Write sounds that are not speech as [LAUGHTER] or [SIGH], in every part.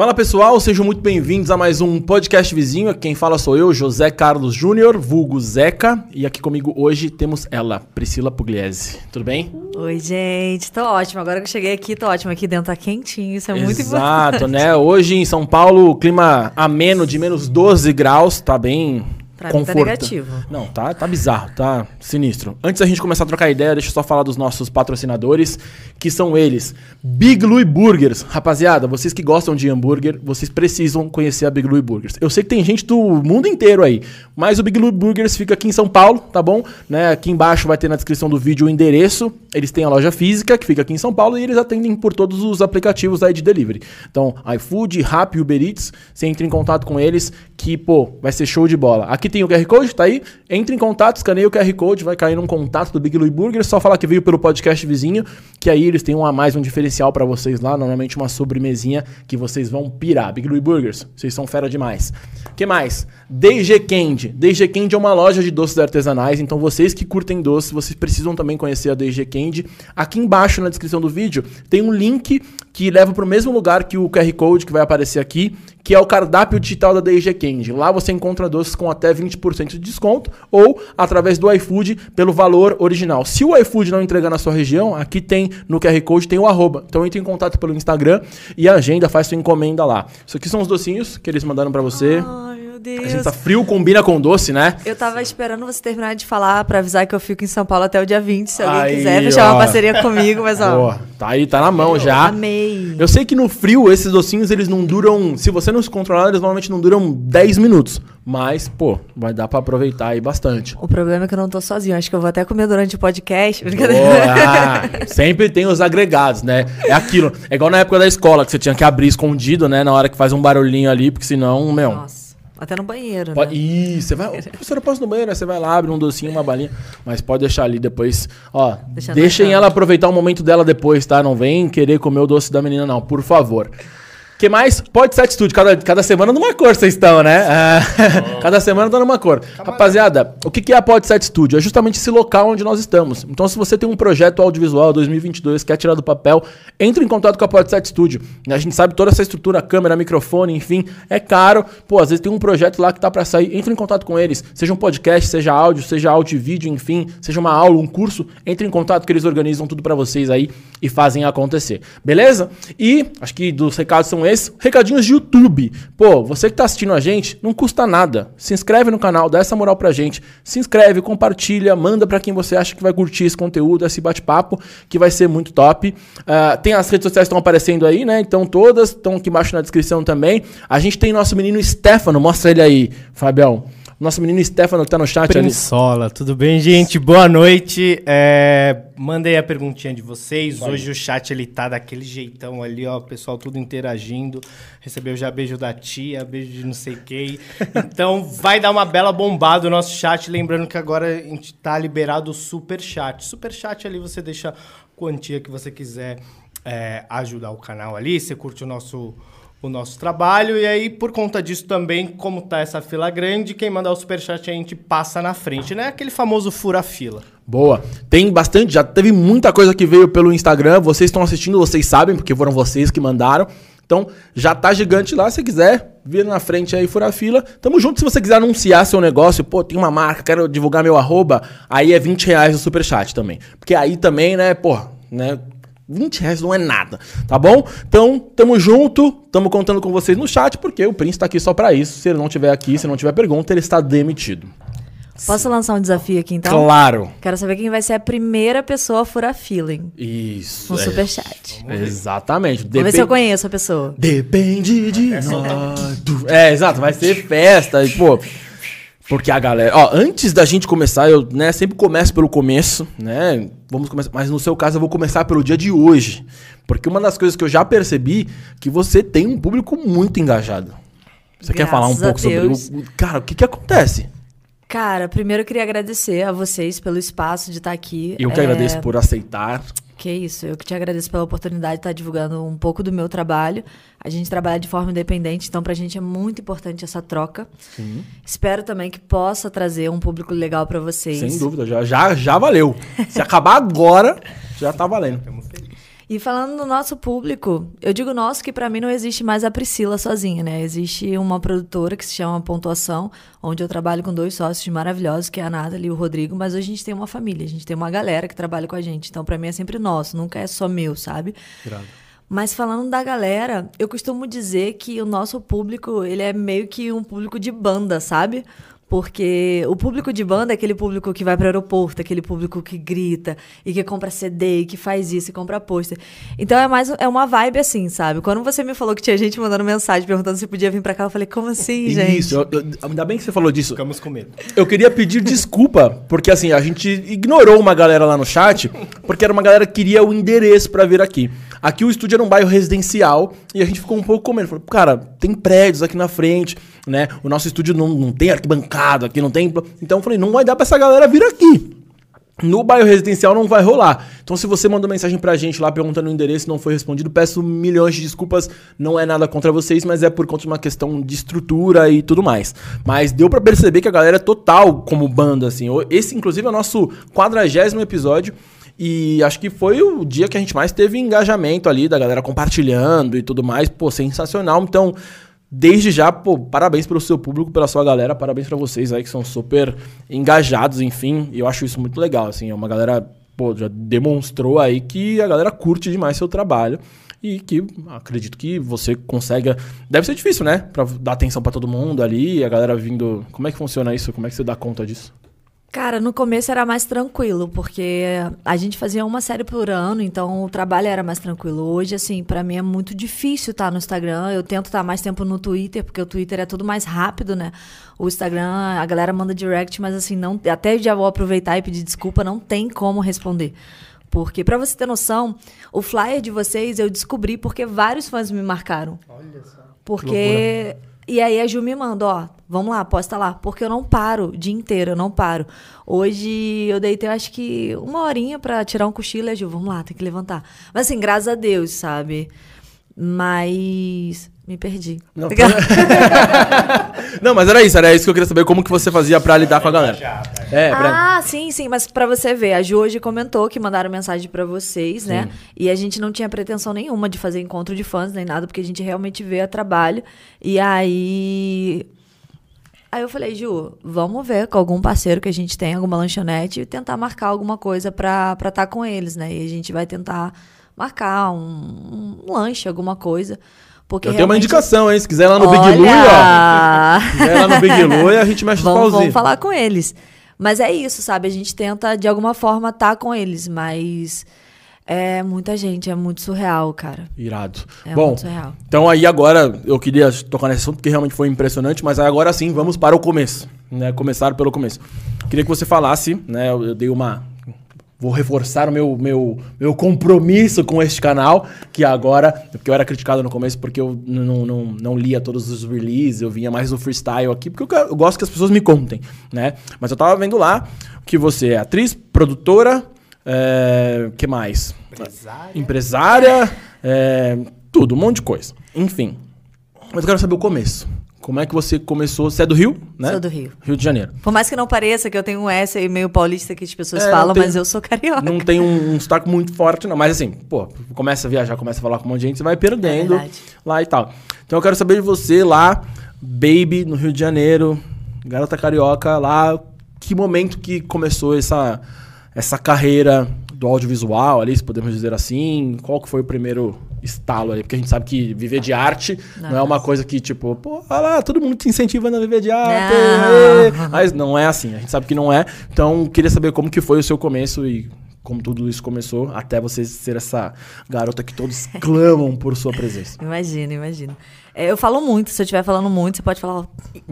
Fala pessoal, sejam muito bem-vindos a mais um podcast vizinho. Quem fala sou eu, José Carlos Júnior, vulgo Zeca. E aqui comigo hoje temos ela, Priscila Pugliese. Tudo bem? Oi, gente. Tô ótimo. Agora que eu cheguei aqui, tô ótimo. Aqui dentro tá quentinho, isso é muito Exato, importante. né? Hoje em São Paulo, clima ameno de menos 12 graus, tá bem Pra mim tá negativo. Não, tá, tá bizarro, tá sinistro. Antes da gente começar a trocar ideia, deixa eu só falar dos nossos patrocinadores, que são eles. Big Louie Burgers. Rapaziada, vocês que gostam de hambúrguer, vocês precisam conhecer a Big Louie Burgers. Eu sei que tem gente do mundo inteiro aí, mas o Big Louie Burgers fica aqui em São Paulo, tá bom? Né, aqui embaixo vai ter na descrição do vídeo o endereço. Eles têm a loja física, que fica aqui em São Paulo, e eles atendem por todos os aplicativos aí de delivery. Então, iFood, Rappi, Uber Eats, você entra em contato com eles, que, pô, vai ser show de bola. Aqui tem o QR Code, tá aí. Entre em contato, escaneia o QR Code, vai cair num contato do Big Louie Burger. Só falar que veio pelo podcast vizinho, que aí eles têm um a mais, um diferencial pra vocês lá. Normalmente uma sobremesinha que vocês vão pirar. Big Louie Burgers, vocês são fera demais. que mais? DG Candy. DG Candy é uma loja de doces artesanais, então vocês que curtem doces, vocês precisam também conhecer a DG Candy. Aqui embaixo na descrição do vídeo tem um link que leva para o mesmo lugar que o QR Code que vai aparecer aqui, que é o cardápio digital da DG Candy. Lá você encontra doces com até 20% de desconto ou através do iFood pelo valor original. Se o iFood não entregar na sua região, aqui tem no QR Code tem o arroba. Então entre em contato pelo Instagram e agenda, faz sua encomenda lá. Isso aqui são os docinhos que eles mandaram para você. Ai, meu A Deus. gente tá frio, combina com doce, né? Eu tava esperando você terminar de falar pra avisar que eu fico em São Paulo até o dia 20. Se alguém Aí, quiser fechar ó. uma parceria comigo, mas ó. Boa, tá aí, tá na mão já. Amei. Eu sei que no frio esses docinhos eles não duram. Se você não se controlar, eles normalmente não duram 10 minutos. Mas, pô, vai dar pra aproveitar aí bastante. O problema é que eu não tô sozinho. Acho que eu vou até comer durante o podcast. Brincadeira. Boa. [LAUGHS] Sempre tem os agregados, né? É aquilo. É igual na época da escola, que você tinha que abrir escondido, né? Na hora que faz um barulhinho ali, porque senão, meu. Nossa. Até no banheiro, Pode, né? Ih, você vai. [LAUGHS] Professora, eu posso no banheiro? Aí você vai lá, abre um docinho, uma balinha. Mas pode deixar ali depois. Ó, deixem ela aproveitar o momento dela depois, tá? Não vem querer comer o doce da menina, não, por favor. Que mais? Pode ser atitude. Cada, cada semana numa cor vocês estão, né? Ah, [LAUGHS] cada semana dando uma cor. Rapaziada, o que que é a Podset Studio? É justamente esse local onde nós estamos. Então, se você tem um projeto audiovisual 2022, quer tirar do papel, entre em contato com a Podset Studio. A gente sabe toda essa estrutura, câmera, microfone, enfim, é caro. Pô, às vezes tem um projeto lá que tá para sair, entre em contato com eles. Seja um podcast, seja áudio, seja áudio e vídeo, enfim, seja uma aula, um curso, entre em contato que eles organizam tudo para vocês aí e fazem acontecer. Beleza? E acho que dos recados são esses. Recadinhos de YouTube. Pô, você que tá assistindo a gente, não custa nada. Se inscreve no canal, dá essa moral pra gente. Se inscreve, compartilha, manda pra quem você acha que vai curtir esse conteúdo, esse bate-papo, que vai ser muito top. Ah, tem as redes sociais que estão aparecendo aí, né? Então todas estão aqui embaixo na descrição também. A gente tem nosso menino Stefano, mostra ele aí, Fabião. Nosso menino Stefano que tá no chat ali. Prinsola, tudo bem, gente? Boa noite. É, mandei a perguntinha de vocês. Hoje o chat ele tá daquele jeitão ali, ó, o pessoal tudo interagindo. Recebeu já beijo da tia, beijo de não sei quem. Então vai dar uma bela bombada o nosso chat. Lembrando que agora a gente tá liberado o super chat. Super chat ali você deixa a quantia que você quiser é, ajudar o canal ali. Você curte o nosso o nosso trabalho. E aí, por conta disso também, como tá essa fila grande, quem mandar o superchat a gente passa na frente, né? Aquele famoso fura-fila. Boa. Tem bastante, já teve muita coisa que veio pelo Instagram. Vocês estão assistindo, vocês sabem, porque foram vocês que mandaram. Então, já tá gigante lá. Se quiser, vir na frente aí, fura fila. Tamo junto. Se você quiser anunciar seu negócio, pô, tem uma marca, quero divulgar meu arroba, aí é 20 reais o superchat também. Porque aí também, né, pô, né. 20 reais não é nada, tá bom? Então, tamo junto, tamo contando com vocês no chat, porque o Prince tá aqui só pra isso. Se ele não tiver aqui, se não tiver pergunta, ele está demitido. Posso lançar um desafio aqui então? Claro. Quero saber quem vai ser a primeira pessoa a furar feeling Isso. no é. superchat. Exatamente. Vamos ver se eu conheço a pessoa. Depende de nós. É, exato, vai ser festa. E, pô, porque a galera. Ó, antes da gente começar, eu né, sempre começo pelo começo, né? Vamos começar. Mas no seu caso, eu vou começar pelo dia de hoje. Porque uma das coisas que eu já percebi que você tem um público muito engajado. Você quer Graças falar um pouco sobre Deus. o. Cara, o que que acontece? Cara, primeiro eu queria agradecer a vocês pelo espaço de estar aqui. Eu que É, agradeço por aceitar. Que isso, eu que te agradeço pela oportunidade de estar divulgando um pouco do meu trabalho. A gente trabalha de forma independente, então pra gente é muito importante essa troca. Espero também que possa trazer um público legal pra vocês. Sem dúvida, já, já, já valeu. Se acabar agora, já tá valendo. Tamo feliz. E falando do nosso público, eu digo nosso que para mim não existe mais a Priscila sozinha, né? Existe uma produtora que se chama Pontuação, onde eu trabalho com dois sócios maravilhosos, que é a Nathalie e o Rodrigo, mas hoje a gente tem uma família, a gente tem uma galera que trabalha com a gente. Então para mim é sempre nosso, nunca é só meu, sabe? Mas falando da galera, eu costumo dizer que o nosso público, ele é meio que um público de banda, sabe? Porque o público de banda é aquele público que vai para o aeroporto, aquele público que grita e que compra CD, e que faz isso e compra pôster. Então é mais é uma vibe assim, sabe? Quando você me falou que tinha gente mandando mensagem perguntando se podia vir para cá, eu falei, como assim, gente? Isso, eu- eu- ainda bem que você falou disso. Ficamos com medo. Eu queria pedir desculpa, porque assim, a gente ignorou uma galera lá no chat, porque era uma galera que queria o endereço pra vir aqui. Aqui o estúdio era um bairro residencial e a gente ficou um pouco com medo. Falou, cara, tem prédios aqui na frente, né? O nosso estúdio não, não tem arquibancada aqui, não tem. Então eu falei, não vai dar pra essa galera vir aqui. No bairro residencial não vai rolar. Então, se você mandou mensagem pra gente lá perguntando o endereço e não foi respondido, peço milhões de desculpas. Não é nada contra vocês, mas é por conta de uma questão de estrutura e tudo mais. Mas deu pra perceber que a galera é total como banda, assim. Esse, inclusive, é o nosso quadragésimo episódio. E acho que foi o dia que a gente mais teve engajamento ali, da galera compartilhando e tudo mais. Pô, sensacional. Então, Desde já, pô, parabéns pelo seu público, pela sua galera, parabéns pra vocês aí que são super engajados, enfim, eu acho isso muito legal, assim, é uma galera, pô, já demonstrou aí que a galera curte demais seu trabalho e que acredito que você consegue, deve ser difícil, né, Pra dar atenção pra todo mundo ali, a galera vindo, como é que funciona isso, como é que você dá conta disso? Cara, no começo era mais tranquilo, porque a gente fazia uma série por ano, então o trabalho era mais tranquilo. Hoje, assim, pra mim é muito difícil estar no Instagram. Eu tento estar mais tempo no Twitter, porque o Twitter é tudo mais rápido, né? O Instagram, a galera manda direct, mas assim, não, até já vou aproveitar e pedir desculpa, não tem como responder. Porque, pra você ter noção, o flyer de vocês eu descobri porque vários fãs me marcaram. Olha só. Porque. E aí a Ju me manda, ó, vamos lá, posta lá. Porque eu não paro o dia inteiro, eu não paro. Hoje eu deitei, eu acho que uma horinha pra tirar um cochilo, e a Ju, vamos lá, tem que levantar. Mas assim, graças a Deus, sabe? Mas. Me perdi. Não, [LAUGHS] [LAUGHS] Não, mas era isso, era isso que eu queria saber, como que você fazia pra lidar com a galera. É, pra... Ah, sim, sim, mas pra você ver, a Ju hoje comentou que mandaram mensagem pra vocês, né? E a gente não tinha pretensão nenhuma de fazer encontro de fãs nem nada, porque a gente realmente veio a trabalho. E aí. Aí eu falei, Ju, vamos ver com algum parceiro que a gente tem, alguma lanchonete, e tentar marcar alguma coisa pra estar tá com eles, né? E a gente vai tentar marcar um, um lanche, alguma coisa. Porque Eu tenho uma indicação, hein? Se quiser ir lá no Big Lu, ó. Olha! Se quiser ir lá no Big Lu, a gente mexe [LAUGHS] os pauzinhos. vamos falar com eles. Mas é isso, sabe? A gente tenta, de alguma forma, estar com eles, mas é muita gente, é muito surreal, cara. Irado. É Bom, muito surreal. então aí agora eu queria tocar nesse assunto porque realmente foi impressionante, mas agora sim, vamos para o começo, né? Começar pelo começo. Queria que você falasse, né? Eu, eu dei uma vou reforçar o meu, meu, meu compromisso com este canal, que agora, porque eu era criticado no começo porque eu não, não, não lia todos os releases, eu vinha mais no freestyle aqui, porque eu, eu gosto que as pessoas me contem, né? Mas eu tava vendo lá que você é atriz, produtora, é, que mais? Empresária. empresária, é, tudo, um monte de coisa. Enfim. Mas eu quero saber o começo. Como é que você começou? Você é do Rio, né? Sou do Rio. Rio de Janeiro. Por mais que não pareça que eu tenho um S aí meio paulista que as pessoas É, falam, tem- mas eu sou carioca. Não tem um, um sotaque muito forte, não. Mas assim, pô, começa a viajar, começa a falar com um monte de gente, você vai perdendo É verdade. lá e tal. Então eu quero saber de você lá, baby, no Rio de Janeiro, garota carioca, lá. Que momento que começou essa, essa carreira do audiovisual ali, se podemos dizer assim? Qual que foi o primeiro estalo ali? Porque a gente sabe que viver de arte não, é uma coisa que, tipo, pô, olha lá, todo mundo te incentivando a viver de arte. Não. [LAUGHS] Mas não é assim, a gente sabe que não é. Então, queria saber como que foi o seu começo e como tudo isso começou até você ser essa garota que todos [LAUGHS] clamam por sua presença. Imagina, imagina. É, eu falo muito, se eu estiver falando muito, você pode falar.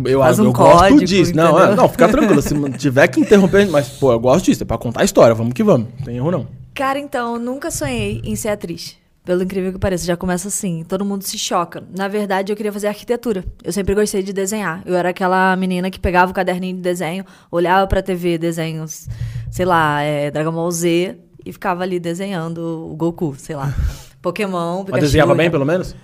Eu, Faz um eu gosto código, disso. Não, é, não, fica tranquilo. Se [LAUGHS] tiver que interromper, mas, pô, eu gosto disso. É pra contar a história. Vamos que vamos. Não tem erro, não. Cara, então, eu nunca sonhei em ser atriz. Pelo incrível que pareça, já começa assim, todo mundo se choca. Na verdade, eu queria fazer arquitetura. Eu sempre gostei de desenhar. Eu era aquela menina que pegava o caderninho de desenho, olhava pra TV, desenhos, sei lá, é, Dragon Ball Z, e ficava ali desenhando o Goku, sei lá. [LAUGHS] Pokémon, Mas Pikachu. desenhava bem, pelo menos?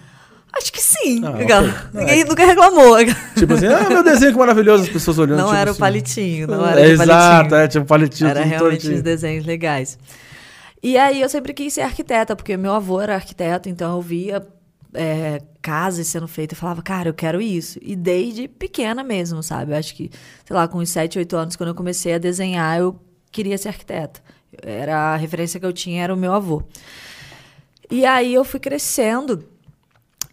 Acho que sim. Ah, Aquela- ok. [LAUGHS] Ninguém nunca reclamou. [LAUGHS] Tipo assim, ah, meu desenho que maravilhoso, as pessoas olhando. Não tipo era o assim. palitinho, não É, era de Exato, é tipo palitinho. Era realmente tortinho. os desenhos legais. E aí eu sempre quis ser arquiteta, porque meu avô era arquiteto, então eu via é, casas sendo feitas e falava, cara, eu quero isso. E desde pequena mesmo, sabe? Eu acho que, sei lá, com uns 7, 8 anos, quando eu comecei a desenhar, eu queria ser arquiteta. Era a referência que eu tinha era o meu avô. E aí eu fui crescendo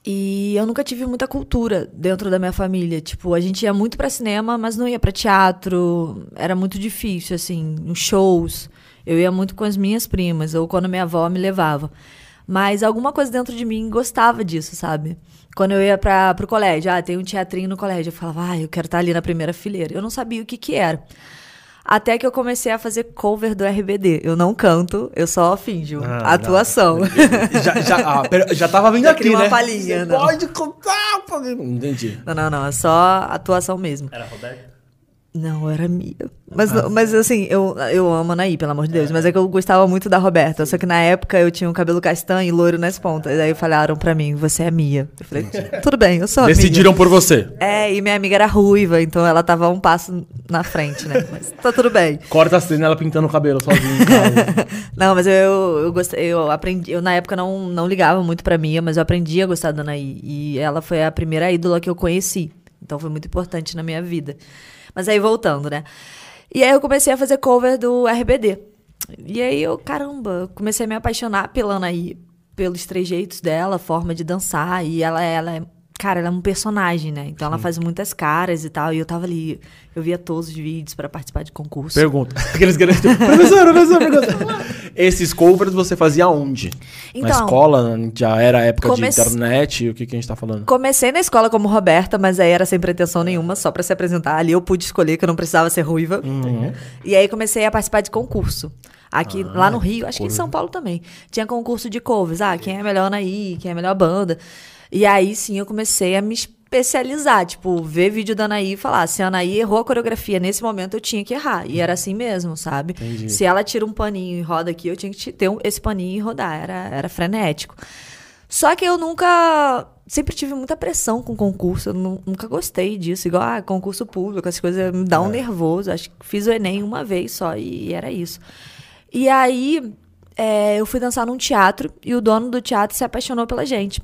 e eu nunca tive muita cultura dentro da minha família. Tipo, a gente ia muito para cinema, mas não ia para teatro. Era muito difícil, assim, shows. Eu ia muito com as minhas primas, ou quando minha avó me levava. Mas alguma coisa dentro de mim gostava disso, sabe? Quando eu ia para pro colégio, ah, tem um teatrinho no colégio, eu falava, ah, eu quero estar ali na primeira fileira. Eu não sabia o que que era. Até que eu comecei a fazer cover do RBD. Eu não canto, eu só finjo. Ah, atuação. [LAUGHS] já, já, ah, já tava vindo Já aqui, uma né? palhinha, Você não. pode contar. pode- Entendi. Não, não, não. É só atuação mesmo. Era Roberto? Não, era Mia. Mas, mas assim, eu, eu amo a Anaí, pelo amor de Deus. Mas é que eu gostava muito da Roberta. Só que na época eu tinha um cabelo castanho e loiro nas pontas. Aí falaram pra mim, você é Mia. Eu falei, tudo bem, eu sou. Decidiram por você. É, e minha amiga era ruiva, então ela tava um passo na frente, né? Mas tá tudo bem. Corta a cena ela pintando o cabelo sozinha. [LAUGHS] Não, mas eu, eu, gostei, eu aprendi. Eu na época não, não ligava muito pra Mia, mas eu aprendi a gostar da Anaí. E ela foi a primeira ídola que eu conheci. Então foi muito importante na minha vida. Mas aí voltando, né? E aí eu comecei a fazer cover do RBD. E aí eu, caramba, comecei a me apaixonar pela Anaí, pelos trejeitos dela, forma de dançar. E ela, ela é. Cara, ela é um personagem, né? Então ela faz muitas caras e tal. E eu tava ali, eu via todos os vídeos pra participar de concurso. Pergunta. Aqueles que Professor, professor, pergunta. Esses covers você fazia onde? Na Então, escola? Já era época de internet? O que, que a gente tá falando? Comecei na escola como Roberta, mas aí era sem pretensão nenhuma, só pra se apresentar. Ali eu pude escolher que eu não precisava ser ruiva. Uhum. E aí comecei a participar de concurso. Aqui, Ah, lá no Rio, acho que em São Paulo também. Tinha concurso de covers. Ah, quem é melhor Anaí, quem é melhor banda. E aí sim eu comecei a me especializar. Tipo, ver vídeo da Anaí e falar: se a Anaí errou a coreografia nesse momento, eu tinha que errar. E era assim mesmo, sabe? Entendi. Se ela tira um paninho e roda aqui, eu tinha que ter um- esse paninho e rodar. Era, era frenético. Só que eu nunca. Sempre tive muita pressão com concurso. Eu nu- nunca gostei disso. Igual, ah, concurso público, as coisas me dão um nervoso. Acho que fiz o Enem uma vez só e era isso. E aí, é, eu fui dançar num teatro e o dono do teatro se apaixonou pela gente.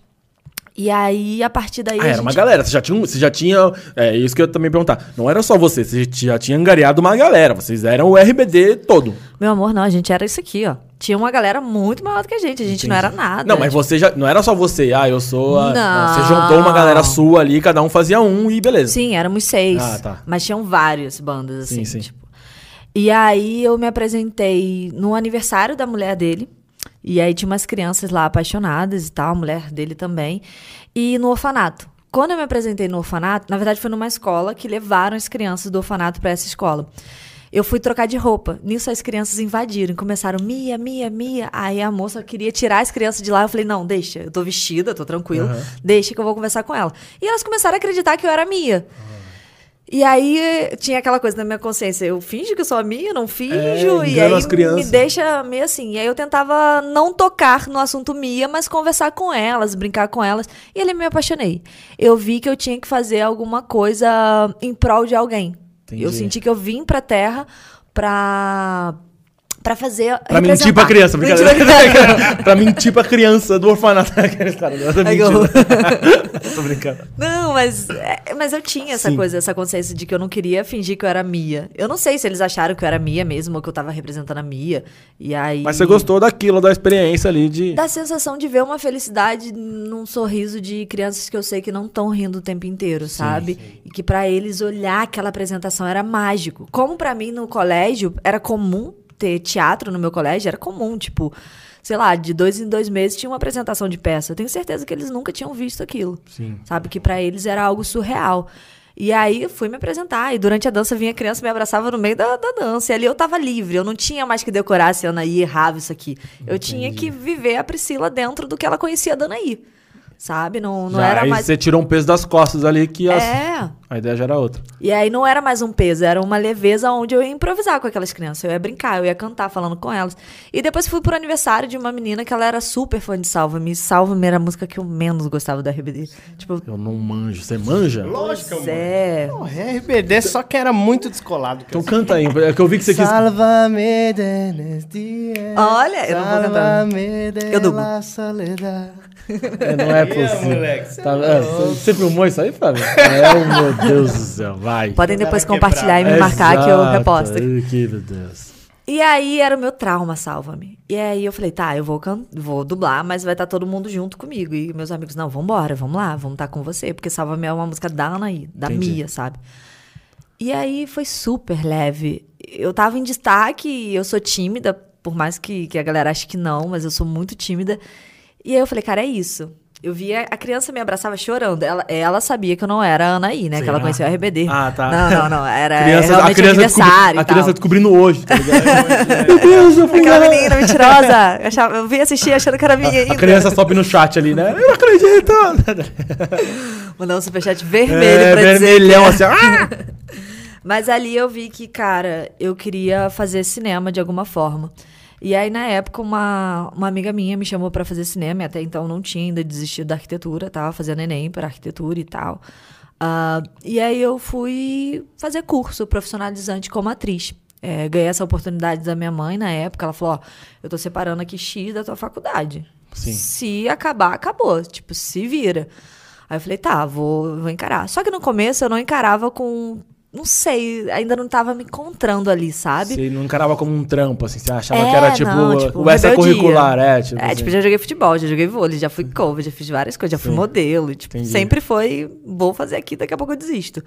E aí, a partir daí. Ah, era uma gente- galera. Você já tinha. Você já tinha é isso que eu também perguntar. Não era só você, você já tinha angariado uma galera. Vocês eram o RBD todo. Meu amor, não, a gente era isso aqui, ó. Tinha uma galera muito maior do que a gente. A gente não era nada. Não, mas você já. Não era só você. Ah, eu sou. A, Não. Você juntou uma galera sua ali, cada um fazia um e beleza. Sim, éramos seis. Ah, tá. Mas tinham várias bandas, assim. Sim, sim. Tipo. E aí eu me apresentei no aniversário da mulher dele. E aí tinha umas crianças lá apaixonadas e tal, a mulher dele também. E no orfanato. Quando eu me apresentei no orfanato, na verdade foi numa escola que levaram as crianças do orfanato para essa escola. Eu fui trocar de roupa. Nisso as crianças invadiram, começaram Mia, Mia, Mia. Aí a moça queria tirar as crianças de lá. Eu falei: "Não, deixa. Eu tô vestida, tô tranquila. Deixa que eu vou conversar com ela". E elas começaram a acreditar que eu era Mia. E aí tinha aquela coisa na minha consciência, eu finjo que eu sou a minha, não finjo, É, e aí me deixa meio assim. E aí eu tentava não tocar no assunto Mia, mas conversar com elas, brincar com elas. E ali me apaixonei. Eu vi que eu tinha que fazer alguma coisa em prol de alguém. Entendi. Eu senti que eu vim pra terra pra para fazer Pra mentir pra criança, Mentir brincadeira. pra criança. [LAUGHS] pra mentir pra criança do orfanato. [LAUGHS] Aqueles caras, que mentindo. [LAUGHS] tô brincando. Não, mas, é, mas eu tinha essa Sim. coisa, essa consciência de que eu não queria fingir que eu era Mia. Eu não sei se eles acharam que eu era Mia mesmo, ou que eu tava representando a Mia. E aí. Mas você gostou daquilo, da experiência ali de. Dá a sensação de ver uma felicidade num sorriso de crianças que eu sei que não estão rindo o tempo inteiro, sabe? E que pra eles olhar aquela apresentação era mágico. Como pra mim no colégio era comum ter teatro no meu colégio, era comum, tipo, sei lá, de dois em dois meses tinha uma apresentação de peça. Eu tenho certeza que eles nunca tinham visto aquilo. Sim. Sabe? Que pra eles era algo surreal. E aí eu fui me apresentar. E durante a dança vinha a criança me abraçava no meio da, da dança. E ali eu tava livre. Eu não tinha mais que decorar se Anaí errava isso aqui. Eu tinha que viver a Priscila dentro do que ela conhecia da Anaí. Sabe? Não, não Já, era aí mais. você tirou um peso das costas ali que as. É. A ideia já era outra. E aí não era mais um peso, era uma leveza onde eu ia improvisar com aquelas crianças. Eu ia brincar, eu ia cantar falando com elas. E depois fui pro aniversário de uma menina que ela era super fã de Salva-me. Salva-me era a música que eu menos gostava da RBD. Tipo, Eu não manjo. Você manja? Lógico, pois mano. é. Não, RBD só que era muito descolado. Então canta aí. É que eu vi que você quis. Salva-me Olha, eu não vou cantar. Salva-me de Eu dublo. É, não é possível. cê Tá- é é, você filmou isso aí, Fábio? É, oh, meu Deus do céu. Vai. Podem depois compartilhar e me marcar que eu Exato. reposto. Que meu Deus. E aí era o meu trauma, salva-me. E aí eu falei, tá, eu vou, can- vou dublar, mas vai estar todo mundo junto comigo. E meus amigos, não, vambora, vamos lá, vamos estar com você. Porque salva-me é uma música da Anaí, da Entendi. Mia, sabe? E aí foi super leve. Eu tava em destaque, e eu sou tímida, por mais que, que a galera ache que não, mas eu sou muito tímida. E aí eu falei, cara, é isso. Eu via a criança me abraçava chorando. Ela, ela sabia que eu não era a Anaí, né? Que ela Será? conhecia o RBD. Ah, tá. Não, não, não. Era [LAUGHS] Criança- realmente descobri- aniversário. a criança descobrindo hoje, tá ligado? [LAUGHS] Meu Deus, eu fui Aquela lá. menina mentirosa. Eu, achava, eu vim assistir achando que era minha ainda. A criança sobe no chat ali, né? Eu não acredito. [LAUGHS] Mandar um superchat vermelho É, pra dizer. vermelhão assim. Ah! Mas ali eu vi que, cara, eu queria fazer cinema de alguma forma. E aí, na época, uma, uma amiga minha me chamou pra fazer cinema, e até então não tinha ainda desistido da arquitetura, tava fazendo Enem para arquitetura e tal. Ah, e aí eu fui fazer curso profissionalizante como atriz. É, ganhei essa oportunidade da minha mãe na época. Ela falou: Ó, eu tô separando aqui X da tua faculdade. Sim. Se acabar, acabou. Tipo, se vira. Aí eu falei, tá, vou, vou encarar. Só que no começo eu não encarava com. Não sei, ainda não tava me encontrando ali, sabe? Você não encarava como um trampo, assim. Você achava É, que era tipo, não, tipo, o extracurricular, é. Tipo, É, assim. tipo, já joguei futebol, já joguei vôlei, já fui cover, já fiz várias coisas, já fui Sim. modelo. Tipo, Entendi. sempre foi, vou fazer aqui, daqui a pouco eu desisto.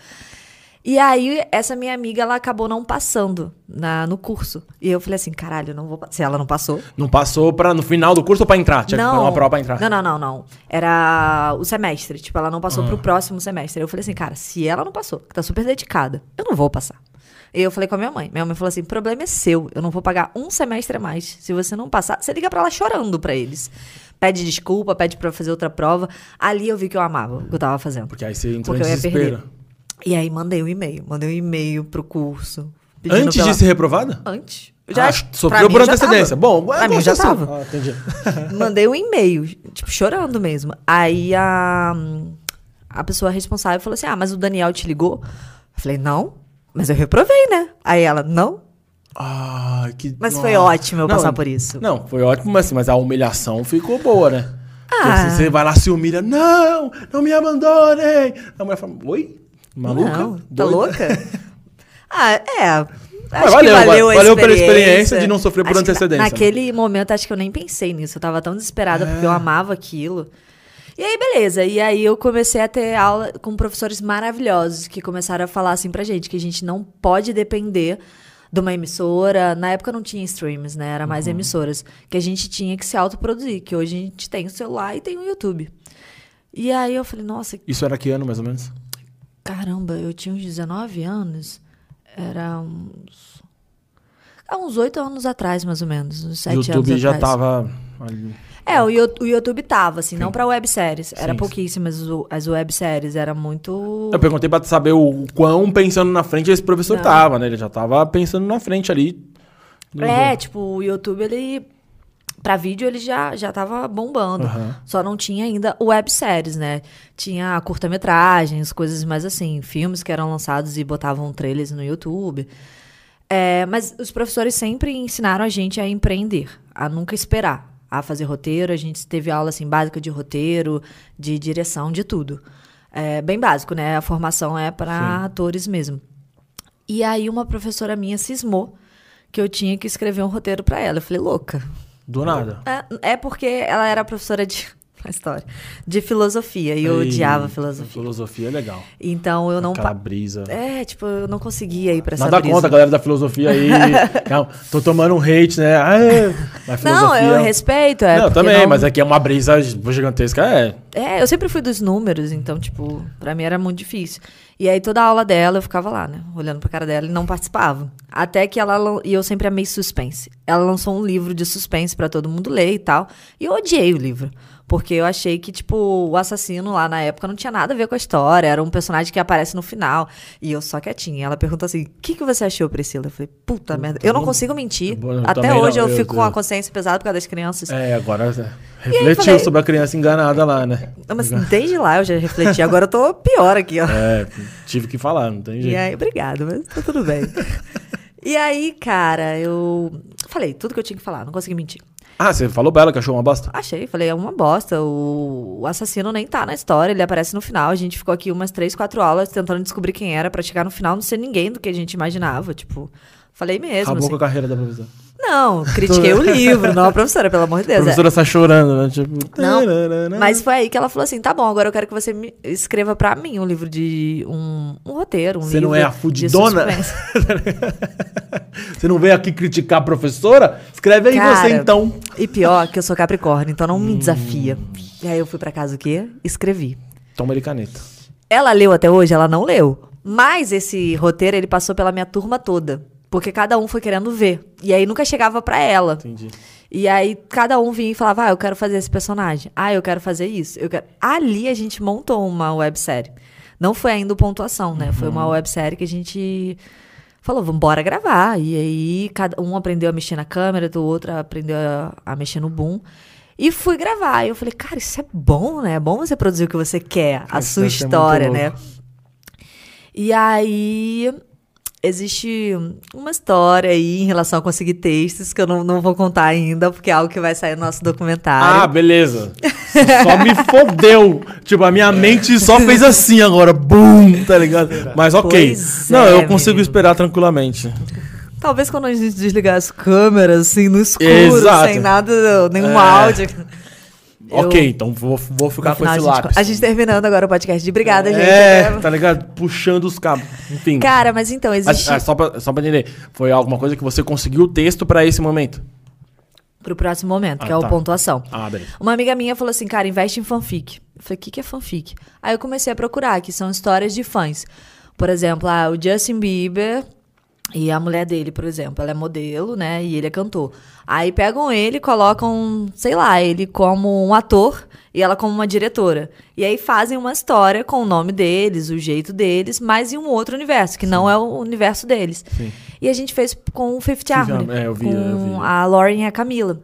E aí, essa minha amiga, ela acabou não passando na, no curso. E eu falei assim, caralho, não vou Se ela não passou. Não passou pra, no final do curso ou pra entrar? Tinha que fazer uma prova pra entrar. Não, não, não, não. Era o semestre. Tipo, ela não passou Ah. pro próximo semestre. Eu falei assim, cara, se ela não passou, que tá super dedicada, eu não vou passar. E eu falei com a minha mãe. Minha mãe falou assim: o problema é seu. Eu não vou pagar um semestre a mais. Se você não passar, você liga pra ela chorando pra eles. Pede desculpa, pede pra fazer outra prova. Ali eu vi que eu amava o que eu tava fazendo. Porque aí você entrou Porque em desespero. E aí mandei um e-mail. Mandei um e-mail pro curso. Antes pela- de ser reprovada? Antes. ah, pra sofreu por já antecedência. tava. Bom, pra mim já tava. Ah, entendi. [LAUGHS] [LAUGHS] Mandei um e-mail, tipo, chorando mesmo. Aí a, a pessoa responsável falou assim: Ah, mas o Daniel te ligou? Eu falei, não, mas eu reprovei, né? Aí ela, não. Ai, que. Mas foi ótimo eu passar por isso. Não, foi ótimo, mas, mas a humilhação ficou boa, né? Ah. assim, você vai lá, se humilha. Não, não me abandonem. A mulher fala, oi? Maluca? Não, tá Doida?" louca? [LAUGHS] ah, é. Acho valeu, que valeu, a valeu pela experiência. de não sofrer por Acho antecedência, né? naquele momento, acho que eu nem pensei nisso. Eu tava tão desesperada porque É. eu amava aquilo. E aí, beleza. E aí eu comecei a ter aula com professores maravilhosos que começaram a falar assim pra gente que a gente não pode depender de uma emissora. Na época não tinha streams, né? Era Uhum. mais emissoras. Que a gente tinha que se autoproduzir. Que hoje a gente tem o celular e tem o YouTube. E aí eu falei, nossa, Isso era que ano, mais ou menos? Caramba, eu tinha uns 19 anos. Era uns. Há uns 8 anos atrás, mais ou menos. Uns 7 O YouTube anos já atrás. tava. ali. É, o, Yo- o YouTube tava, assim, não pra webséries. Era Sim, pouquíssimas o- as webséries. Era muito. Eu perguntei pra saber o quão pensando na frente esse professor Não. tava, né? Ele já tava pensando na frente ali. É, tipo, o YouTube, ele. Pra vídeo ele já, já tava bombando. Aham. Só não tinha ainda webséries, né? Tinha curta-metragens, coisas mais assim, filmes que eram lançados e botavam trailers no YouTube. É, mas os professores sempre ensinaram a gente a empreender, a nunca esperar, a fazer roteiro. A gente teve aula assim básica de roteiro, de direção, de tudo. É bem básico, né? A formação é para atores mesmo. E aí uma professora minha cismou que eu tinha que escrever um roteiro para ela. Eu falei, louca, Do nada. é, é porque ela era professora de. [LAUGHS] A história. De filosofia. E eu Ei, odiava filosofia. Filosofia é legal. Então eu não. Aquela brisa. É, tipo, eu não conseguia ir pra essa Nada brisa. contra a galera da filosofia aí. [LAUGHS] Não, tô tomando um hate, né? Ah, é, mas Não, eu respeito. É não, também, não- mas aqui é uma brisa gigantesca. É, É, eu sempre fui dos números, então, tipo, pra mim era muito difícil. E aí toda a aula dela eu ficava lá, né? Olhando pra cara dela e não participava. Até que ela. E eu sempre amei suspense. Ela lançou um livro de suspense pra todo mundo ler e tal. E eu odiei o livro. Porque eu achei que, tipo, o assassino lá na época não tinha nada a ver com a história. Era um personagem que aparece no final. E eu só quietinha. Ela perguntou assim: o que, que você achou, Priscila? Eu falei, puta merda. Eu não consigo mentir. Eu Até também hoje não, eu eu- fico com a eu- consciência pesada por causa das crianças. É, agora refletiu falei- sobre a criança enganada lá, né? Mas desde lá eu já refleti. Agora eu tô pior aqui, ó. É, tive que falar, não tem E jeito. aí, obrigado, mas tá tudo bem. [LAUGHS] e aí, cara, eu falei tudo que eu tinha que falar, não consegui mentir. Ah, você falou bela que achou uma bosta? Achei, falei, é uma bosta. O, o assassino nem tá na história, ele aparece no final. A gente ficou aqui umas três, quatro aulas tentando descobrir quem era pra chegar no final não ser ninguém do que a gente imaginava. Tipo, falei mesmo. Acabou assim. com a carreira da professora. Não, [LAUGHS] critiquei o livro, não a professora, pelo amor de A Deus. é. professora tá chorando, né? Tipo, Não. Mas foi aí que ela falou assim: tá bom, agora eu quero que você me escreva pra mim um livro de. um, um roteiro, um Você não é a de fudidona? [LAUGHS] Você não veio aqui criticar a professora? Escreve aí Cara, você então. E pior que eu sou Capricórnio, então não Hum. me desafia. E aí eu fui pra casa o quê? Escrevi. Toma ele caneta. Ela leu até hoje? Ela não leu. Mas esse roteiro, ele passou pela minha turma toda. Porque cada um foi querendo ver. E aí nunca chegava pra ela. Entendi. E aí cada um vinha e falava: Ah, eu quero fazer esse personagem. Ah, eu quero fazer isso. Eu quero... Ali a gente montou uma websérie. Não foi ainda o pontuação, né? Foi uma websérie que a gente falou: vamos bora gravar. E aí cada um aprendeu a mexer na câmera, do outro aprendeu a, a mexer no boom. E fui gravar. E eu falei, cara, isso é bom, né? É bom você produzir o que você quer, a Isso sua história, né? E aí existe uma história aí em relação a conseguir textos que eu não, não vou contar ainda, porque é algo que vai sair no nosso Ah, documentário. beleza. Só me fodeu. Tipo, a minha mente só fez assim agora. Bum, tá ligado? Mas ok. Pois não, é, eu consigo menino. esperar tranquilamente. Talvez quando a gente desligar as câmeras, assim, no escuro, Exato. sem nada, nenhum É. áudio. Eu- Ok, então vou, vou ficar com esse a gente- lápis. A gente terminando agora o podcast. de Obrigada, gente. É, tá ligado? Puxando os cabos. Enfim. Cara, mas então, existe. Ah, ah, só, pra, só pra entender, foi alguma coisa que você conseguiu o texto pra esse momento? Pro próximo momento, que Ah, é o tá. pontuação. Ah, beleza. Uma amiga minha falou assim, cara, investe em fanfic. Eu falei, o que, que é fanfic? Aí eu comecei a procurar, que são histórias de fãs. Por exemplo, ah, o Justin Bieber e a mulher dele, por exemplo, ela é modelo, né? E ele é cantor. Aí pegam ele e colocam, sei lá, ele como um ator e ela como uma diretora. E aí fazem uma história com o nome deles, o jeito deles, mas em um outro universo, que não é o universo deles. Sim. E a gente fez com o Fifth Harmony, é, eu vi, com eu vi. a Lauren e a Camila.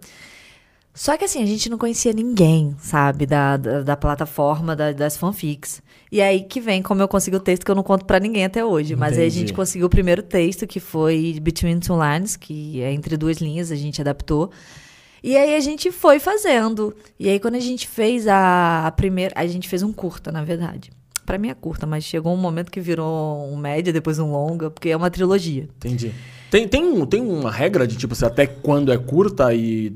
Só que assim, a gente não conhecia ninguém, sabe, da, da, da plataforma da- das fanfics. E aí que vem como eu consegui o texto que eu não conto pra ninguém até hoje. Mas aí a Entendi. gente conseguiu o primeiro texto, que foi Between Two Lines, que é entre duas linhas, a gente adaptou. E aí a gente foi fazendo. E aí quando a gente fez a, a primeira. A gente fez um curta, na verdade. Pra mim é curta, mas chegou um momento que virou um média, depois um longa, porque é uma trilogia. Entendi. Tem, tem, tem uma regra de, tipo, assim, até quando é curta e,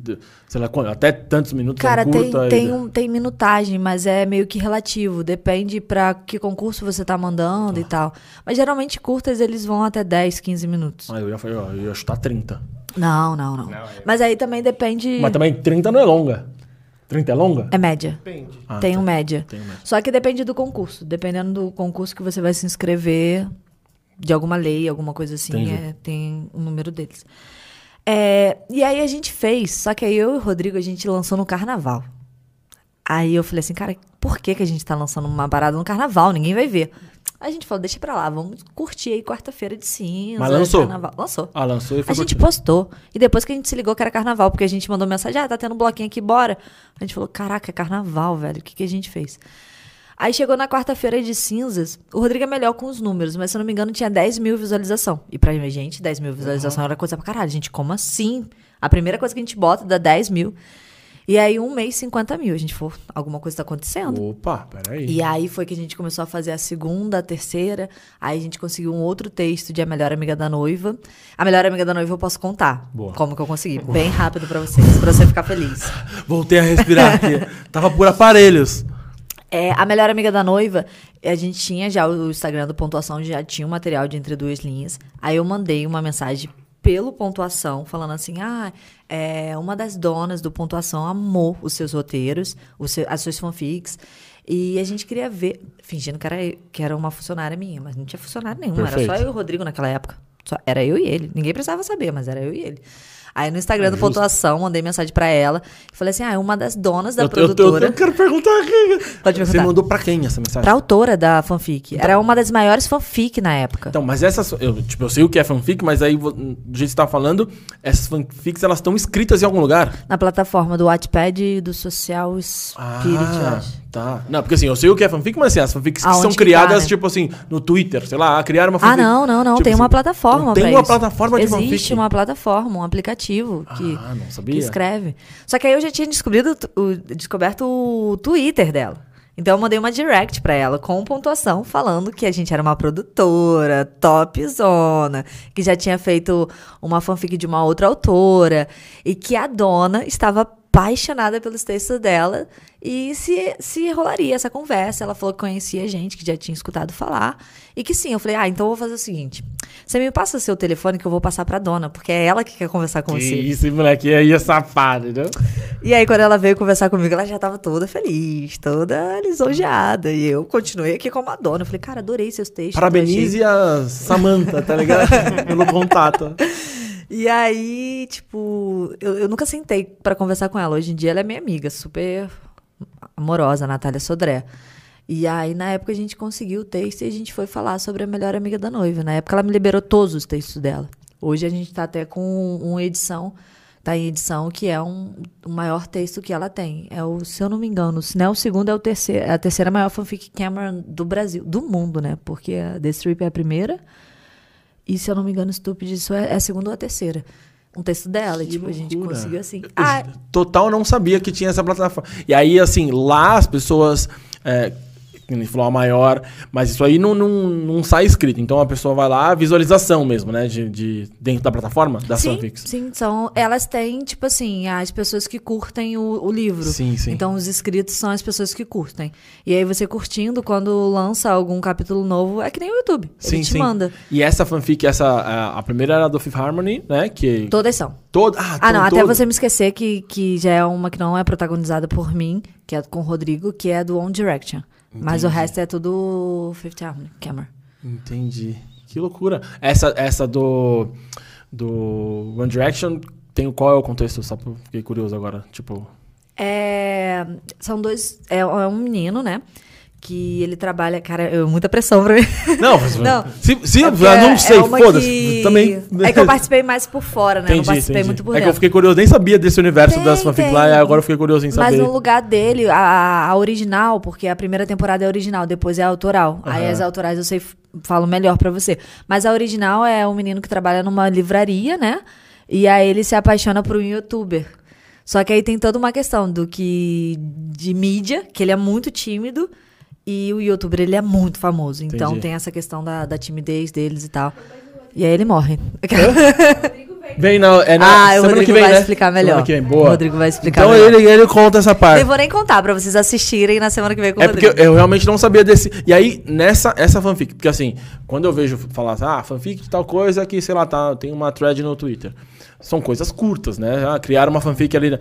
sei lá, quando, até tantos minutos Cara, é tem, curta? tem, e... um, tem minutagem, mas é meio que relativo. Depende pra que concurso você tá mandando e tal. Mas geralmente curtas eles vão até 10, 15 minutos. Ah, eu ia, eu ia chutar 30. Não, não, não. Não, é- Mas aí também depende. Mas também 30 não é longa. 30 é longa? É média. Depende. Ah, tem tá. um média. Tem um média. Só que depende do concurso. Dependendo do concurso que você vai se inscrever, de alguma lei, alguma coisa assim, é, tem o número deles. É, e aí a gente fez, só que aí eu e o Rodrigo a gente lançou no carnaval. Aí eu falei assim, cara, por que, que a gente tá lançando uma parada no carnaval? Ninguém vai ver. A gente falou, deixa pra lá, vamos curtir aí quarta-feira de cinza. Mas lançou? Carnaval. Lançou. Ah, lançou e foi A gente postou. E depois que a gente se ligou que era carnaval, porque a gente mandou mensagem, ah, tá tendo um bloquinho aqui, bora. A gente falou, caraca, é carnaval, velho. O que, que a gente fez? Aí chegou na quarta-feira de cinzas, o Rodrigo é melhor com os números, mas se eu não me engano tinha 10 mil visualização. E pra gente, 10 mil visualização era coisa pra caralho. Gente, como assim? A primeira coisa que a gente bota dá 10 mil. E aí um mês, 50 mil. A gente falou, alguma coisa tá acontecendo. Opa, peraí. E aí foi que a gente começou a fazer a segunda, a terceira. Aí a gente conseguiu um outro texto de A Melhor Amiga da Noiva. A Melhor Amiga da Noiva eu posso contar. Boa. Como que eu consegui. Bem rápido pra vocês, pra você ficar feliz. [LAUGHS] Voltei a respirar aqui. Tava por aparelhos. É, a Melhor Amiga da Noiva, a gente tinha já o Instagram do Pontuação, já tinha um material de entre duas linhas. Aí eu mandei uma mensagem pelo Pontuação, falando assim, ah, é, uma das donas do Pontuação amou os seus roteiros, os seu- as suas fanfics, e a gente queria ver, fingindo que era, que era uma funcionária minha, mas não tinha funcionário nenhum, era Perfeito. só eu e o Rodrigo naquela época. Só era eu e ele. Ninguém precisava saber, mas era eu e ele. Aí no Instagram do Pontuação, mandei mensagem pra ela e falei assim: ah, é uma das donas da Eu, eu, eu, produtora. eu quero perguntar aqui. Pode Você perguntar. mandou pra quem essa mensagem? Pra autora da fanfic. Era uma das maiores fanfic na época. Então, mas essas. Eu, tipo, eu sei o que é fanfic, mas aí, do jeito que você tá falando, essas fanfics elas estão escritas em algum lugar? Na plataforma do Wattpad e do Social Spirit, eu Ah, acho. Tá. Não, porque assim, eu sei o que é fanfic, mas assim, as fanfics que Aonde são que criadas, tá, né? tipo assim, no Twitter, sei lá, criaram uma Ah, fanfic. não, não, não. Tipo tem assim, uma plataforma Tem pra uma isso. plataforma de Existe fanfic. uma plataforma, um aplicativo que, Ah, não que sabia. escreve. Só que aí eu já tinha descobrido, o, descoberto o Twitter dela. Então eu mandei uma direct pra ela com pontuação falando que a gente era uma produtora topzona, que já tinha feito uma fanfic de uma outra autora e que a dona estava apaixonada pelos textos dela e se, se rolaria essa conversa. Ela falou que conhecia gente, que já tinha escutado falar e que sim. Eu falei, ah, então eu vou fazer o seguinte: você me passa seu telefone que eu vou passar pra dona, porque é ela que quer conversar com Que você. isso, moleque, aí é safado, entendeu? E aí, quando ela veio conversar comigo, ela já tava toda feliz, toda lisonjeada. E eu continuei aqui como a dona. Eu falei, cara, adorei seus textos. achei Parabenize a Samantha, tá ligado? [LAUGHS] Pelo contato. E aí, tipo, eu, eu nunca sentei pra conversar com ela. Hoje em dia ela é minha amiga, super amorosa, Natália Sodré. E aí, na época, a gente conseguiu o texto e a gente foi falar sobre a melhor amiga da noiva. Na época, ela me liberou todos os textos dela. Hoje, a gente tá até com uma edição, tá em edição, que é um, o maior texto que ela tem. É o, se eu não me engano, se não é o segundo, é o terceiro, é a terceira maior fanfic Cameron do Brasil, do mundo, né? Porque a The Strip é a primeira. E se eu não me engano, Stupid, isso é, é a segunda ou a terceira. Um texto dela. E, tipo, a gente loucura. conseguiu assim. Ah, Total não sabia que tinha essa plataforma. E aí, assim, lá as pessoas. É, nem falou a maior, mas isso aí não, não, não sai escrito. Então a pessoa vai lá, visualização mesmo, né? De, de- dentro da plataforma das sim, fanfics. sim, são, elas têm, tipo assim, as pessoas que curtem o, o livro. Sim, sim. Então, os inscritos são as pessoas que curtem. E aí, você curtindo, quando lança algum capítulo novo, é que nem o YouTube. Sim, Ele te sim. manda. E essa fanfic, essa, a, a primeira era do Fifth Harmony, né? Que Todas são. toda. Ah, Ah, não, to- até todo- você me esquecer que, que já é uma que não é protagonizada por mim, que é com o Rodrigo, que é do One Direction. Mas o resto é tudo Fifth Harmony, Cameron. Entendi. Que loucura. Essa, essa do. Do One Direction, tem, qual é o contexto? Só fiquei curioso agora. Tipo. É, são dois. É, é um menino, né? Que ele trabalha. Cara, eu, muita pressão pra mim. [LAUGHS] Não, mas- Não. Se, se É não sei, é foda-se. que- Também. É que eu participei mais por fora, né? eu não Entendi, participei entendi. muito por É que dentro. eu fiquei curioso, nem sabia desse universo Tem, das fanfic tem. lá, e agora eu fiquei curioso em Mas saber. no lugar dele, a, a original, porque a primeira temporada é original, depois é autoral. Aí Aham. as autorais eu sei, falo melhor pra você. Mas a original é um menino que trabalha numa livraria, né? E aí ele se apaixona por um youtuber. Só que aí tem toda uma questão do que de mídia, que ele é muito tímido, e o youtuber ele é muito famoso. Então Entendi. tem essa questão da, da timidez deles e tal. E aí ele morre. Vem na, é na ah, o Rodrigo que vem, vai né? explicar melhor. Vem, boa. O Rodrigo vai explicar Então melhor. ele, ele conta essa parte. Eu vou nem contar pra vocês assistirem na semana que vem com o É porque Rodrigo. eu realmente não sabia desse. E aí, nessa essa fanfic, porque assim, quando eu vejo falar assim, ah, fanfic de tal coisa que, sei lá, tá, tem uma thread no Twitter. São coisas curtas, né? Ah, criaram uma fanfic ali.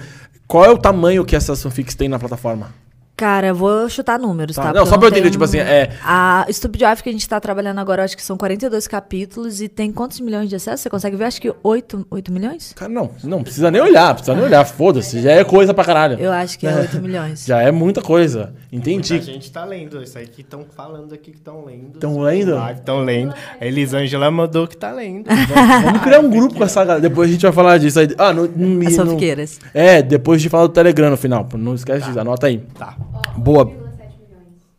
Qual é o tamanho que essas fanfics têm na plataforma? Cara, eu vou chutar números, Tá, tá? não, só pra eu entender, tipo assim, é- A Stupid Wife que a gente tá trabalhando agora, eu acho que são 42 capítulos e tem quantos milhões de acessos? Você consegue ver? Acho que 8, 8 milhões? Cara, não, não precisa nem olhar, precisa nem olhar, foda-se, já é coisa pra caralho. Eu acho que é 8 [LAUGHS] milhões. Já é muita coisa. Entendi. Muita gente tá lendo. Isso aí que estão falando aqui que estão lendo. Tão lendo? Estão lendo. A Elisângela mandou que tá lendo. [LAUGHS] Vamos criar um grupo com essa galera. Depois a gente vai falar disso aí. Ah, no, no, As no- fanfiqueiras. É, depois a gente fala do Telegram no final. Não esquece disso, anota aí. Tá. Boa.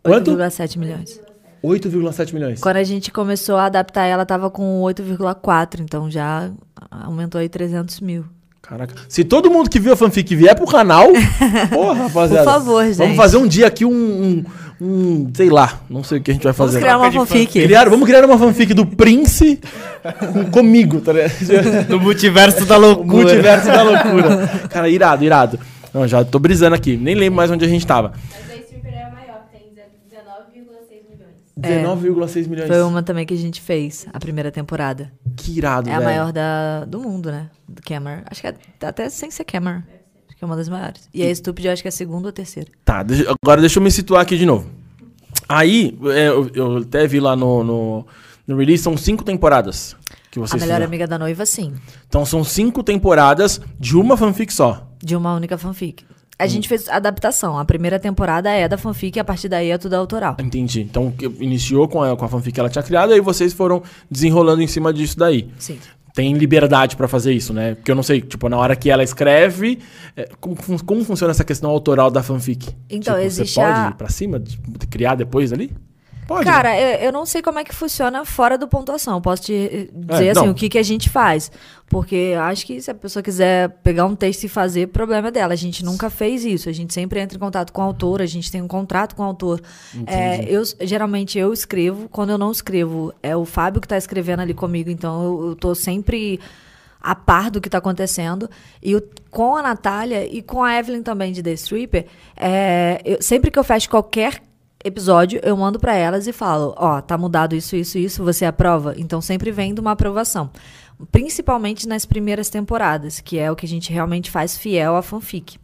Quanto? 8,7 milhões. 8,7 milhões. Quando a gente começou a adaptar ela, tava com 8,4. Então já aumentou aí 300 mil. Caraca. Se todo mundo que viu a fanfic vier pro canal, [LAUGHS] porra, rapaziada. Por favor, Vamos gente. fazer um dia aqui um, um, um- sei lá, não sei o que a gente vai Vamos fazer. criar uma fanfic. Criar- vamos criar uma fanfic do Prince com- comigo, tá ligado? [LAUGHS] No multiverso da O loucura. multiverso da loucura. Cara, irado, irado. Não, já tô brisando aqui. Nem lembro mais onde a gente tava. Mas a stripper é a maior, tem 19,6 milhões. 19,6 milhões. Foi uma também que a gente fez, a primeira temporada. Que irado, É a velho. maior da, do mundo, né? Do Cameron. Acho que é, até sem ser Cameron. Acho que é uma das maiores. E a Stupid eu acho que é a segunda ou terceira. Tá, deixa- agora deixa eu me situar aqui de novo. Aí, é, eu, eu até vi lá no, no, no release são cinco temporadas que A vocês melhor fizeram. amiga da noiva, sim. Então são cinco temporadas de uma fanfic só. De uma única fanfic. A gente fez adaptação. A primeira temporada é da fanfic e a partir daí é tudo autoral. Entendi. Então iniciou com a, com a fanfic que ela tinha criado, aí vocês foram desenrolando em cima disso daí. Sim. Tem liberdade pra fazer isso, né? Porque eu não sei, tipo, na hora que ela escreve, é, como, como funciona essa questão autoral da fanfic? Então, Tipo, existe Você pode a- ir pra cima, de- de criar depois ali? Pode. Cara, eu, eu não sei como é que funciona fora do pontuação. Posso te eh, dizer É, assim, não. o que, que a gente faz. Porque eu acho que se a pessoa quiser pegar um texto e fazer, problema é dela. A gente nunca fez isso. A gente sempre entra em contato com o autor, a gente tem um contrato com o autor. É, eu, geralmente eu escrevo. Quando eu não escrevo, é o Fábio que tá escrevendo ali comigo. Então eu, eu tô sempre a par do que tá acontecendo. E o- com a Natália e com a Evelyn também de The Stripper, é, eu- sempre que eu fecho qualquer episódio, eu mando pra elas e falo, ó, tá mudado isso, isso, isso, você aprova? Então sempre vem de uma aprovação. Principalmente nas primeiras temporadas, que é o que a gente realmente faz fiel à fanfic.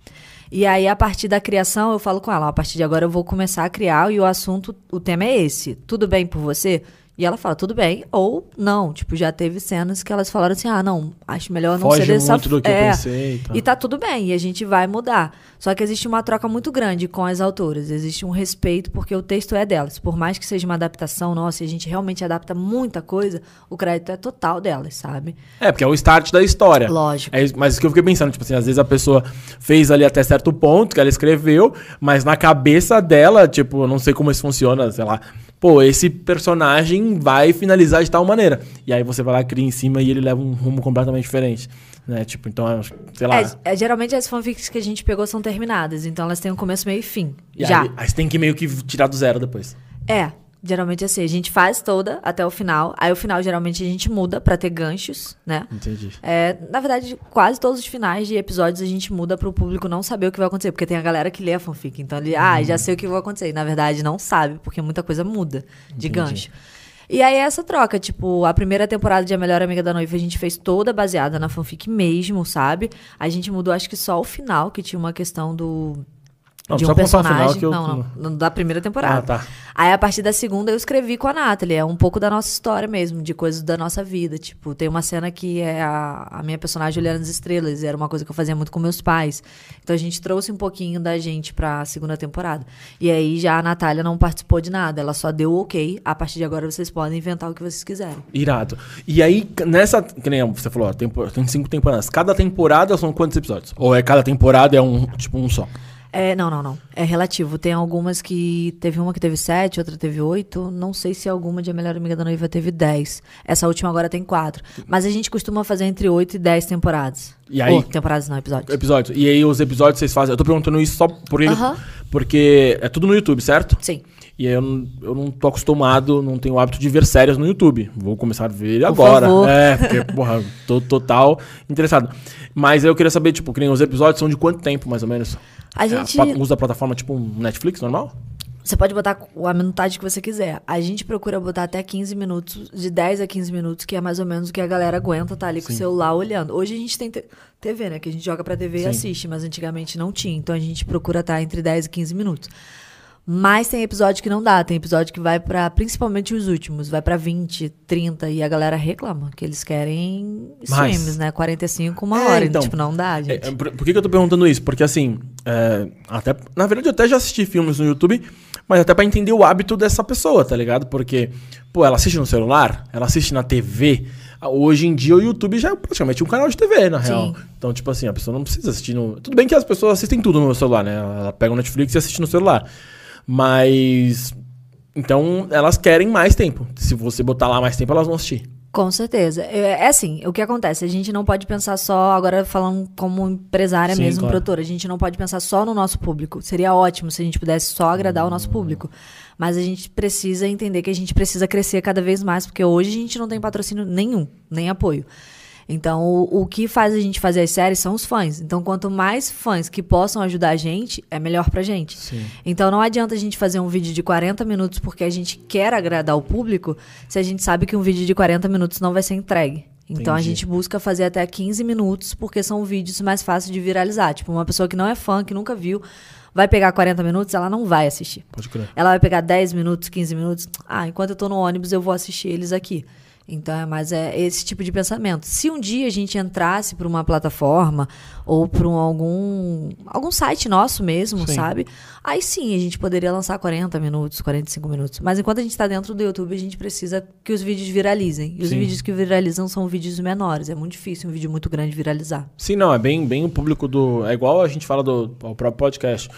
E aí, a partir da criação, eu falo com ela, a partir de agora eu vou começar a criar e o assunto, o tema é esse. Tudo bem por você? E ela fala, tudo bem, ou não. Tipo, já teve cenas que elas falaram assim, ah, não, acho melhor não Foge ser dessa muito do que eu é, pensei. E tá tudo bem, e a gente vai mudar. Só que existe uma troca muito grande com as autoras. Existe um respeito, porque o texto é delas. Por mais que seja uma adaptação nossa, e a gente realmente adapta muita coisa, o crédito é total delas, sabe? É, porque é o start da história. Lógico. É mas isso que eu fiquei pensando, tipo assim, às vezes a pessoa fez ali até certo ponto que ela escreveu, mas na cabeça dela, tipo, eu não sei como isso funciona, sei lá. Pô, esse personagem vai finalizar de tal maneira. E aí você vai lá, cria em cima e ele leva um rumo completamente diferente. Né? Tipo, então, sei lá. É, é, geralmente as fanfics que a gente pegou são terminadas, então elas têm um começo, meio e fim. E já. Aí, aí você tem que meio que tirar do zero depois. É, geralmente é assim. A gente faz toda até o final. Aí o final geralmente a gente muda pra ter ganchos, né? Entendi. É, na verdade, quase todos os finais de episódios a gente muda pro público não saber o que vai acontecer. Porque tem a galera que lê a fanfic. Então ele, ah, já sei o que vai acontecer. E na verdade não sabe, porque muita coisa muda de gancho. E aí essa troca, tipo, a primeira temporada de A Melhor Amiga da Noiva a gente fez toda baseada na fanfic mesmo, sabe? A gente mudou acho que só o final, que tinha uma questão do Não, de um personagem. que eu- Não, não, da primeira temporada. Ah, tá. Aí a partir da segunda eu escrevi com a Nathalie, é um pouco da nossa história mesmo, de coisas da nossa vida. Tipo, tem uma cena que é a, a minha personagem olhando as estrelas, era uma coisa que eu fazia muito com meus pais. Então a gente trouxe um pouquinho da gente pra segunda temporada. E aí já a Natália não participou de nada, ela só deu ok. A partir de agora vocês podem inventar o que vocês quiserem. Irado. E aí, nessa. Que nem você falou, ó, tem cinco temporadas. Cada temporada são quantos episódios? Ou é cada temporada é um, tipo, um só? É, não, não, não. É relativo. Tem algumas que. Teve uma que teve sete, outra teve oito. Não sei se alguma de A Melhor Amiga da Noiva teve dez. Essa última agora tem quatro. Mas a gente costuma fazer entre oito e dez temporadas. E aí- Oh, temporadas não, episódios. Episódios. E aí, os episódios vocês fazem. Eu tô perguntando isso só porque. Aham. Porque é tudo no YouTube, certo? Sim. E aí eu não, eu não tô acostumado, não tenho o hábito de ver séries no YouTube. Vou começar a ver Por agora. favor. É, porque, porra, tô total interessado. Mas eu queria saber, tipo, que nem os episódios são de quanto tempo, mais ou menos? A É, gente- pla- usa a plataforma tipo um Netflix normal? Você pode botar a minutagem que você quiser. A gente procura botar até 15 minutos, de 10 a 15 minutos, que é mais ou menos o que a galera aguenta tá ali com o celular olhando. Hoje a gente tem te- TV, né? Que a gente joga pra TV e Sim. assiste, mas antigamente não tinha. Então a gente procura estar entre 10 e 15 minutos. Mas tem episódio que não dá, tem episódio que vai pra, principalmente os últimos, vai pra 20, 30 e a galera reclama que eles querem streams, né? 45, uma É, hora. então. tipo, não dá, gente. É, é, por, por que, que eu tô perguntando isso? Porque assim, é, até, na verdade eu até já assisti filmes no YouTube, mas até pra entender o hábito dessa pessoa, tá ligado? Porque, pô, ela assiste no celular, ela assiste na TV. Hoje em dia o YouTube já é praticamente um canal de TV, na real. Sim. Então, tipo assim, a pessoa não precisa assistir no. Tudo bem que as pessoas assistem tudo no celular, né? Ela pega o Netflix e assiste no celular. Mas. Então, elas querem mais tempo. Se você botar lá mais tempo, elas vão assistir. Com certeza. É, é assim, o que acontece? A gente não pode pensar só, agora falando como empresária Sim, mesmo, claro. produtora, a gente não pode pensar só no nosso público. Seria ótimo se a gente pudesse só agradar o nosso público. Mas a gente precisa entender que a gente precisa crescer cada vez mais, porque hoje a gente não tem patrocínio nenhum, nem apoio. Então, o, o que faz a gente fazer as séries são os fãs. Então, quanto mais fãs que possam ajudar a gente, é melhor pra gente. Então, não adianta a gente fazer um vídeo de 40 minutos porque a gente quer agradar o público, se a gente sabe que um vídeo de 40 minutos não vai ser entregue. Então a Entendi. gente busca fazer até 15 minutos, porque são vídeos mais fáceis de viralizar. Tipo, uma pessoa que não é fã, que nunca viu, vai pegar 40 minutos, ela não vai assistir. Pode crer. Ela vai pegar 10 minutos, 15 minutos. Ah, enquanto eu tô no ônibus, eu vou assistir eles aqui. Então, é mais é esse tipo de pensamento. Se um dia a gente entrasse para uma plataforma ou para um, algum algum site nosso mesmo, Sim. sabe? Aí sim, a gente poderia lançar 40 minutos, 45 minutos. Mas enquanto a gente está dentro do YouTube, a gente precisa que os vídeos viralizem. E os Sim. vídeos que viralizam são vídeos menores. É muito difícil um vídeo muito grande viralizar. Sim, não, é bem, bem o público do. É igual a gente fala do próprio podcast.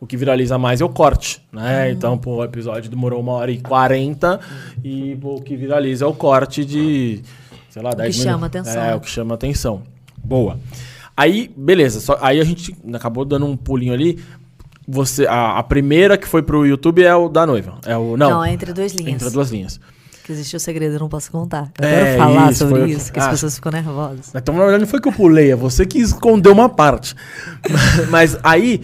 O que viraliza mais é o corte, né? Então, pô, o episódio demorou uma hora e quarenta e pô, o que viraliza é o corte de, sei lá, 10 que minutos. chama atenção, É, o que chama atenção. Boa. Aí, beleza. Só, aí a gente acabou dando um pulinho ali. Você, a, a primeira que foi pro YouTube é o da noiva. É o, não, Não, é entre duas linhas. entre duas linhas. Que existe o segredo, eu não posso contar. Eu É, quero falar isso, sobre foi- isso, que as ah. pessoas ficam nervosas. Então, na verdade, não foi que eu pulei, é você que escondeu uma parte. [LAUGHS] Mas aí,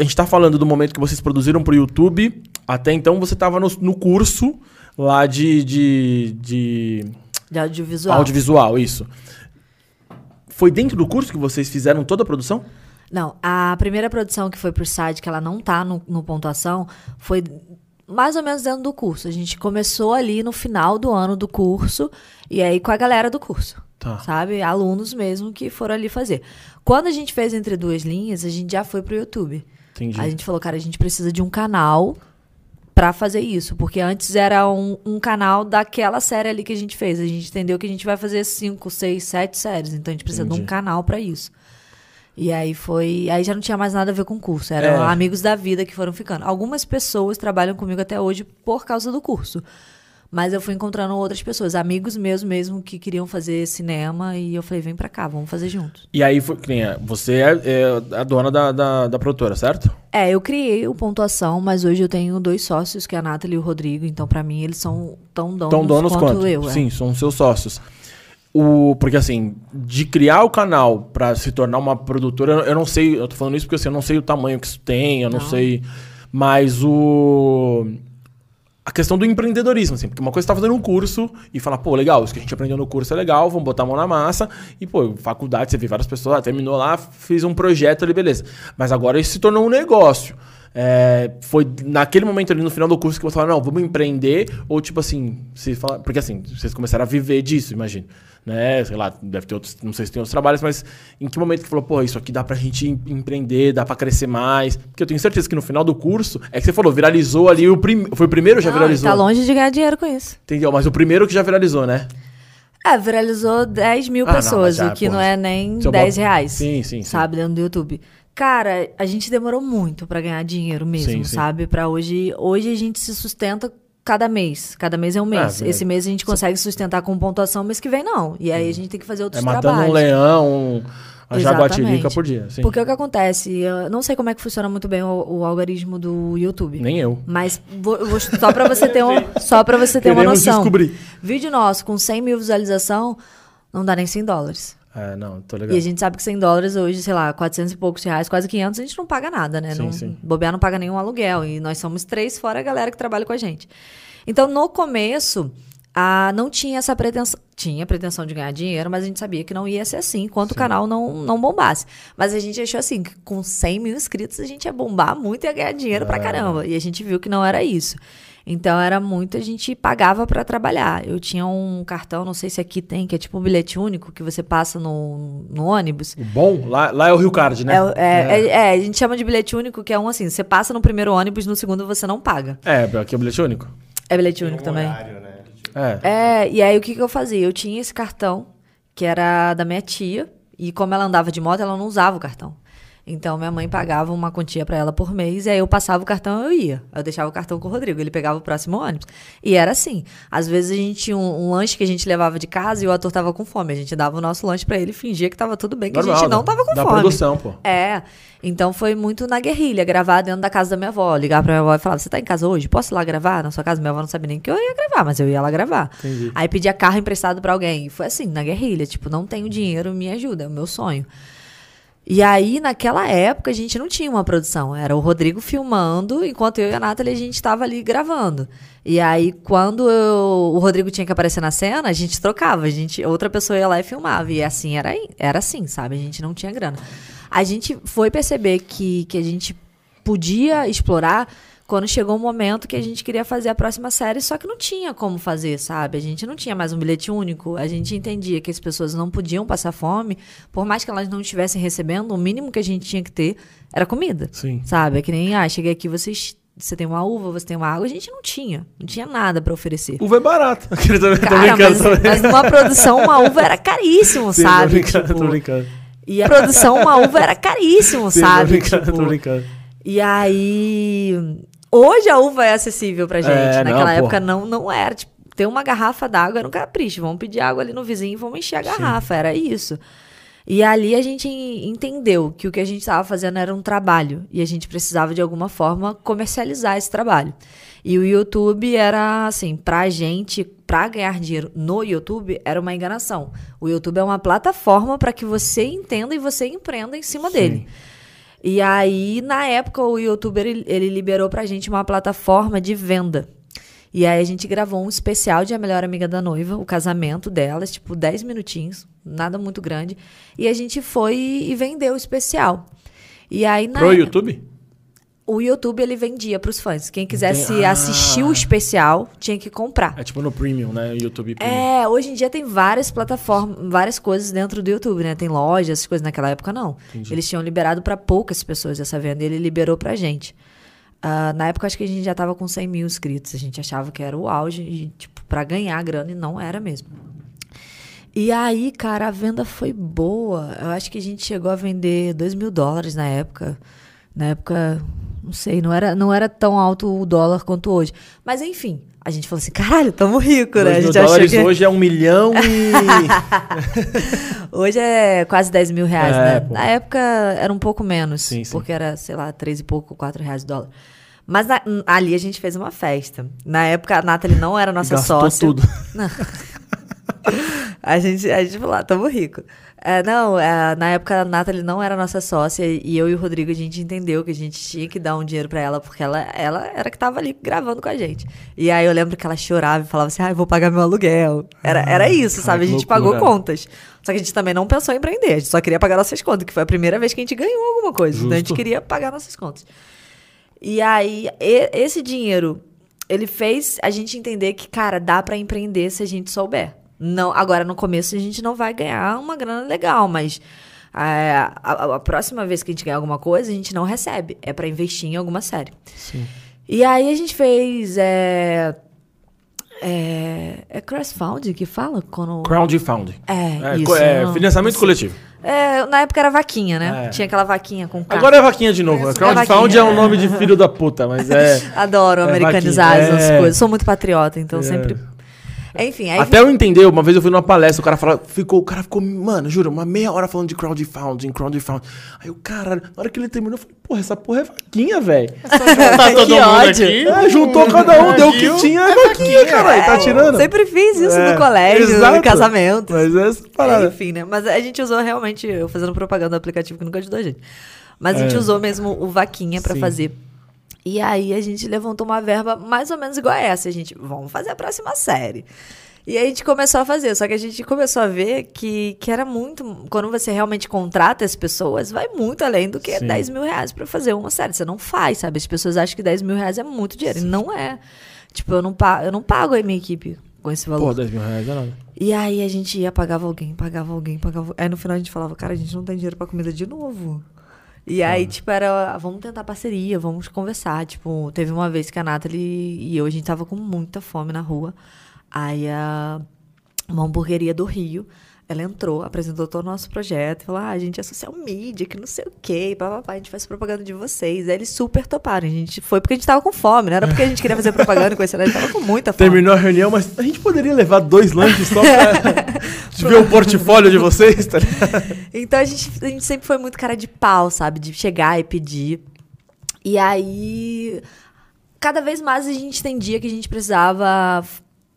a gente tá falando do momento que vocês produziram pro YouTube. Até então, você tava no, no curso lá de, de, de De audiovisual. audiovisual, isso. Foi dentro do curso que vocês fizeram toda a produção? Não, a primeira produção que foi pro site, que ela não tá no, no pontuação, foi mais ou menos dentro do curso. A gente começou ali no final do ano do curso, e aí com a galera do curso. Tá. Sabe? Alunos mesmo que foram ali fazer. Quando a gente fez entre duas linhas, a gente já foi pro YouTube. Entendi. A gente falou, cara, a gente precisa de um canal pra fazer isso. Porque antes era um, um canal daquela série ali que a gente fez. A gente entendeu que a gente vai fazer cinco, seis, sete séries. Então a gente precisa de Entendi. um canal pra isso. E aí foi. Aí já não tinha mais nada a ver com o curso. Eram É. amigos da vida que foram ficando. Algumas pessoas trabalham comigo até hoje por causa do curso. Mas eu fui encontrando outras pessoas, amigos meus mesmo, que queriam fazer cinema. E eu falei, vem pra cá, vamos fazer juntos. E aí, é, você é, é a dona da, da, da produtora, certo? É, eu criei o Pontuação, mas hoje eu tenho dois sócios, que é a Nathalie e o Rodrigo. Então, pra mim, eles são tão donos, Tão donos quanto, quanto? eu. é. Sim, são seus sócios. O, porque assim, de criar o canal pra se tornar uma produtora, eu- eu não sei, eu tô falando isso porque assim, eu não sei o tamanho que isso tem, eu não, Não. sei. Mas o. A questão do empreendedorismo, assim, porque uma coisa é você tá fazendo um curso e falar, pô, legal, isso que a gente aprendeu no curso é legal, vamos botar a mão na massa. E, pô, faculdade, você vê várias pessoas, ah, terminou lá, fez um projeto ali, beleza. Mas agora isso se tornou um negócio. É, foi naquele momento ali no final do curso que você falou, não, vamos empreender, ou tipo assim, se fala, porque assim, vocês começaram a viver disso, imagino. Né? Sei lá, deve ter outros, não sei se tem outros trabalhos, mas em que momento que falou, pô, isso aqui dá pra gente em- empreender, dá pra crescer mais? Porque eu tenho certeza que no final do curso, é que você falou, viralizou ali, o prim... foi o primeiro ou já Não, viralizou? Tá longe de ganhar dinheiro com isso. Entendeu? Mas o primeiro que já viralizou, né? É, viralizou 10 mil Ah, não, pessoas, mas já, o que pô, não é nem se eu 10 boto- reais. Sim, sim, sim. Sabe, dentro do YouTube. Cara, a gente demorou muito pra ganhar dinheiro mesmo, Sim, sim. sabe? Pra hoje. Hoje a gente se sustenta cada mês. Cada mês é um mês. Ah, Esse mês a gente consegue sustentar com pontuação, mês que vem não. E aí a gente tem que fazer É outros matando trabalhos. um leão, uma jaguatirica por dia. Sim. Porque o que acontece? Eu não sei como é que funciona muito bem o, o algoritmo do YouTube. Nem eu. Mas vou, vou- só pra você ter, um, [LAUGHS] só pra você ter uma Queremos noção. descobrir. Vídeo nosso com 100 mil visualização não dá nem 100 dólares. É, não, tô. E a gente sabe que 100 dólares hoje, sei lá, 400 e poucos reais, quase 500, a gente não paga nada, né? Sim, não, sim. Bobear não paga nenhum aluguel. E nós somos três, fora a galera que trabalha com a gente. Então, no começo, a, não tinha essa pretensão. Tinha pretensão de ganhar dinheiro, mas a gente sabia que não ia ser assim, enquanto o canal não, não bombasse. Mas a gente achou assim, que com 100 mil inscritos a gente ia bombar muito e ia ganhar dinheiro É. pra caramba. E a gente viu que não era isso. Então era muito, a gente pagava pra trabalhar. Eu tinha um cartão, não sei se aqui tem, que é tipo um bilhete único que você passa no, no ônibus. O bom, lá, lá é o Rio Card, né? É, o- é, é- é, a gente chama de bilhete único, que é um assim, você passa no primeiro ônibus, no segundo você não paga. É, aqui é o bilhete único. É bilhete Tem único um também. horário, né? É. É, e aí o que, que eu fazia? Eu tinha esse cartão, que era da minha tia, e como ela andava de moto, ela não usava o cartão. Então minha mãe pagava uma quantia pra ela por mês, e aí eu passava o cartão e eu ia. Eu deixava o cartão com o Rodrigo, ele pegava o próximo ônibus. E era assim. Às vezes a gente tinha um, um lanche que a gente levava de casa e o ator tava com fome. A gente dava o nosso lanche pra ele e fingia que tava tudo bem, que a gente não tava com da fome. produção, pô. É. Então foi muito na guerrilha, gravar dentro da casa da minha avó. Ligar pra minha avó e falar: Você tá em casa hoje? Posso ir lá gravar? Na sua casa? Minha avó não sabia nem que eu ia gravar, mas eu ia lá gravar. Entendi. Aí pedia carro emprestado pra alguém. E foi assim, na guerrilha. Tipo, não tenho dinheiro, me ajuda, é o meu sonho. E aí, naquela época, a gente não tinha uma produção. Era o Rodrigo filmando, enquanto eu e a Nathalie, a gente estava ali gravando. E aí, quando eu- o Rodrigo tinha que aparecer na cena, a gente trocava. A gente, outra pessoa ia lá e filmava. E assim, era, era assim, sabe? A gente não tinha grana. A gente foi perceber que, que a gente podia explorar quando chegou um momento que a gente queria fazer a próxima série, só que não tinha como fazer, sabe? A gente não tinha mais um bilhete único, a gente entendia que as pessoas não podiam passar fome, por mais que elas não estivessem recebendo, o mínimo que a gente tinha que ter era comida. Sim. Sabe? É que nem, ah, cheguei aqui, vocês, você tem uma uva, você tem uma água, a gente não tinha, não tinha nada pra oferecer. Uva é [LAUGHS] tô Cara, mas, mas numa produção uma uva era caríssimo, [LAUGHS] Sim, sabe? Tô brincando, Tipo, tô brincando. e a produção uma uva era caríssimo, [LAUGHS] Sim, sabe? Tô brincando, Tipo, tô brincando. e aí. Hoje a uva é acessível pra gente. É, não, Naquela pô. época não, não era. Tipo, ter uma garrafa d'água era um capricho. Vamos pedir água ali no vizinho e vamos encher a garrafa. Era isso. E ali a gente en- entendeu que o que a gente estava fazendo era um trabalho. E a gente precisava, de alguma forma, comercializar esse trabalho. E o YouTube era, assim, pra gente, pra ganhar dinheiro no YouTube, era uma enganação. O YouTube é uma plataforma para que você entenda e você empreenda em cima dele. E aí, na época, o youtuber ele, ele liberou pra gente uma plataforma de venda. E aí a gente gravou um especial de A Melhor Amiga da Noiva, o casamento delas, tipo 10 minutinhos, nada muito grande. E a gente foi e vendeu o especial. E aí na Pro YouTube? O YouTube ele vendia pros fãs. Quem quisesse Entendi. Ah. assistir o especial tinha que comprar. É tipo no Premium, né? YouTube Premium. É, hoje em dia tem várias plataformas, várias coisas dentro do YouTube, né? Tem lojas, essas coisas. Naquela época, não. Entendi. Eles tinham liberado pra poucas pessoas essa venda e ele liberou pra gente. Ah, na época, acho que a gente já tava com 100 mil inscritos. A gente achava que era o auge, e, tipo, pra ganhar grana, e não era mesmo. E aí, cara, a venda foi boa. Eu acho que a gente chegou a vender 2 mil dólares na época. Na época, não sei, não era, não era tão alto o dólar quanto hoje. Mas enfim, a gente falou assim: caralho, tamo rico, né? Dois A gente dólares que- [LAUGHS] hoje é um milhão e... [LAUGHS] Hoje é quase 10 mil reais, É, né? pô. Na época era um pouco menos, Sim, sim. porque era, sei lá, 3 e pouco, 4 reais o dólar. Mas na- ali a gente fez uma festa. Na época a Nathalie não era nossa Gastou sócia. tudo. [LAUGHS] A gente, a gente falou, ah, tamo rico. É, não, é, na época a Nathalie não era nossa sócia e eu e o Rodrigo a gente entendeu que a gente tinha que dar um dinheiro pra ela, porque ela, ela era que tava ali gravando com a gente. E aí eu lembro que ela chorava e falava assim, ah, eu vou pagar meu aluguel. Era, era isso, sabe? A gente loucura. pagou contas. Só que a gente também não pensou em empreender, a gente só queria pagar nossas contas, que foi a primeira vez que a gente ganhou alguma coisa. Então a gente Justo. queria pagar nossas contas. E aí, e- esse dinheiro, ele fez a gente entender que, cara, dá pra empreender se a gente souber. Não, agora, no começo, a gente não vai ganhar uma grana legal, mas é, a, a- a próxima vez que a gente ganhar alguma coisa, a gente não recebe. É pra investir em alguma série. Sim. E aí a gente fez. É, é, é crowdfunding que fala? Quando... Crowdfunding. É, É, isso. é, não, financiamento coletivo. É, na época era vaquinha, né? É. Tinha aquela vaquinha com K. Agora é vaquinha de novo. Crowdfunding vaquinha. é um nome de filho da puta, mas é... [LAUGHS] Adoro É americanizar vaquinha, as é. coisas. Sou muito patriota, então É. sempre. Enfim, aí. Até eu entender, uma vez eu fui numa palestra, o cara falou, ficou, o cara ficou, mano, juro, uma meia hora falando de crowdfunding, crowdfunding. Aí o caralho, na hora que ele terminou, eu falei, porra, essa porra é vaquinha, velho. [LAUGHS] Tá todo Que mundo ódio. aqui. É, juntou cada um, deu o que tinha, é vaquinha, caralho, tá tirando? Sempre fiz isso É, no colégio, exato. no casamento. Mas é essa parada. Enfim, né? Mas a gente usou realmente, eu fazendo propaganda do aplicativo que nunca ajudou a gente. Mas a gente É. usou mesmo o Vaquinha pra Sim. fazer. E aí a gente levantou uma verba mais ou menos igual a essa. A gente, vamos fazer a próxima série. E aí a gente começou a fazer, só que a gente começou a ver que, que era muito. Quando você realmente contrata as pessoas, vai muito além do que Sim. 10 mil reais pra fazer uma série. Você não faz, sabe? As pessoas acham que 10 mil reais é muito dinheiro. E não é. Tipo, eu não, pago, eu não pago a minha equipe com esse valor. Pô, 10 mil reais é nada. E aí a gente ia, pagava alguém, pagava alguém, pagava. Aí no final a gente falava, cara, a gente não tem dinheiro pra comida de novo. E aí, tipo, era, vamos tentar parceria, vamos conversar. Tipo, teve uma vez que a Nathalie e eu, a gente tava com muita fome na rua. Aí a, uma hamburgueria do Rio, ela entrou, apresentou todo o nosso projeto, falou, ah, a gente é social media, que não sei o quê, papapá, a gente faz propaganda de vocês. Aí eles super toparam, a gente foi porque a gente tava com fome, não era porque a gente queria fazer propaganda com esse, a gente tava com muita fome. Terminou a reunião, mas a gente poderia levar dois lanches só pra ver o portfólio de vocês, tá? Então a gente, a gente sempre foi muito cara de pau, sabe? De chegar e pedir. E aí, cada vez mais a gente entendia que a gente precisava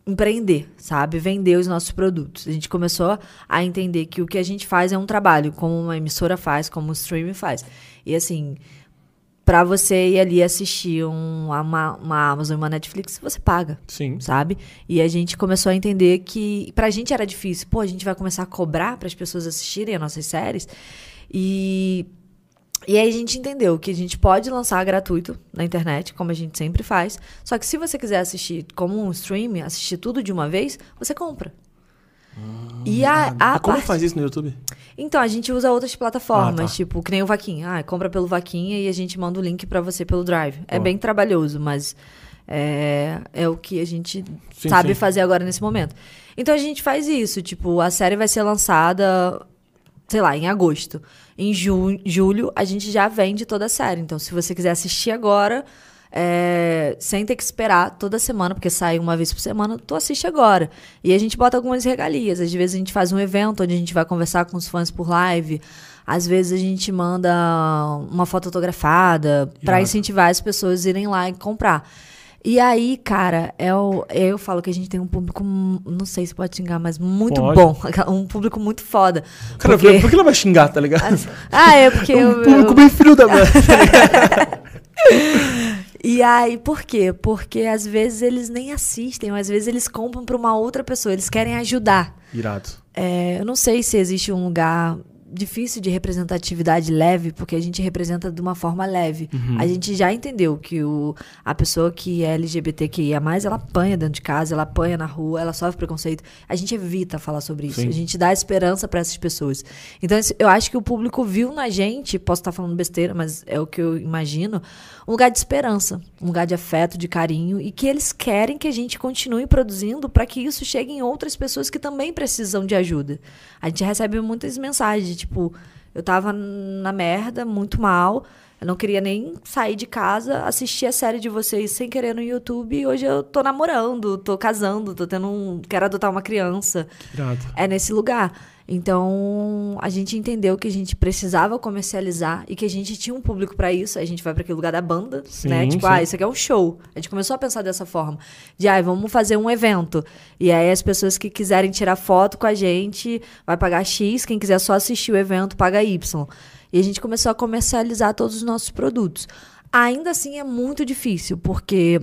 empreender, sabe? Vender os nossos produtos. A gente começou a entender que o que a gente faz é um trabalho, como uma emissora faz, como um streaming faz. E assim, para você ir ali assistir um, uma, uma Amazon uma Netflix, você paga, Sim. sabe? E a gente começou a entender que pra gente era difícil. Pô, a gente vai começar a cobrar para as pessoas assistirem as nossas séries. E e aí a gente entendeu que a gente pode lançar gratuito na internet, como a gente sempre faz. Só que se você quiser assistir como um stream, assistir tudo de uma vez, você compra. e a, a Mas Ah, como parte- faz isso no YouTube? Então, a gente usa outras plataformas, Ah, tá. tipo, que nem o Vaquinha. Ah, compra pelo Vaquinha e a gente manda o link pra você pelo Drive. É Ó. bem trabalhoso, mas é, é o que a gente Sim, sabe sim. fazer agora nesse momento. Então a gente faz isso, tipo, a série vai ser lançada, sei lá, em agosto. Em ju julho, a gente já vende toda a série. Então, se você quiser assistir agora, é, sem ter que esperar toda semana, porque sai uma vez por semana, tu assiste agora. E a gente bota algumas regalias. Às vezes a gente faz um evento onde a gente vai conversar com os fãs por live. Às vezes a gente manda uma foto autografada para incentivar as pessoas a irem lá e comprar. E aí, cara, é o, eu falo que a gente tem um público, não sei se pode xingar, mas muito Pode. bom. [LAUGHS] Um público muito foda. Cara, Porque- por que ela vai xingar, tá ligado? Ah, é porque É eu, um público eu- bem filho da mãe. [LAUGHS] E aí, por quê? Porque às vezes eles nem assistem, ou às vezes eles compram pra uma outra pessoa, eles querem ajudar. Irado. É, eu não sei se existe um lugar difícil de representatividade leve, porque a gente representa de uma forma leve. Uhum. A gente já entendeu que o, a pessoa que é LGBTQIA+, ela apanha dentro de casa, ela apanha na rua, ela sofre preconceito. A gente evita falar sobre isso. Sim. A gente dá esperança para essas pessoas. Então, eu acho que o público viu na gente, posso estar falando besteira, mas é o que eu imagino, um lugar de esperança, um lugar de afeto, de carinho, e que eles querem que a gente continue produzindo para que isso chegue em outras pessoas que também precisam de ajuda. A gente recebe muitas mensagens, de, tipo, eu tava na merda, muito mal, eu não queria nem sair de casa, assistir a série de vocês sem querer no YouTube, e hoje eu tô namorando, tô casando, tô tendo um. quero adotar uma criança é nesse lugar. Então, a gente entendeu que a gente precisava comercializar e que a gente tinha um público pra isso. Aí a gente vai pra aquele lugar da banda, Sim, né? Tipo, sim. ah, isso aqui é um show. A gente começou a pensar dessa forma. De, ah, vamos fazer um evento. E aí as pessoas que quiserem tirar foto com a gente vai pagar X, quem quiser só assistir o evento paga Y. E a gente começou a comercializar todos os nossos produtos. Ainda assim é muito difícil, porque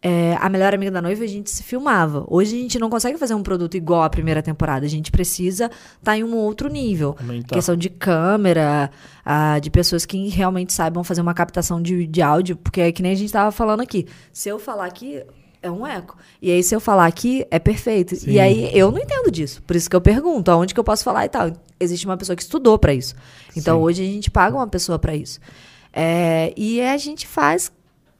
é, a melhor amiga da noiva a gente se filmava. Hoje a gente não consegue fazer um produto igual à primeira temporada. A gente precisa estar em um outro nível. Aumentar. Questão de câmera, ah, de pessoas que realmente saibam fazer uma captação de, de áudio, porque é que nem a gente estava falando aqui. Se eu falar aqui, é um eco. E aí, se eu falar aqui, é perfeito. Sim. E aí, eu não entendo disso. Por isso que eu pergunto, aonde que eu posso falar e tal. Existe uma pessoa que estudou para isso. Então, Sim. hoje a gente paga uma pessoa para isso. É, e a gente faz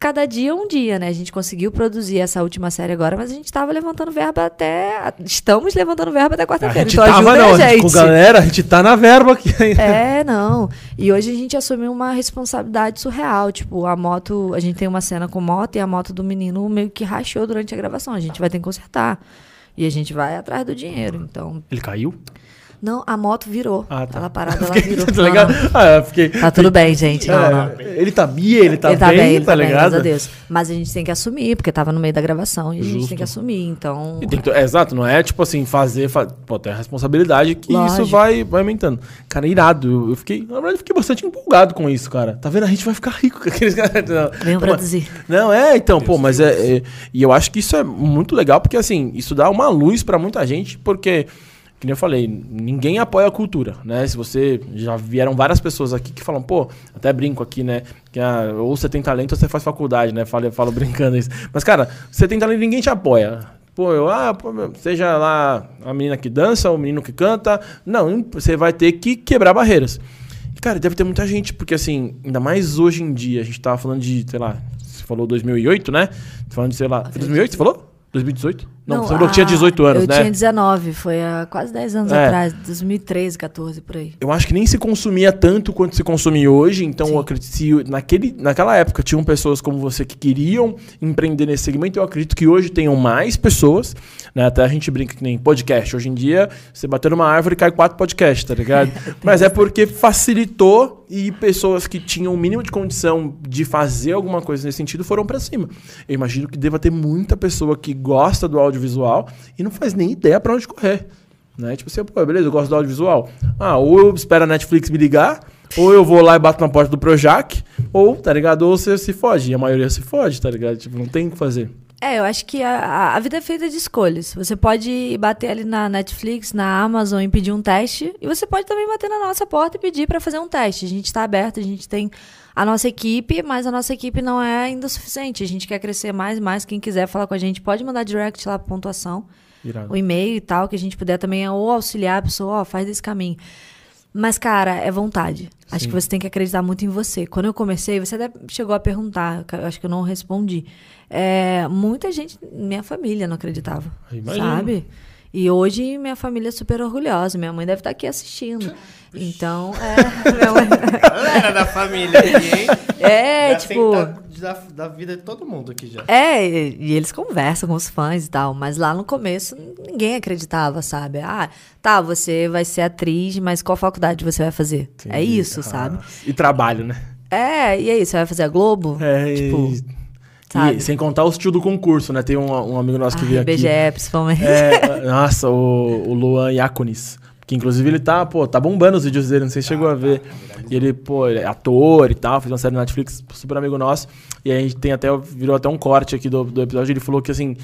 cada dia um dia, né? A gente conseguiu produzir essa última série agora, mas a gente estava levantando verba até. Estamos levantando verba até quarta-feira. Então tava, ajuda não, a gente. com galera, a gente tá na verba aqui ainda. É, não. E hoje a gente assumiu uma responsabilidade surreal. Tipo, a moto. A gente tem uma cena com moto e a moto do menino meio que rachou durante a gravação. A gente vai ter que consertar. E a gente vai atrás do dinheiro. Então. Ele caiu? Não, a moto virou. Ah, tá. Ela parada, ela virou. tá Não, ligado? não. Ah, eu fiquei. Tá tudo bem, gente. Não, É, não. Ele tá bem, ele tá ele tá bem, bem, ele tá tá bem, ligado? graças a Deus. Mas a gente tem que assumir, porque tava no meio da gravação e a gente Justo. tem que assumir. Então. E tem que- é, exato, não é tipo assim, fazer. Fa... Pô, tem a responsabilidade que Lógico. isso vai, vai aumentando. Cara, irado. Eu, eu fiquei. Na verdade, eu fiquei bastante empolgado com isso, cara. Tá vendo? A gente vai ficar rico com aqueles [LAUGHS] caras. Não, Venham Não, produzir. Não, é, então, pô, mas é, é- E eu acho que isso é muito legal, porque assim, isso dá uma luz pra muita gente, porque. Que nem eu falei, ninguém apoia a cultura, né? Se você. Já vieram várias pessoas aqui que falam, pô, até brinco aqui, né? Que ah, ou você tem talento ou você faz faculdade, né? Falo, falo [LAUGHS] brincando isso. Mas, cara, você tem talento ninguém te apoia. Pô, eu, ah, pô, seja lá a menina que dança, o menino que canta. Não, você vai ter que quebrar barreiras. E, cara, deve ter muita gente, porque assim, ainda mais hoje em dia, a gente tava falando de, sei lá, você falou 2008, né? Falando de, sei lá, foi 2008 você falou? 2018? Não, você falou que tinha a- 18 anos, eu né? tinha 19, foi há quase 10 anos É. atrás, 2013, 14, por aí. Eu acho que nem se consumia tanto quanto se consome hoje, então Sim. eu acredito se naquele, naquela época tinham pessoas como você que queriam empreender nesse segmento, eu acredito que hoje tenham mais pessoas, né? Até a gente brinca que nem podcast. Hoje em dia, você bater numa árvore cai quatro podcasts, tá ligado? [LAUGHS] Mas é porque facilitou e pessoas que tinham o mínimo de condição de fazer alguma coisa nesse sentido foram pra cima. Eu imagino que deva ter muita pessoa que gosta do audiovisual e não faz nem ideia pra onde correr. Né? Tipo assim, pô, beleza, eu gosto do audiovisual. Ah, ou eu espero a Netflix me ligar, ou eu vou lá e bato na porta do Projac, ou, tá ligado? Ou você se foge. E a maioria se foge, tá ligado? Tipo, não tem o que fazer. É, eu acho que a- a, vida é feita de escolhas. Você pode bater ali na Netflix, na Amazon e pedir um teste. E você pode também bater na nossa porta e pedir pra fazer um teste. A gente tá aberto, a gente tem a nossa equipe, mas a nossa equipe não é ainda o suficiente. A gente quer crescer mais e mais. Quem quiser falar com a gente pode mandar direct lá pra pontuação. Irado. o e-mail e tal, que a gente puder também ou auxiliar a pessoa, ó, faz esse caminho. Mas, cara, é vontade. Acho Sim. que você tem que acreditar muito em você. Quando eu comecei, você até chegou a perguntar, eu acho que eu não respondi. É, muita gente, minha família não acreditava, Imagino. sabe? E hoje minha família é super orgulhosa. Minha mãe deve estar aqui assistindo. Então, [LAUGHS] é. minha mãe- Galera da família aqui, hein? é, Já tipo. Da, da vida de todo mundo aqui já. É, e, e eles conversam com os fãs e tal, mas lá no começo ninguém acreditava, sabe? Ah, tá, você vai ser atriz, mas qual faculdade você vai fazer? É Entendi. isso, Ah, sabe? E trabalho, né? É, e aí, você vai fazer a Globo? É, Tipo, e, sabe? e sem contar os tio do concurso, né? Tem um, um amigo nosso que Ah, veio aqui. IBGE, principalmente. É, nossa, o, o Luan Iaconis. Que inclusive ele tá, pô, tá bombando os vídeos dele, não sei se chegou a ver. E ele, pô, ele é ator e tal, fez uma série na Netflix, super amigo nosso. E aí a gente tem até, virou até um corte aqui do, do episódio, ele falou que assim,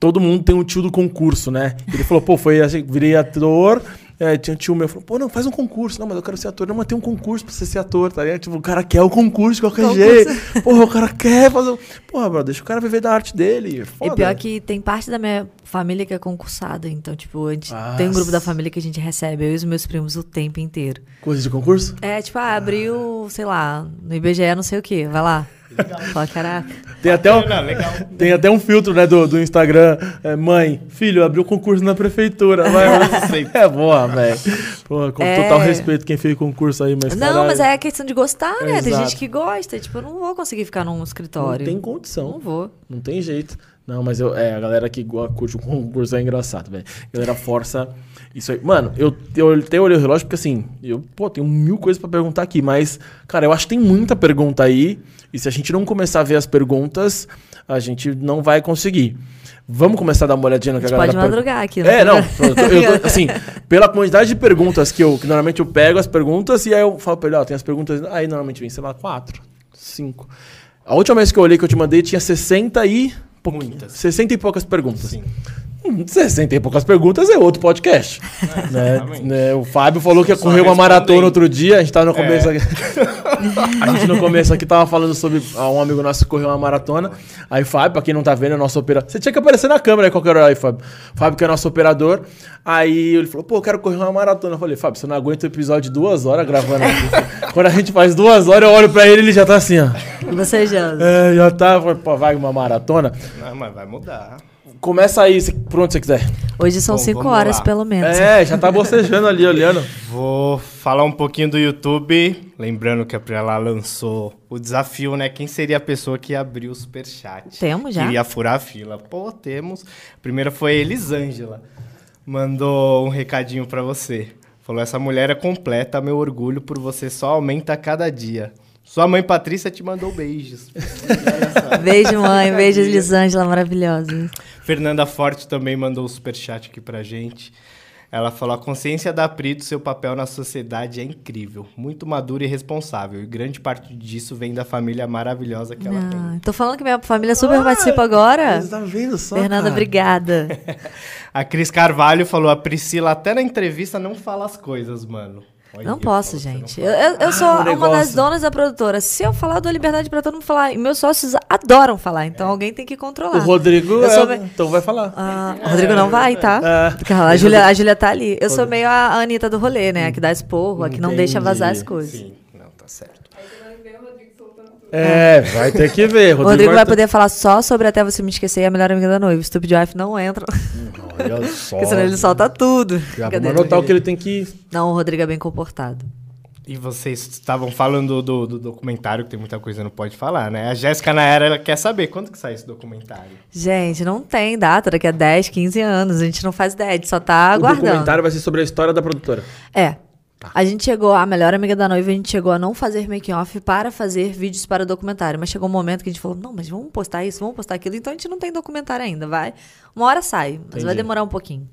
todo mundo tem um tio do concurso, né? Ele falou, pô, foi assim, virei ator, é, tinha um tio meu, falou, pô, não, faz um concurso. Não, mas eu quero ser ator. Não, mas tem um concurso pra você ser ator, tá ligado? Tipo, o cara quer o concurso de qualquer Concurso. jeito. Porra, o cara quer fazer... um- Porra, bro, deixa o cara viver da arte dele. E Foda. pior que tem parte da minha família que é concursada, então, tipo, a gente tem um grupo da família que a gente recebe, eu e os meus primos, o tempo inteiro. Coisa de concurso? É, tipo, ah, abriu, sei lá, no IBGE não sei o quê, vai lá. Fala, caraca. Tem até, um, Não, tem até um filtro, né, do, do Instagram. É, mãe, filho, abriu concurso na prefeitura. Vai, é boa, velho. Com É. total respeito quem fez concurso aí, mas Não, caralho, mas é questão de gostar, né? Tem Exato. gente que gosta. Tipo, eu não vou conseguir ficar num Não escritório. tem Não condição. vou. Não tem jeito. Não, mas eu, é, a galera que curte o concurso é engraçado, velho. A galera força isso aí. Mano, eu, eu até olhei o relógio porque assim, eu, pô, tenho mil coisas pra perguntar aqui, mas, cara, eu acho que tem muita pergunta aí. E se a gente não começar a ver as perguntas, a gente não vai conseguir. Vamos começar a dar uma olhadinha no que A a galera pode per- madrugar aqui. né? É, não. Eu tô- eu tô- assim, pela quantidade de perguntas que eu. Que normalmente eu pego as perguntas e aí eu falo pra ele, ó, tem as perguntas. Aí normalmente vem, sei lá, quatro, cinco. A última vez que eu olhei que eu te mandei tinha 60 e. pouquinho. Muitas. 60 e poucas perguntas. Sim. Hum, 60 e poucas perguntas é outro podcast. né? exatamente. Né, O Fábio falou que ia correr uma maratona outro dia. A gente tava no começo É. aqui. [LAUGHS] A gente no começo aqui tava falando sobre ah, um amigo nosso que correu uma maratona. Aí, Fábio, pra quem não tá vendo, é nosso operador. Você tinha que aparecer na câmera aí qualquer hora aí, Fábio. Fábio, que é nosso operador. Aí ele falou, pô, eu quero correr uma maratona. Eu falei, Fábio, você não aguenta o episódio de duas horas gravando aqui. [LAUGHS] Quando a gente faz duas horas, eu olho pra ele e ele já tá assim, ó. E você, já. É, já tá, pô, vai uma maratona. Não, mas vai mudar. Começa aí, se- por onde você quiser. Hoje são Bom, cinco vamos horas, lá. pelo menos. É, já tá bocejando ali, olhando. [LAUGHS] Vou falar um pouquinho do YouTube. Lembrando que a Priela lançou o desafio, né? Quem seria a pessoa que abriu o superchat? Temos já? Queria furar a fila. Pô, temos. A primeira foi a Elisângela. Mandou um recadinho pra você. Falou: essa mulher é completa, meu orgulho por você só aumenta a cada dia. Sua mãe Patrícia te mandou beijos. [LAUGHS] Beijo, mãe. Beijo. Elisângela, maravilhosa. Fernanda Forte também mandou o superchat aqui pra gente. Ela falou: a consciência da Pri do seu papel na sociedade é incrível, muito madura e responsável. E grande parte disso vem da família maravilhosa que ela tem. Ah, tô falando que minha família super participa agora. Você tá vendo só? Fernanda, cara? obrigada. [LAUGHS] A Cris Carvalho falou: a Priscila até na entrevista não fala as coisas, mano. Olha, Não posso, gente. não Eu, eu, sou o uma das donas da produtora. Se eu falar, eu dou liberdade pra todo mundo falar. E meus sócios adoram falar, então alguém tem que controlar. O Rodrigo, é, meio- então vai falar. Ah, o Rodrigo não vai, tá? É. Porque a Júlia, a Júlia tá ali. Eu sou meio a Anitta do rolê, né? A que dá esporro, a que não deixa vazar as Entendi. coisas. Sim, não, tá certo. É, vai ter que ver. O Rodrigo vai ter- poder falar só sobre Até Você Me Esquecer e a Melhor Amiga da Noiva. Stupid Wife não entra, Olha [LAUGHS] só. porque senão ele solta tudo. Já vamos anotar o que ele tem que... Não, o Rodrigo é bem comportado. E vocês estavam falando do, do documentário, que tem muita coisa que não pode falar, né? A Jéssica Naera ela quer saber quando que sai esse documentário. Gente, não tem data, daqui a 10, 15 anos. A gente não faz ideia, a gente só tá O aguardando. documentário vai ser sobre a história da produtora. É. A gente chegou, a melhor amiga da noiva, a gente chegou a não fazer making-off para fazer vídeos para documentário. Mas chegou um momento que a gente falou, não, mas vamos postar isso, vamos postar aquilo. Então a gente não tem documentário ainda, vai. Uma hora sai, mas vai Entendi. demorar um pouquinho.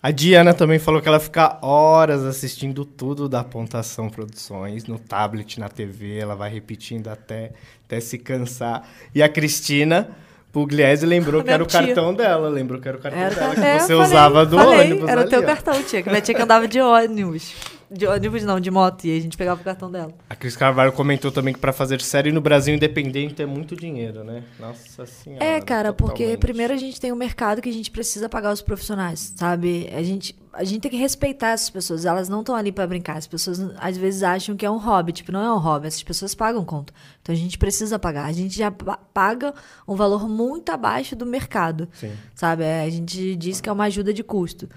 A Diana também falou que ela fica horas assistindo tudo da Pontação Produções, no tablet, na TV, ela vai repetindo até, até se cansar. E a Cristina Pugliese lembrou que era o tia. cartão dela, lembrou que era o cartão Era, dela, que você falei, usava do falei, ônibus Era o teu ó. cartão, tia. Que minha tia que andava de ônibus. De ônibus não, de moto. E a gente pegava o cartão dela. A Cris Carvalho comentou também que pra fazer série no Brasil independente é muito dinheiro, né? Nossa senhora. É, cara, porque totalmente. primeiro a gente tem um mercado que a gente precisa pagar os profissionais, sabe? A gente, a gente tem que respeitar essas pessoas. Elas não estão ali pra brincar. As pessoas às vezes acham que é um hobby. Tipo, não é um hobby. Essas pessoas pagam conta. Então a gente precisa pagar. A gente já pa- paga um valor muito abaixo do mercado. Sim. Sabe? É, A gente diz que é uma ajuda de custo.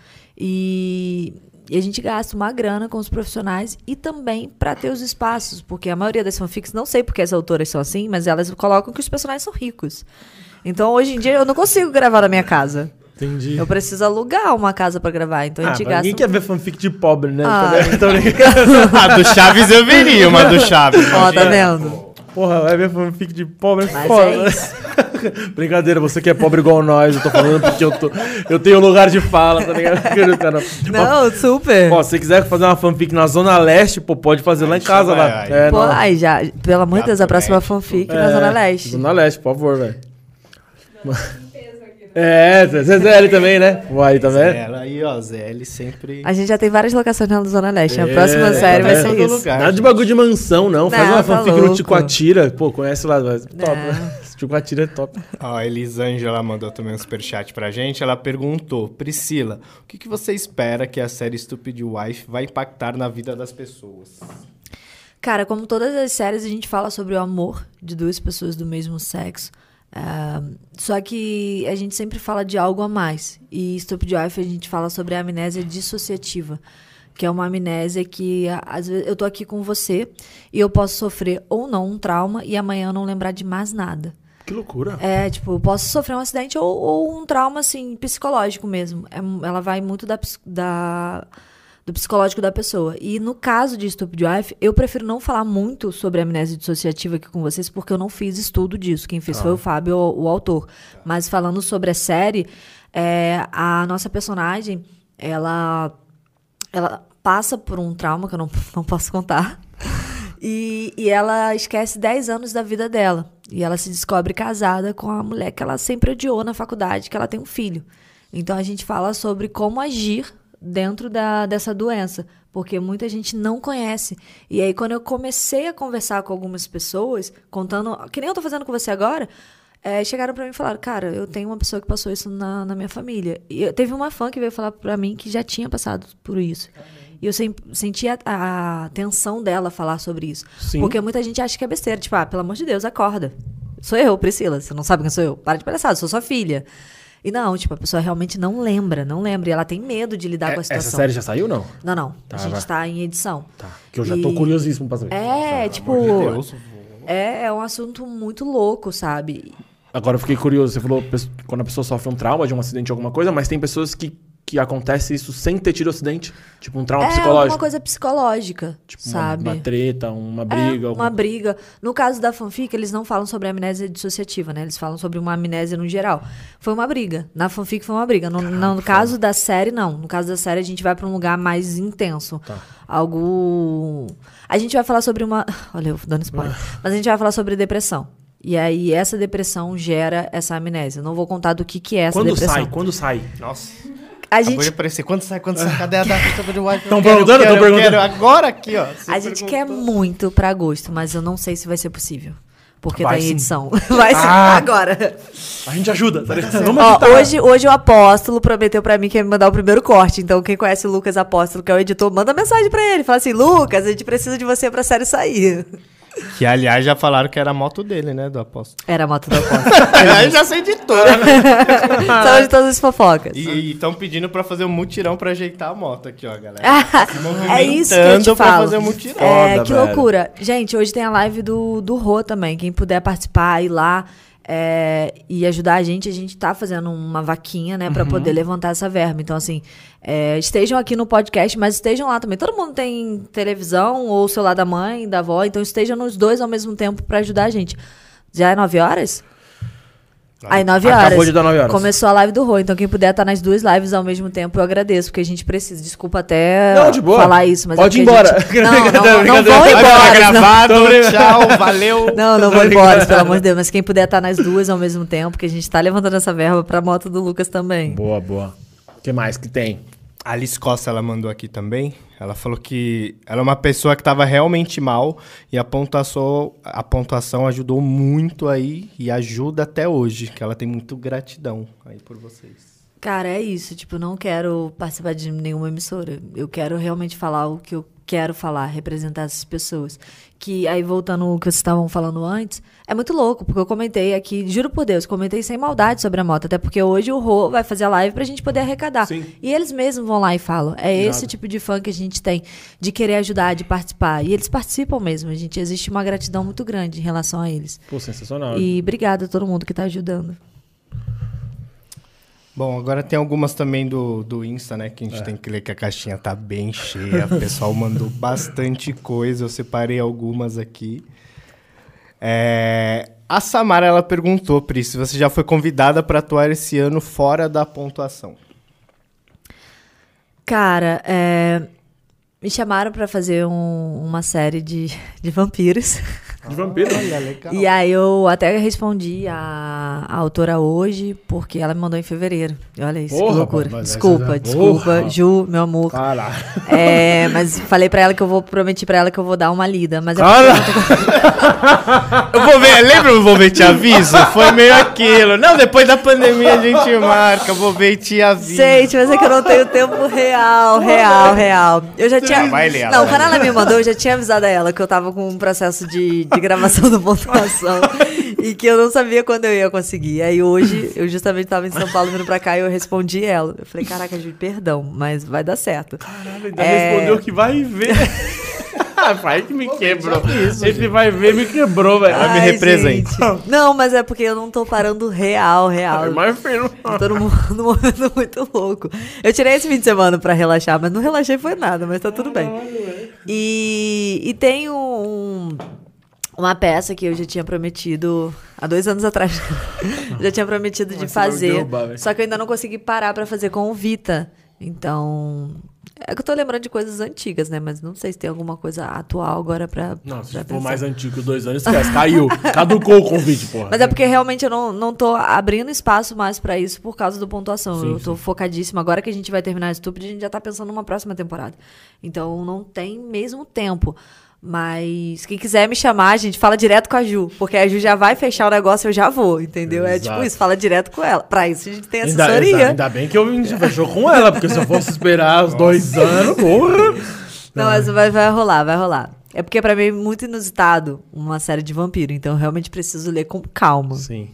E, e a gente gasta uma grana com os profissionais e também para ter os espaços, porque a maioria das fanfics, não sei porque as autoras são assim, mas elas colocam que os personagens são ricos. Então hoje em dia eu não consigo gravar na minha casa. Entendi. Eu preciso alugar uma casa para gravar, então a Ah, gente mas ninguém gasta. quer ver fanfic de pobre, né? Ah. Tô brincando. a do Chaves eu veria, uma do Chaves. Ó, tá imagina. vendo? Porra, vai ver fanfic de pobre é Mas foda. é isso. [LAUGHS] Brincadeira, você que é pobre igual nós, eu tô falando porque eu, tô, eu tenho lugar de fala, tá ligado? [LAUGHS] Não, super. Ó, se você quiser fazer uma fanfic na Zona Leste, pô, pode fazer lá em casa, lá. aí. É, Pô, aí já, pelo amor de Deus, a próxima fanfic É, na Zona Leste. Zona Leste, por favor, velho. É, Zezé também, né? Vai, vendo? Ela aí, ó, Zé, sempre... A gente já tem várias locações na Zona Leste. A É, próxima tá série vai vendo? ser isso. lugar. Nada de bagulho de mansão, não. Faz uma tá fanfic no. Ticoatira. Pô, conhece lá, top, né? [LAUGHS] Ticoatira é top. Ó, a Elisângela mandou também um superchat pra gente. Ela perguntou: Priscila, o que, que você espera que a série Stupid Wife vai impactar na vida das pessoas? Cara, como todas as séries, a gente fala sobre o amor de duas pessoas do mesmo sexo. Ah, só que a gente sempre fala de algo a mais. E Stupid Wife a gente fala sobre a amnésia dissociativa. Que é uma amnésia que, às vezes, eu tô aqui com você e eu posso sofrer ou não um trauma e amanhã eu não lembrar de mais nada. Que loucura. É, tipo, eu posso sofrer um acidente ou, ou um trauma, assim, psicológico mesmo. É ela vai muito da, da- do psicológico da pessoa. E no caso de Stupid Wife, eu prefiro não falar muito sobre amnésia dissociativa aqui com vocês, porque eu não fiz estudo disso. Quem fez foi o Fábio, o, o autor. Mas falando sobre a série, é, a nossa personagem, ela ela passa por um trauma que eu não, [LAUGHS] não posso contar. E, e ela esquece 10 anos da vida dela. E ela se descobre casada com a mulher que ela sempre odiou na faculdade, que ela tem um filho. Então a gente fala sobre como agir dentro da, dessa doença. Porque muita gente não conhece. E aí, quando eu comecei a conversar com algumas pessoas, contando, que nem eu tô fazendo com você agora, é, chegaram pra mim e falaram, cara, eu tenho uma pessoa que passou isso na, na minha família. E eu- teve uma fã que veio falar pra mim que já tinha passado por isso. E eu sem, senti a, a tensão dela falar sobre isso. Sim. Porque muita gente acha que é besteira. Tipo, ah, pelo amor de Deus, acorda. Sou eu, Priscila. Você não sabe quem sou eu? Para de palhaçada, sou sua filha. E não, tipo, a pessoa realmente não lembra, não lembra. E ela tem medo de lidar com a É, situação. essa série já saiu, não? Não, não. Tá, a gente vai. tá em edição. Tá. Que eu já tô E- curiosíssimo pra saber. É, tipo. Meu Deus, É, é um assunto muito louco, sabe? Agora eu fiquei curioso. Você falou quando a pessoa sofre um trauma de um acidente, alguma coisa, mas tem pessoas que, que acontece isso sem ter tido acidente. Tipo um trauma é psicológico. alguma coisa psicológica, Tipo uma- sabe? Uma, treta, uma É, briga. uma alguma- briga. No caso da fanfic, eles não falam sobre amnésia dissociativa, né? Eles falam sobre uma amnésia no geral. Foi uma briga. Na fanfic foi uma briga. No, no- no caso da série, não. No caso da série, a gente vai pra um lugar mais intenso. Tá. Algo. A gente vai falar sobre uma. [LAUGHS] Olha, eu dando spoiler. [LAUGHS] Mas a gente vai falar sobre depressão. E aí, essa depressão gera essa amnésia. Não vou contar do que, que é essa Quando depressão. sai? Quando sai? Nossa. A gente, aparecer. Quando sai, quando sai? Cadê a data do Stupid Wife? Tão Eu quero, perguntando? eu Tão quero, eu perguntando? Agora aqui, ó. A gente quer muito pra agosto, mas eu não sei se vai ser possível. Porque Vai tá em sim. edição. [LAUGHS] Vai ser Ah. agora. A gente ajuda, tá Ó, hoje, hoje o Apóstolo prometeu pra mim que ia me mandar o primeiro corte. Então, quem conhece o Lucas Apóstolo, que é o editor, manda mensagem pra ele. Fala assim, Lucas, a gente precisa de você pra série sair. Que, aliás, já falaram que era a moto dele, né, do apóstolo. Era a moto do Apóstolo. [LAUGHS] Aí já sei de tudo. [LAUGHS] São de todas as fofocas. E estão pedindo pra fazer um mutirão pra ajeitar a moto aqui, ó, galera. [LAUGHS] é isso que eu te falo. fazer um mutirão. É, Foda, que velho. loucura. Gente, hoje tem a live do, do Rô também. Quem puder participar, ir lá. É, e ajudar a gente, a gente tá fazendo uma vaquinha, né, para poder levantar essa verba. Então, assim, é, estejam aqui no podcast, mas estejam lá também. Todo mundo tem televisão ou celular da mãe, da avó, então estejam nos dois ao mesmo tempo para ajudar a gente. Já é nove horas? Aí, nove horas. Acabou de dar nove horas. Começou a live do Rô. Então, quem puder estar nas duas lives ao mesmo tempo, eu agradeço, porque a gente precisa. Desculpa até Não, de boa. falar isso, mas Pode é ir porque a embora. gente- [LAUGHS] Não, não, não, não vão embora. não. gravado, brincando. tchau, valeu. [LAUGHS] Não, não vou embora, pelo amor de Deus. Mas quem puder estar nas duas ao mesmo tempo, que a gente tá levantando essa verba pra moto do Lucas também. Boa, boa. O que mais que tem? A Alice Costa, ela mandou aqui também. Ela falou que ela é uma pessoa que estava realmente mal e a pontuação, a pontuação ajudou muito aí e ajuda até hoje, que ela tem muito gratidão aí por vocês. Cara, é isso. Tipo, não quero participar de nenhuma emissora. Eu quero realmente falar o que eu quero falar, representar essas pessoas. Que aí, voltando ao que vocês estavam falando antes, é muito louco, porque eu comentei aqui, juro por Deus, comentei sem maldade sobre a moto. Até porque hoje o Rô vai fazer a live pra gente poder arrecadar. Sim. E eles mesmos vão lá e falam. É esse tipo de fã que a gente tem, de querer ajudar, de participar. E eles participam mesmo. A gente existe uma gratidão muito grande em relação a eles. Pô, sensacional. E obrigada a todo mundo que tá ajudando. Bom, agora tem algumas também do, do Insta, né? Que a gente tem que ler que a caixinha tá bem cheia. O pessoal mandou [LAUGHS] bastante coisa. Eu separei algumas aqui. É, A Samara, ela perguntou, Pri, se você já foi convidada para atuar esse ano fora da pontuação. Cara, é, me chamaram pra fazer um- uma série de, de vampiros. [LAUGHS] De vampiro. Olha, legal. E aí eu até respondi a, a autora hoje, porque ela me mandou em fevereiro. E olha isso, Porra, que loucura. mas essa Desculpa, já- desculpa, Porra. Ju, meu amor. Caralho. É, mas falei pra ela que eu vou, prometi pra ela que eu vou dar uma lida. Mas é. [LAUGHS] Eu vou ver, lembra o Vou Ver Te Aviso? Foi meio aquilo. Não, depois da pandemia a gente marca, vou ver e te aviso. Gente, mas é que eu não tenho tempo real, real, real. Eu já tinha. Vai ler, não, quando ela me mandou, eu já tinha avisado a ela que eu tava com um processo de, de gravação da pontuação [LAUGHS] e que eu não sabia quando eu ia conseguir. Aí hoje, eu justamente tava em São Paulo vindo pra cá e eu respondi ela. Eu falei, caraca, Ju, perdão, mas vai dar certo. Caralho, ainda É. respondeu que vai ver. [LAUGHS] Pai que me quebrou. Esse vai ver me quebrou, velho. me Ai, represente. gente. Não, mas é porque eu não tô parando real, real. Imagina. Eu tô num, [LAUGHS] num momento muito louco. Eu tirei esse fim de semana pra relaxar, mas não relaxei foi nada, mas tá tudo bem. E, e tem um, uma peça que eu já tinha prometido há dois anos atrás. [LAUGHS] já tinha prometido de fazer. derrubar, só que eu ainda não consegui parar pra fazer com o Vita. Então. É que eu tô lembrando de coisas antigas, né? Mas não sei se tem alguma coisa atual agora pra. Não, se pra for pensar. mais antigo que dois anos, esquece. Caiu. [LAUGHS] Caducou o convite, porra. Mas é porque realmente eu não, não tô abrindo espaço mais pra isso por causa do pontuação. Sim, eu tô focadíssima. Agora que a gente vai terminar Estúpido, a gente já tá pensando numa próxima temporada. Então não tem mesmo tempo. Mas quem quiser me chamar, gente, fala direto com a Ju. Porque a Ju já vai fechar o negócio, eu já vou, entendeu? É tipo Exato. isso, fala direto com ela. Pra isso a gente tem assessoria. ainda, ainda bem que eu vim- fechou com ela, porque se eu fosse esperar os dois anos, porra. Não, mas vai, vai rolar, vai rolar. É porque pra mim é muito inusitado uma série de vampiro. Então eu realmente preciso ler com calma. Sim.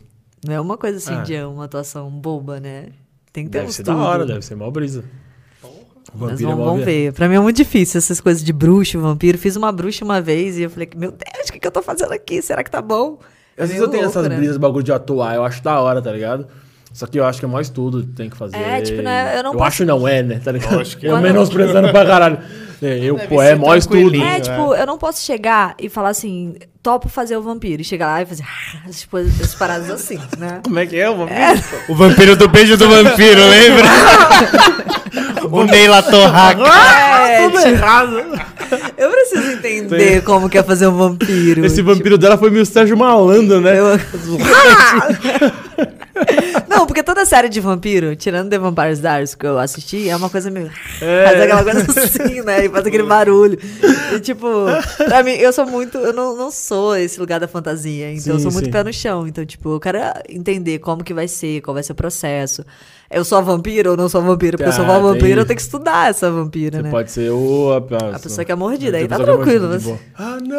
Não é uma coisa assim Ah. de uma atuação boba, né? Tem que ter Deve um ser estudo. da hora, deve ser mó brisa. Mas Vampiro é vamos ver. Pra mim é muito difícil essas coisas de bruxo, vampiro. Fiz uma bruxa uma vez e eu falei, meu Deus, o que, que eu tô fazendo aqui? Será que tá bom? É Às vezes eu tenho louco, essas né? brisas, bagulho de atuar, eu acho da hora, tá ligado? Só que eu acho que é mais tudo que tem que fazer. É, tipo, né, eu não Eu posso- acho não é, né? Tá ligado? acho que eu é. menosprezando pra caralho. É, eu, Deve pô, é estudo. É, é. tipo, eu não posso chegar e falar assim, topo fazer o vampiro. E chegar lá e fazer [LAUGHS] tipo, as paradas assim, né? Como é que é o vampiro? O vampiro do beijo do vampiro, lembra? [LAUGHS] o Neila Torraca. É, Tudo tipo, errado. eu preciso entender como que é fazer um vampiro. Esse vampiro dela foi meio Sérgio Malandro, né? Eu- [LAUGHS] [LAUGHS] Não, porque toda série de vampiro, tirando The Vampire's Diaries que eu assisti, é uma coisa meio. É. Faz aquela coisa assim, né? E faz aquele barulho. E tipo, pra mim, eu sou muito. Eu não, não sou esse lugar da fantasia. Então eu Sim, sou muito sim. pé no chão. Então, tipo, eu quero entender como que vai ser, qual vai ser o processo. Eu sou a vampira ou não sou a vampira? Porque eu sou Ah, uma vampira, tem eu tenho que estudar essa vampira, Você né? pode ser o... A, A pessoa que é mordida, aí tá é tranquilo. Mas... Ah, não!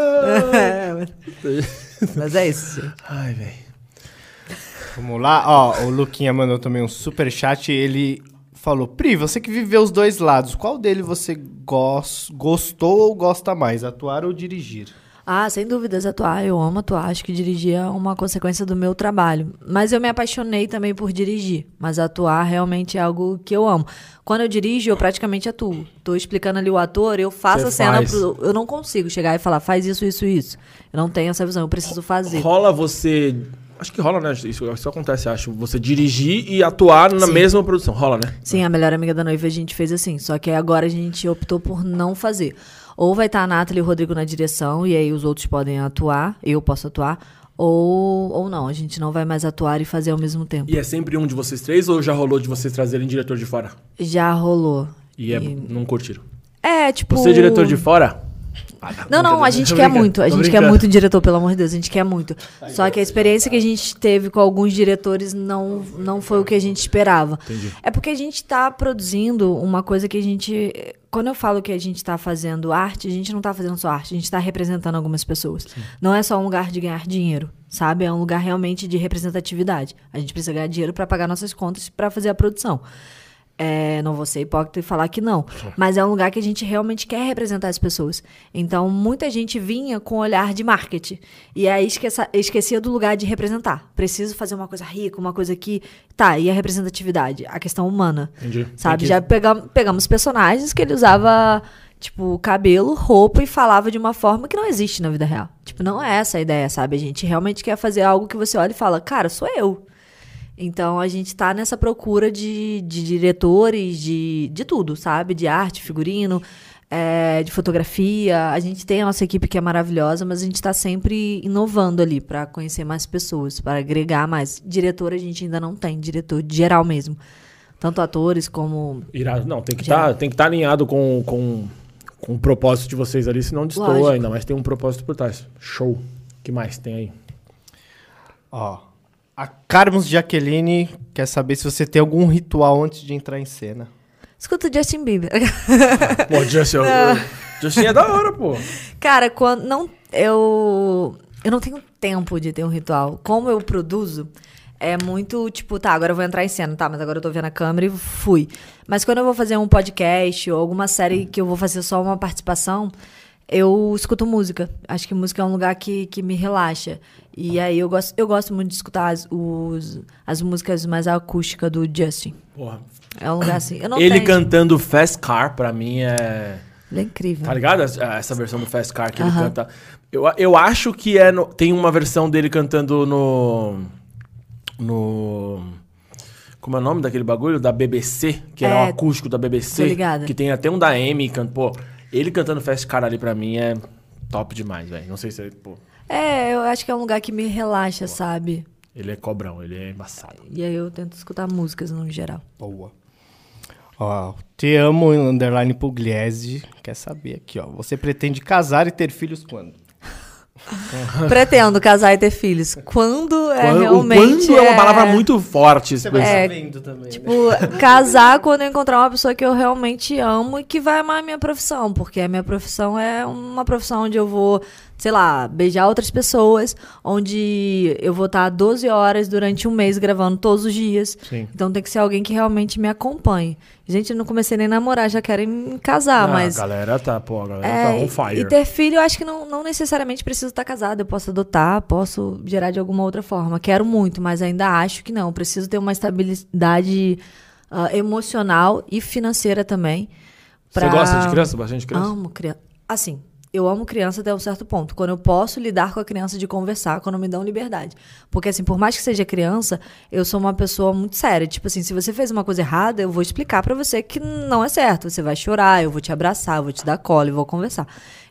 [LAUGHS] É, mas... mas é isso, [LAUGHS] gente. Ai, velho. Vamos lá, ó, o Luquinha mandou também um super chat, ele falou: "Pri, você que viveu os dois lados, qual dele você gos- gostou ou gosta mais, atuar ou dirigir?" Ah, sem dúvidas, atuar. Eu amo atuar. Acho que dirigir é uma consequência do meu trabalho. Mas eu me apaixonei também por dirigir. Mas atuar realmente é algo que eu amo. Quando eu dirijo, eu praticamente atuo. Tô explicando ali o ator, eu faço Você a cena faz. pro. Eu não consigo chegar e falar, faz isso, isso, isso. Eu não tenho essa visão, eu preciso fazer. Rola você. Acho que rola, né? Isso, isso acontece, acho. Você dirigir e atuar na Sim. mesma produção. Rola, né? Sim, a melhor amiga da noiva a gente fez assim. Só que agora a gente optou por não fazer. Ou vai estar a Nathalie e o Rodrigo na direção, e aí os outros podem atuar, eu posso atuar. Ou, ou não, a gente não vai mais atuar e fazer ao mesmo tempo. E é sempre um de vocês três ou já rolou de vocês trazerem diretor de fora? Já rolou. E, é, não curtiram? É, tipo. Você, diretor de fora? Não, não, a gente quer muito. A gente quer muito diretor, pelo amor de Deus, a gente quer muito. Só que a experiência que a gente teve com alguns diretores não, não foi o que a gente esperava. Entendi. É porque a gente tá produzindo uma coisa que a gente. Quando eu falo que a gente tá fazendo arte, a gente não tá fazendo só arte, a gente tá representando algumas pessoas. Não é só um lugar de ganhar dinheiro, sabe? É um lugar realmente de representatividade. A gente precisa ganhar dinheiro para pagar nossas contas para fazer a produção. É, não vou ser hipócrita e falar que não. Mas é um lugar que a gente realmente quer representar as pessoas. Então, muita gente vinha com olhar de marketing. E aí esqueça- esquecia do lugar de representar. Preciso fazer uma coisa rica, uma coisa que. Tá, e a representatividade? A questão humana. Entendi. Sabe? Que- Já pegam, pegamos personagens que ele usava, tipo, cabelo, roupa e falava de uma forma que não existe na vida real. Tipo, não é essa a ideia, sabe? A gente realmente quer fazer algo que você olha e fala, cara, sou eu. Então a gente tá nessa procura de, de diretores, de, de tudo, sabe? De arte, figurino, é, de fotografia. A gente tem a nossa equipe que é maravilhosa, mas a gente tá sempre inovando ali para conhecer mais pessoas, para agregar mais. Diretor a gente ainda não tem, diretor geral mesmo. Tanto atores como. Irado. Não, tem que Já. estar alinhado com, com, com o propósito de vocês ali, senão destoa Lógico. ainda, mas tem um propósito por trás. Show. O que mais tem aí? Ó, a Carlos Jaqueline quer saber se você tem algum ritual antes de entrar em cena. Escuta o Justin Bieber. [LAUGHS] Pô, Justin, Justin é da hora, pô. Cara, quando não eu eu não tenho tempo de ter um ritual. Como eu produzo, é muito tipo, tá, agora eu vou entrar em cena, tá, mas agora eu tô vendo a câmera e fui. Mas quando eu vou fazer um podcast ou alguma série que eu vou fazer só uma participação, eu escuto música. Acho que música é um lugar que, que me relaxa. E aí eu gosto, eu gosto muito de escutar as, os, as músicas mais acústicas do Justin. Porra. É um lugar assim. Ele tenho- cantando Fast Car, pra mim, é. Ele é incrível. Tá ligado? Essa versão do Fast Car que ele Aham. canta. Eu, eu acho que é no- tem uma versão dele cantando no. No. Como é o nome daquele bagulho? Da BBC, que era É, o acústico da BBC. tô ligada. Que tem até um da Amy. Pô, ele cantando Fast Car ali pra mim é top demais, velho. Não sei se. Pô, É, eu acho que é um lugar que me relaxa, sabe? ele é cobrão, ele é embaçado. E aí eu tento escutar músicas no geral. Boa. Ó, te amo, underline Pugliese. Quer saber aqui, ó. Você pretende casar e ter filhos quando? [LAUGHS] Pretendo casar e ter filhos. Quando é Quando- realmente. quando é uma palavra muito forte. esse vai É, também, Tipo, [LAUGHS] casar quando eu encontrar uma pessoa que eu realmente amo e que vai amar a minha profissão. Porque a minha profissão é uma profissão onde eu vou, sei lá, beijar outras pessoas, onde eu vou estar 12 horas durante um mês gravando todos os dias. Sim. Então tem que ser alguém que realmente me acompanhe. Gente, eu não comecei nem a namorar, já querem me casar, Ah, mas. A galera tá, pô, a galera É, tá on fire. E ter filho, eu acho que não, não necessariamente preciso estar casada. Eu posso adotar, posso gerar de alguma outra forma. Quero muito, mas ainda acho que não. Preciso ter uma estabilidade ah, emocional e financeira também. Você pra- gosta de criança? Bastante criança? Amo criança. Assim, eu amo criança até um certo ponto. Quando eu posso lidar com a criança de conversar, quando me dão liberdade. Porque, assim, por mais que seja criança, eu sou uma pessoa muito séria. Tipo assim, se você fez uma coisa errada, eu vou explicar pra você que não é certo. Você vai chorar, eu vou te abraçar, eu vou te dar cola e vou conversar.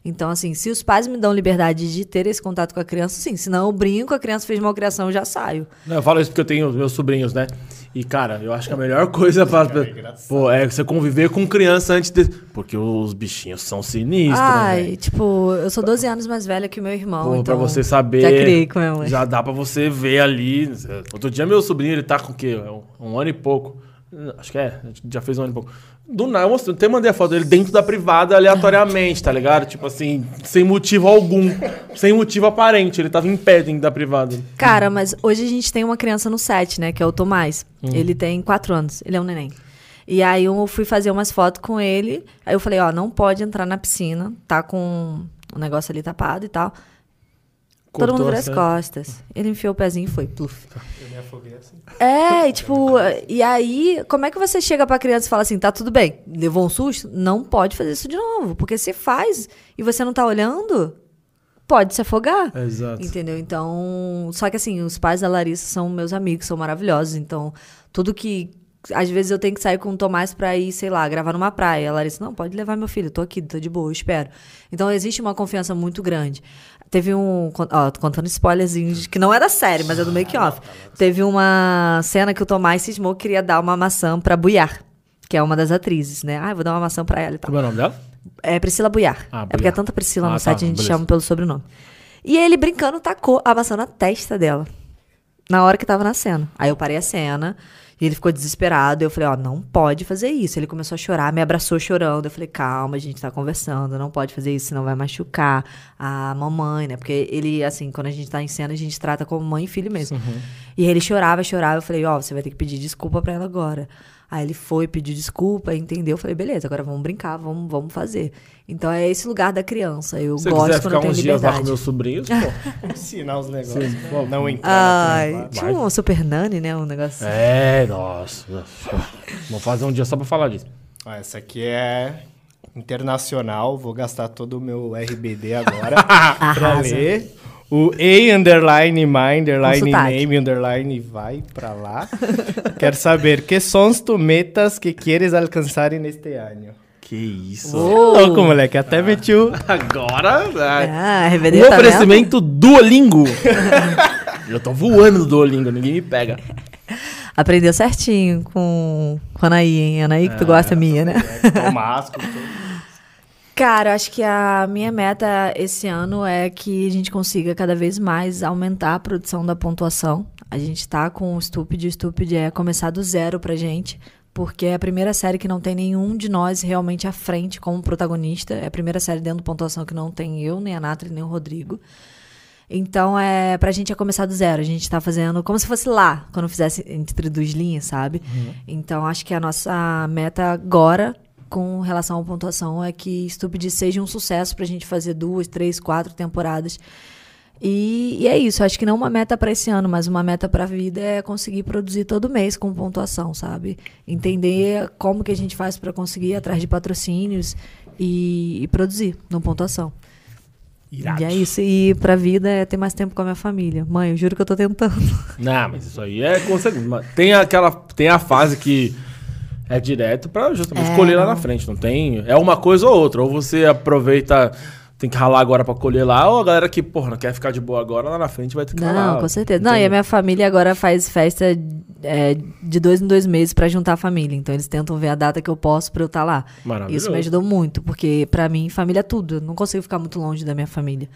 Então, assim, se os pais me dão liberdade de ter esse contato com a criança, sim. Senão eu brinco, a criança fez malcriação, eu já saio. Não, eu falo isso porque eu tenho meus sobrinhos, né? E, cara, eu acho que a melhor coisa pra. Pô, é você conviver com criança antes de. Porque os bichinhos são sinistros, né? Ai, velho? tipo, eu sou 12 anos mais velha que o meu irmão. Pô, então pra você saber. Já criei com minha mãe. Já dá pra você ver ali. Outro dia, meu sobrinho, ele tá com o quê? Um, um ano e pouco. Acho que é, já fez um ano e pouco. Do nada, eu mostrei, até mandei a foto dele dentro da privada aleatoriamente, tá ligado? Tipo assim, sem motivo algum. sem motivo aparente. Ele tava em pé dentro da privada. Cara, mas hoje a gente tem uma criança no set, né? Que é o Tomás. Ele tem quatro anos. Ele é um neném. E aí eu fui fazer umas fotos com ele. Aí eu falei, ó, não pode entrar na piscina. Tá com o negócio ali tapado e tal. Todo mundo Cortou a as cena. costas. Ele enfiou o pezinho e foi, pluf. Eu me afoguei assim. É, e tipo, e aí, como é que você chega pra criança e fala assim, tá tudo bem, levou um susto? Não pode fazer isso de novo, porque se faz e você não tá olhando, pode se afogar. Exato. Entendeu? Então, só que assim, os pais da Larissa são meus amigos, são maravilhosos, então tudo que às vezes eu tenho que sair com o Tomás pra ir, sei lá, gravar numa praia. A Larissa, não, pode levar meu filho, tô aqui, tô de boa, eu espero. Então existe uma confiança muito grande. Teve um. Ó, tô contando spoilerzinhos que não é da série, mas é do make-off. Teve uma cena que o Tomás cismou que queria dar uma maçã pra Buiar, que é uma das atrizes, né? Ah, eu vou dar uma maçã pra ela e tal. Como é o nome dela? É Priscila Buiar. Ah, é porque Buiar. é tanta Priscila Ah, no tá, site, a gente beleza. chama pelo sobrenome. E ele, brincando, tacou a maçã na testa dela. Na hora que tava na cena. Aí eu parei a cena e ele ficou desesperado. Eu falei, ó, não pode fazer isso. Ele começou a chorar, me abraçou chorando. Eu falei, calma, a gente tá conversando, não pode fazer isso, senão vai machucar a mamãe, né? Porque ele, assim, quando a gente tá em cena, a gente trata como mãe e filho mesmo. E ele chorava, chorava. Eu falei, ó, você vai ter que pedir desculpa pra ela agora. Aí ele foi, pediu desculpa, entendeu? Eu falei, beleza, agora vamos brincar, vamos, vamos fazer. Então é esse lugar da criança. Eu Se gosto quiser quando ficar eu tenho uns dias lá com liberdade. meus sobrinhos, pô. [LAUGHS] Ensinar os negócios. Sim, pra pô. não entrar privada. tinha um super nani, né? Um negócio. É, nossa. Vamos fazer um dia só pra falar disso. Essa aqui é internacional. Vou gastar todo o meu RBD agora [LAUGHS] pra ler. O A underline my underline name underline vai pra lá. [LAUGHS] Quero saber que sons tu metas que queres alcançar neste ano. Que isso. Uou. Louco, moleque. Até meti o... [LAUGHS] Agora, vai. Ah, Um tá vendo? oferecimento Duolingo. [LAUGHS] Eu tô voando no Duolingo, ninguém me pega. Aprendeu certinho com, com a Anaí, hein? Anaí que tu gosta minha, né? Tomás, com tudo. Cara, acho que a minha meta esse ano é que a gente consiga cada vez mais aumentar a produção da pontuação. A gente tá com o Stupid, o Stupid é começar do zero pra gente, porque é a primeira série que não tem nenhum de nós realmente à frente como protagonista. É a primeira série dentro do pontuação que não tem eu, nem a Nathalie, nem o Rodrigo. Então, é, pra gente é começar do zero. A gente tá fazendo como se fosse lá, quando fizesse entre duas linhas, sabe? Então, acho que a nossa meta agora, com relação à pontuação, é que Stupid seja um sucesso pra gente fazer duas, três, quatro temporadas. E, e é isso. Acho que não uma meta pra esse ano, mas uma meta pra vida é conseguir produzir todo mês com pontuação, sabe? Entender como que a gente faz pra conseguir ir atrás de patrocínios e, e produzir no pontuação. Irado. E é isso. E pra vida é ter mais tempo com a minha família. Mãe, eu juro que eu tô tentando. Não, mas isso aí é. Mas Tem aquela. Tem a fase que é direto pra justamente É, colher lá não. na frente. Não tem. É uma coisa ou outra. Ou você aproveita. Tem que ralar agora pra colher lá, ou a galera que, porra, não quer ficar de boa agora, lá na frente vai ter que ralar. Não, com certeza. Não, e a minha família agora faz festa é, de dois em dois meses pra juntar a família. Então eles tentam ver a data que eu posso pra eu estar lá. Maravilhoso. Isso me ajudou muito, porque pra mim família é tudo. Eu não consigo ficar muito longe da minha família.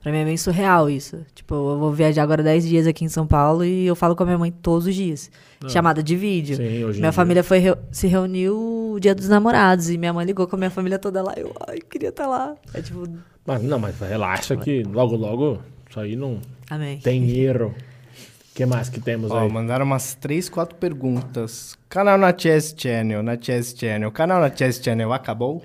Pra mim é bem surreal isso. Tipo, eu vou viajar agora 10 dias aqui em São Paulo e eu falo com a minha mãe todos os dias. Chamada de vídeo. Sim, hoje em minha dia. família foi reu- se reuniu o dia dos namorados e minha mãe ligou com a minha família toda lá. Eu, ai, queria estar lá. É tipo, Mas, não, mas relaxa que logo, logo, isso aí não amém. tem erro. O que mais que temos Ó, aí? mandaram umas três, quatro perguntas. Canal na Chess Channel, na Chess Channel. Canal na Chess Channel acabou?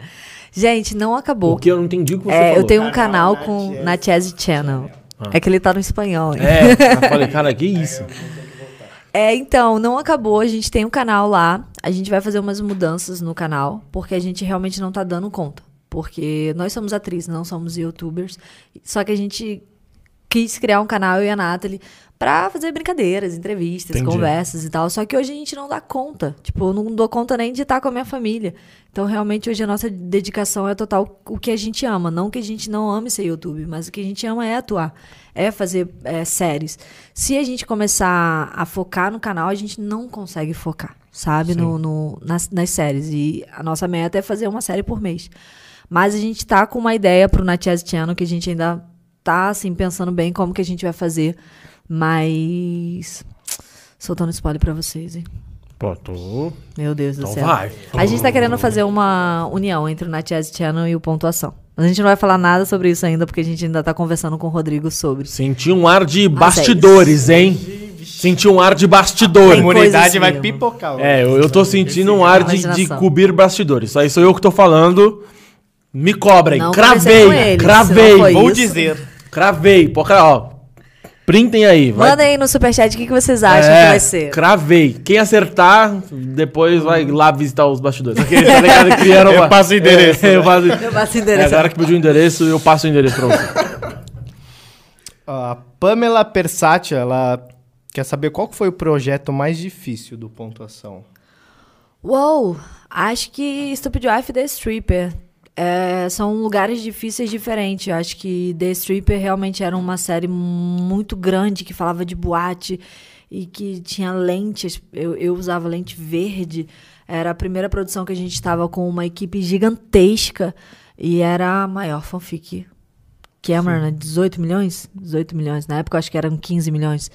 Gente, não acabou. O que eu não entendi o que você É, falou. eu tenho um canal Canal com na Chess Channel. É que ele tá no espanhol. hein? É, eu [LAUGHS] falei, cara, que isso? É, então, não acabou. A gente tem um canal lá. A gente vai fazer umas mudanças no canal, porque a gente realmente não tá dando conta. Porque nós somos atrizes, não somos youtubers. Só que a gente quis criar um canal, eu e a Nathalie, pra fazer brincadeiras, entrevistas, Entendi. conversas e tal. Só que hoje a gente não dá conta. Tipo, eu não dou conta nem de estar com a minha família. Então, realmente, hoje a nossa dedicação é total o que a gente ama. Não que a gente não ame ser YouTube, mas o que a gente ama é atuar. É fazer é, séries. Se a gente começar a focar no canal, a gente não consegue focar, sabe? No, no- nas, nas séries. E a nossa meta é fazer uma série por mês. Mas a gente tá com uma ideia pro Natias Channel que a gente ainda tá, assim, pensando bem como que a gente vai fazer. Mas. Soltando spoiler pra vocês, hein? Pô, tô. Meu Deus do Então céu. vai. A gente tá querendo fazer uma união entre o Natias Channel e o Pontuação. Mas a gente não vai falar nada sobre isso ainda, porque a gente ainda tá conversando com o Rodrigo sobre. Senti um ar de é bastidores, hein? Senti um ar de A bastidores. Tem comunidade vai mesmo. pipocar. É, eu, eu tô sentindo um ar de, de cobrir bastidores. Isso aí sou eu que tô falando. Me cobrem. Não Cravei. ele, cravei. Vou isso. dizer. Cravei. Pô, ó. Printem aí. Vai. Mandem aí no superchat o que, que vocês acham É, que vai ser. Cravei. Quem acertar, depois vai lá visitar os bastidores. Aquele, tá ligado? [LAUGHS] Criaram Eu passo o endereço, É, eu passo, Eu passo o É, endereço. a galera que pediu o endereço, eu passo o endereço pra você. A Pamela Persati, ela quer saber qual foi o projeto mais difícil do Pontuação. Uou, acho que Stupid Wife The Stripper é, são lugares difíceis diferentes. Eu acho que The Stripper realmente era uma série muito grande que falava de boate e que tinha lentes. Eu, eu usava lente verde. Era a primeira produção que a gente estava com uma equipe gigantesca e era a maior fanfic. Cameron, né? 18 milhões? 18 milhões. Na época eu acho que eram 15 milhões.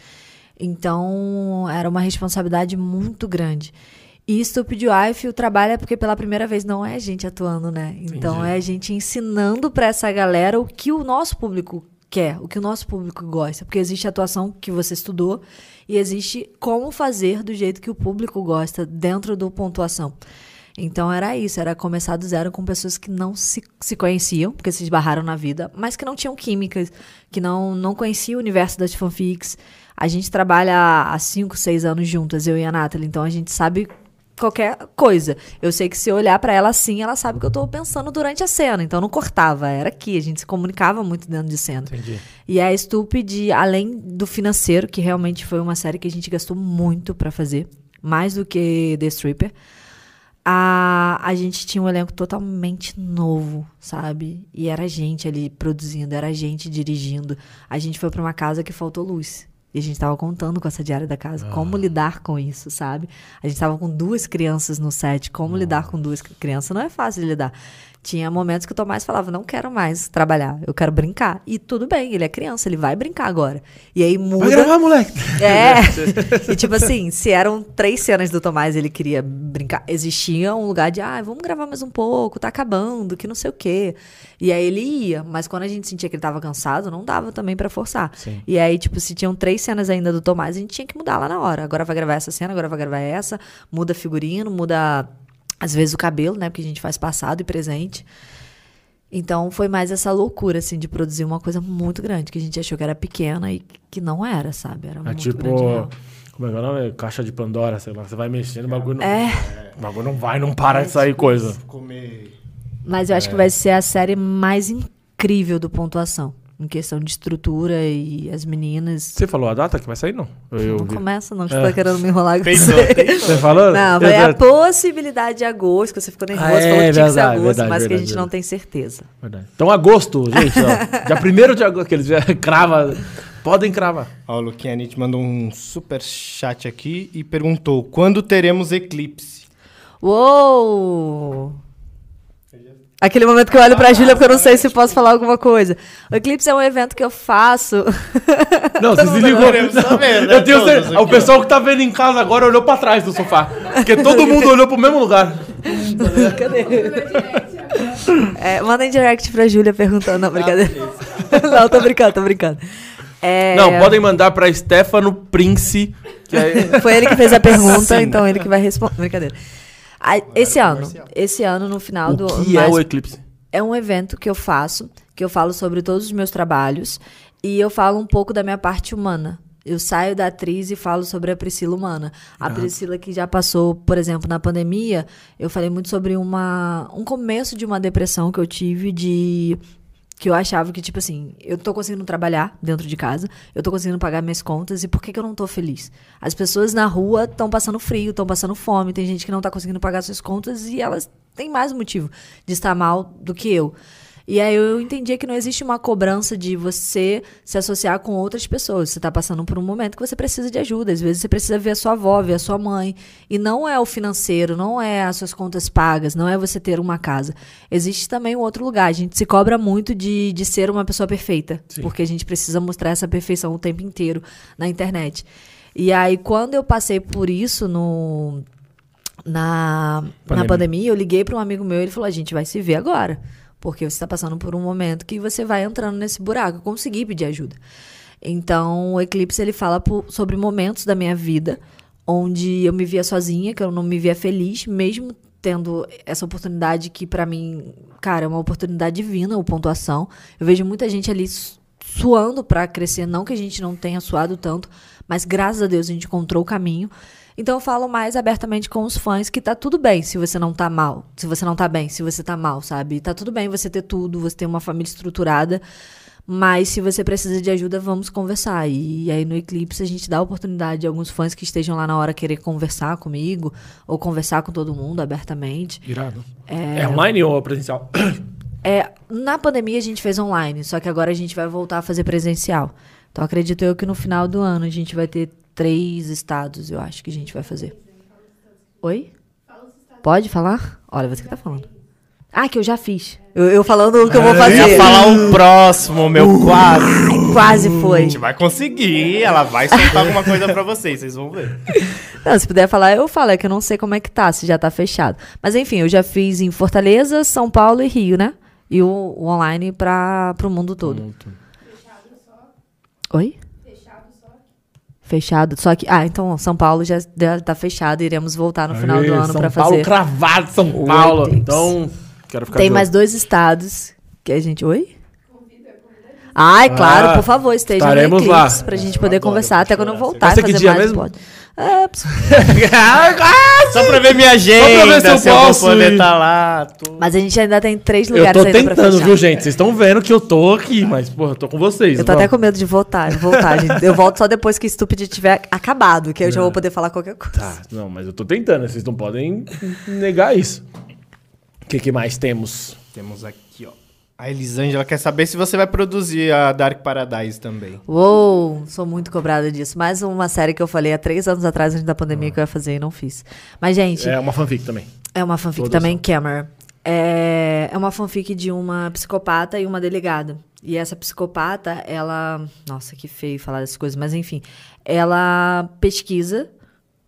Então era uma responsabilidade muito grande. E Stupid Wife, o trabalho é porque pela primeira vez não é a gente atuando, né? Então Entendi. é a gente ensinando pra essa galera o que o nosso público quer, o que o nosso público gosta. Porque existe a atuação que você estudou e existe como fazer do jeito que o público gosta dentro do pontuação. Então era isso, era começar do zero com pessoas que não se, se conheciam, porque se esbarraram na vida, mas que não tinham químicas, que não, não conheciam o universo das fanfics. A gente trabalha há 5, 6 anos juntas, eu e a Nathalie, então a gente sabe qualquer coisa. Eu sei que se eu olhar pra ela assim, ela sabe o que eu tô pensando durante a cena, então não cortava, era aqui, a gente se comunicava muito dentro de cena. Entendi. E a Stupid, além do financeiro, que realmente foi uma série que a gente gastou muito pra fazer, mais do que The Stripper, a, a gente tinha um elenco totalmente novo, sabe? E era a gente ali produzindo, era a gente dirigindo. A gente foi pra uma casa que faltou luz. E a gente tava contando com essa diária da casa, como lidar com isso, sabe? A gente tava com duas crianças no set, como lidar com duas crianças não é fácil de lidar. Tinha momentos que o Tomás falava, não quero mais trabalhar, eu quero brincar. E tudo bem, ele é criança, ele vai brincar agora. E aí muda. Vai gravar, moleque. É. [LAUGHS] e tipo assim, se eram três cenas do Tomás e ele queria brincar, existia um lugar de, ah, vamos gravar mais um pouco, tá acabando, que não sei o quê. E aí ele ia, mas quando a gente sentia que ele tava cansado, não dava também pra forçar. Sim. E aí, tipo, se tinham três cenas ainda do Tomás, a gente tinha que mudar lá na hora. Agora vai gravar essa cena, agora vai gravar essa, muda figurino, muda às vezes o cabelo, né? Porque a gente faz passado e presente. Então foi mais essa loucura, assim, de produzir uma coisa muito grande, que a gente achou que era pequena e que não era, sabe? Era É muito tipo. grande. mesmo. Como é que é o nome? Caixa de Pandora, sei lá. Você vai mexendo, o bagulho não. É. O bagulho não vai, não para de sair coisa. Comer. Mas eu acho que vai ser a série mais incrível do pontuação. Em questão de estrutura e as meninas. Você falou a data que vai sair, não? Eu, eu não vi. começa, não, que você É. tá querendo me enrolar com você. Você falou? Não, vai a possibilidade de agosto, que você ficou nervoso, Ah, é, falou que tinha que ser verdade, agosto, verdade, mas que a verdade, gente não verdade. tem certeza. Verdade. Então, agosto, gente, ó. Dia [LAUGHS] 1 de agosto, aqueles [LAUGHS] crava. Podem cravar. Ó, o Luquiani te mandou um super chat aqui e perguntou: quando teremos eclipse? Uou! Aquele momento que eu olho pra Júlia porque eu não sei se posso falar alguma coisa. O Eclipse é um evento que eu faço. [LAUGHS] Não, você se saber, né, Eu tenho certeza. aqui, O pessoal que tá vendo em casa agora olhou pra trás do sofá. Porque [LAUGHS] todo mundo olhou pro mesmo lugar. É, mandem direct pra Júlia perguntando. Não, brincadeira. não, tô brincando, tô brincando. É, Não, podem mandar pra Stefano Prince. Que é... [LAUGHS] Foi ele que fez a pergunta, Sim. então ele que vai responder. Brincadeira. Ah, esse ano, esse ano, no final do. O que é mais- o eclipse? é um evento que eu faço, que eu falo sobre todos os meus trabalhos e eu falo um pouco da minha parte humana. Eu saio da atriz e falo sobre a Priscila humana. A Priscila que já passou, por exemplo, na pandemia, eu falei muito sobre uma, um começo de uma depressão que eu tive de que eu achava que, tipo assim, eu tô conseguindo trabalhar dentro de casa, eu tô conseguindo pagar minhas contas, e por que, que eu não tô feliz? As pessoas na rua estão passando frio, estão passando fome, tem gente que não tá conseguindo pagar suas contas e elas têm mais motivo de estar mal do que eu. E aí eu entendia que não existe uma cobrança de você se associar com outras pessoas. Você tá passando por um momento que você precisa de ajuda. Às vezes você precisa ver a sua avó, ver a sua mãe. E não é o financeiro, não é as suas contas pagas, não é você ter uma casa. Existe também um outro lugar. A gente se cobra muito de, de ser uma pessoa perfeita. Sim. Porque a gente precisa mostrar essa perfeição o tempo inteiro na internet. E aí, quando eu passei por isso no, na, Pandemia. na pandemia, eu liguei para um amigo meu e ele falou: a gente vai se ver agora. Porque você está passando por um momento que você vai entrando nesse buraco. Eu consegui pedir ajuda. Então, o Eclipse ele fala por- sobre momentos da minha vida onde eu me via sozinha, que eu não me via feliz, mesmo tendo essa oportunidade que para mim, cara, é uma oportunidade divina, o pontuação. Eu vejo muita gente ali su- suando pra crescer. Não que a gente não tenha suado tanto, mas graças a Deus a gente encontrou o caminho. Então eu falo mais abertamente com os fãs que tá tudo bem se você não tá mal. Se você não tá bem, se você tá mal, sabe? Tá tudo bem você ter tudo, você ter uma família estruturada. Mas se você precisa de ajuda, vamos conversar. E aí no Eclipse a gente dá a oportunidade de alguns fãs que estejam lá na hora querer conversar comigo ou conversar com todo mundo abertamente. Irado. É... online ou presencial? É, na pandemia a gente fez online, só que agora a gente vai voltar a fazer presencial. Então acredito eu que no final do ano a gente vai ter três estados, eu acho que a gente vai fazer. Oi? Pode falar? Olha, você que tá falando. Ah, que eu já fiz. Eu, eu falando o que eu vou Eu fazer. ia falar o próximo, meu quase. Ai, quase A foi. gente vai conseguir, ela vai soltar alguma coisa pra vocês, vocês vão ver. [LAUGHS] Não, se puder falar, eu falo. É que eu não sei como é que tá, se já tá fechado. Mas enfim, eu já fiz em Fortaleza, São Paulo e Rio, né? E o, o online para pro mundo todo. Oi? Fechado só que. Ah, então São Paulo já, já tá fechado. Iremos voltar no final do Aê, ano São para Paulo fazer. cravado, São Paulo. Então, quero ficar Tem mais dois estados que a gente. Oi? Ai, claro, Ah, por favor, esteja no estaremos lá. Eclipse pra gente poder conversar até quando eu voltar Vai ser que fazer dia mais mesmo? pod. É, ps- [LAUGHS] Só pra ver minha agenda, ver se eu se eu vou posso poder estar lá. tô- mas a gente ainda tem três Eu lugares tô ainda pra tentando, viu, gente? Vocês estão vendo que eu tô aqui, mas, porra, eu tô com vocês. Eu tô vamos. até com medo de voltar, voltar, gente. Eu volto só depois que o Stupid tiver acabado, que aí eu já vou poder falar qualquer coisa. Tá, não, mas eu tô tentando, vocês não podem negar isso. O que, que mais temos? Temos aqui. A Elisângela quer saber se você vai produzir a Dark Paradise também. Uou, sou muito cobrada disso. Mais uma série que eu falei há três anos atrás, antes da pandemia, que eu ia fazer e não fiz. Mas, gente, É uma fanfic também. É uma fanfic Todas também, são. Cameron. É, é uma fanfic de uma psicopata e uma delegada. E essa psicopata, ela. Nossa, que feio falar dessas coisas, mas enfim. Ela pesquisa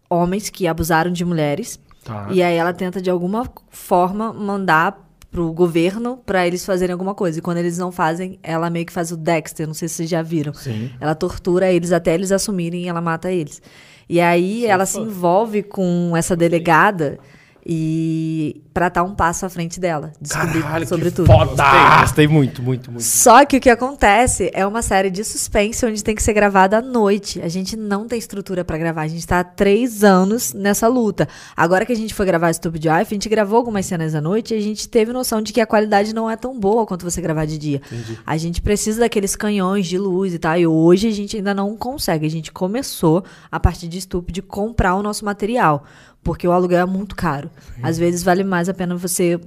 homens que abusaram de mulheres. Tá. E aí ela tenta, de alguma forma, mandar pro governo pra eles fazerem alguma coisa. E quando eles não fazem, ela meio que faz o Dexter, não sei se vocês já viram. Sim. Ela tortura eles até eles assumirem e ela mata eles. E aí ela se envolve com essa delegada e pra estar um passo à frente dela, descobrir Caralho, sobre que tudo. foda! Gostei, gostei muito, muito, muito. Só que o que acontece é uma série de suspense onde tem que ser gravada à noite. A gente não tem estrutura pra gravar. A gente tá há três anos nessa luta. Agora que a gente foi gravar Stupid Wife, a gente gravou algumas cenas à noite e a gente teve noção de que a qualidade não é tão boa quanto você gravar de dia. A gente precisa daqueles canhões de luz e tal. E hoje a gente ainda não consegue. A gente começou, a partir de Stupid, comprar o nosso material. Porque o aluguel é muito caro. Às vezes vale mais a pena você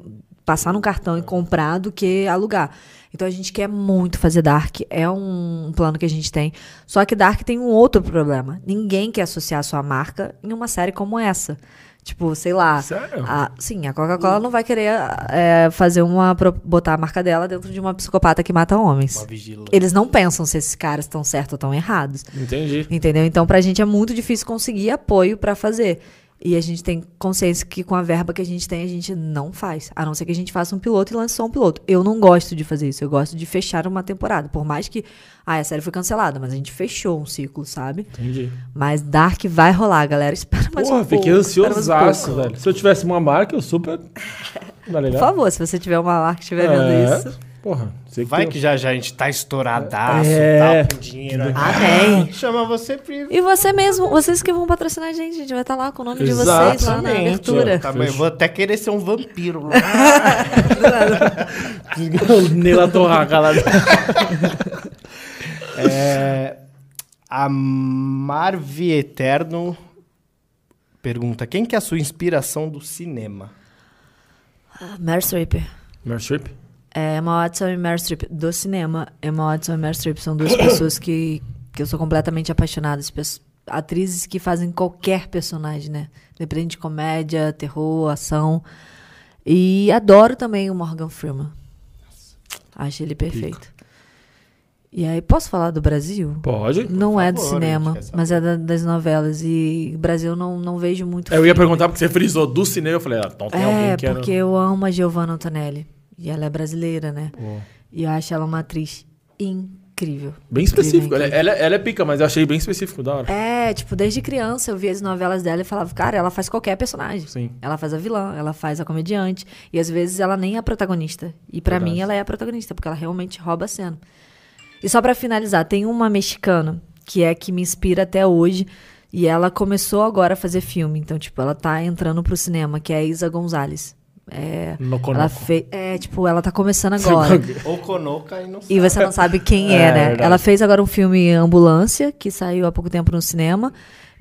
passar no cartão e comprar do que alugar. Então a gente quer muito fazer Dark, é um plano que a gente tem. Só que Dark tem um outro problema. Ninguém quer associar sua marca em uma série como essa. Tipo, sei lá. Sério? A, sim, a Coca-Cola não vai querer é, fazer uma. botar a marca dela dentro de uma psicopata que mata homens. Uma. Eles não pensam se esses caras estão certos ou estão errados. Entendi. Entendeu? Então, pra gente é muito difícil conseguir apoio pra fazer. E a gente tem consciência que com a verba que a gente tem, a gente não faz. A não ser que a gente faça um piloto e lance só um piloto. Eu não gosto de fazer isso. Eu gosto de fechar uma temporada. Por mais que. Ah, a série foi cancelada, mas a gente fechou um ciclo, sabe? Entendi. Mas Dark vai rolar, galera. [LAUGHS] Espera mais Porra, um pouco. fiquei mais um ansiosaço, pouco. velho. Se eu tivesse uma marca, eu super. [LAUGHS] Por favor, se você tiver uma marca que estiver vendo É, isso. Porra, sei Vai tem- que já já a gente tá estouradaço, É. tá com dinheiro aqui. Amém. [LAUGHS] Chama você pri- E você mesmo, vocês que vão patrocinar a gente, a gente vai estar lá com o nome de vocês lá na Exatamente, abertura. Tá, mas eu vou até querer ser um vampiro. lá. [LAUGHS] Nela Torraca lá. [LAUGHS] É, a Marvi Eterno pergunta: quem que é a sua inspiração do cinema? Meryl Streep. Meryl Streep? É, Emma Watson e Meryl Streep do cinema. Emma Watson e Meryl Streep são duas pessoas que, que eu sou completamente apaixonada. Atrizes que fazem qualquer personagem, né? Independente de comédia, terror, ação. E adoro também o Morgan Freeman. Acho ele perfeito. E aí, posso falar do Brasil? Pode. Não é do favor, a cinema, mas é da- das novelas. E Brasil não, não vejo muito Eu ia filme. perguntar porque você frisou do cinema. Eu falei, ah, então tem alguém É, que era. porque eu amo a Giovanna Antonelli. E ela é brasileira, né? E eu acho ela uma atriz incrível. Bem específico. Ela, incrível. ela, ela é pica, mas eu achei bem específico, da hora. É, tipo, desde criança eu via as novelas dela e falava, cara, ela faz qualquer personagem. Sim. Ela faz a vilã, ela faz a comediante. E às vezes ela nem é a protagonista. E pra Verdade. mim ela é a protagonista, porque ela realmente rouba a cena. E só pra finalizar, tem uma mexicana que é que me inspira até hoje. E ela começou agora a fazer filme. Então, tipo, ela tá entrando pro cinema, que é a Isa Gonzalez. É, No ela Conoco. fez. É, tipo, ela tá começando agora. Ou Conoca e não E você não sabe quem É, é, né? verdade. Ela fez agora um filme Ambulância, que saiu há pouco tempo no cinema.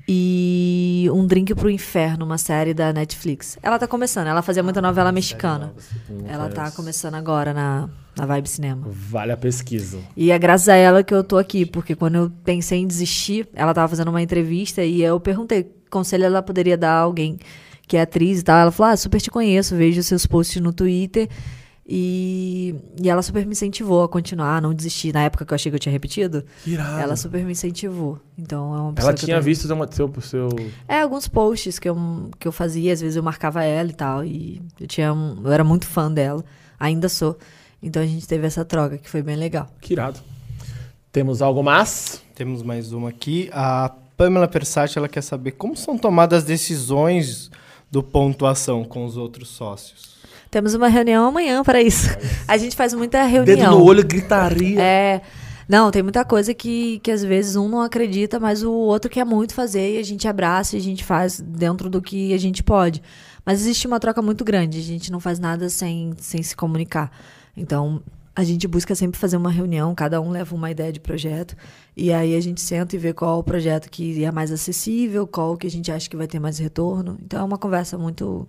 E Um Drink pro Inferno, uma série da Netflix. Ela tá começando, ela fazia muita novela mexicana. Ela tá começando agora na, na Vibe Cinema. Vale a pesquisa. E é graças a ela que eu tô aqui, porque quando eu pensei em desistir, ela tava fazendo uma entrevista e eu perguntei que conselho ela poderia dar a alguém que é atriz e tal. Ela falou: Ah, super te conheço, vejo seus posts no Twitter. E, e ela super me incentivou a continuar, a não desistir. Na época que eu achei que eu tinha repetido, Irado. ela super me incentivou. Então é uma pessoa Ela que eu tinha tenho- visto seu, seu, seu... É, alguns posts que eu, que eu fazia, às vezes eu marcava ela e tal. E eu, tinha um- eu era muito fã dela, ainda sou. Então a gente teve essa troca que foi bem legal. Que irado. Temos algo mais? Temos mais uma aqui. A Pamela Persati, ela quer saber como são tomadas as decisões do pontuação com os outros sócios. Temos uma reunião amanhã para isso. [LAUGHS] A gente faz muita reunião. Dedo no olho, gritaria. É. Não, tem muita coisa que, que às vezes um não acredita, mas o outro quer muito fazer e a gente abraça e a gente faz dentro do que a gente pode. Mas existe uma troca muito grande, a gente não faz nada sem, sem se comunicar. Então, a gente busca sempre fazer uma reunião, cada um leva uma ideia de projeto, e aí a gente senta e vê qual o projeto que é mais acessível, qual que a gente acha que vai ter mais retorno. Então, é uma conversa muito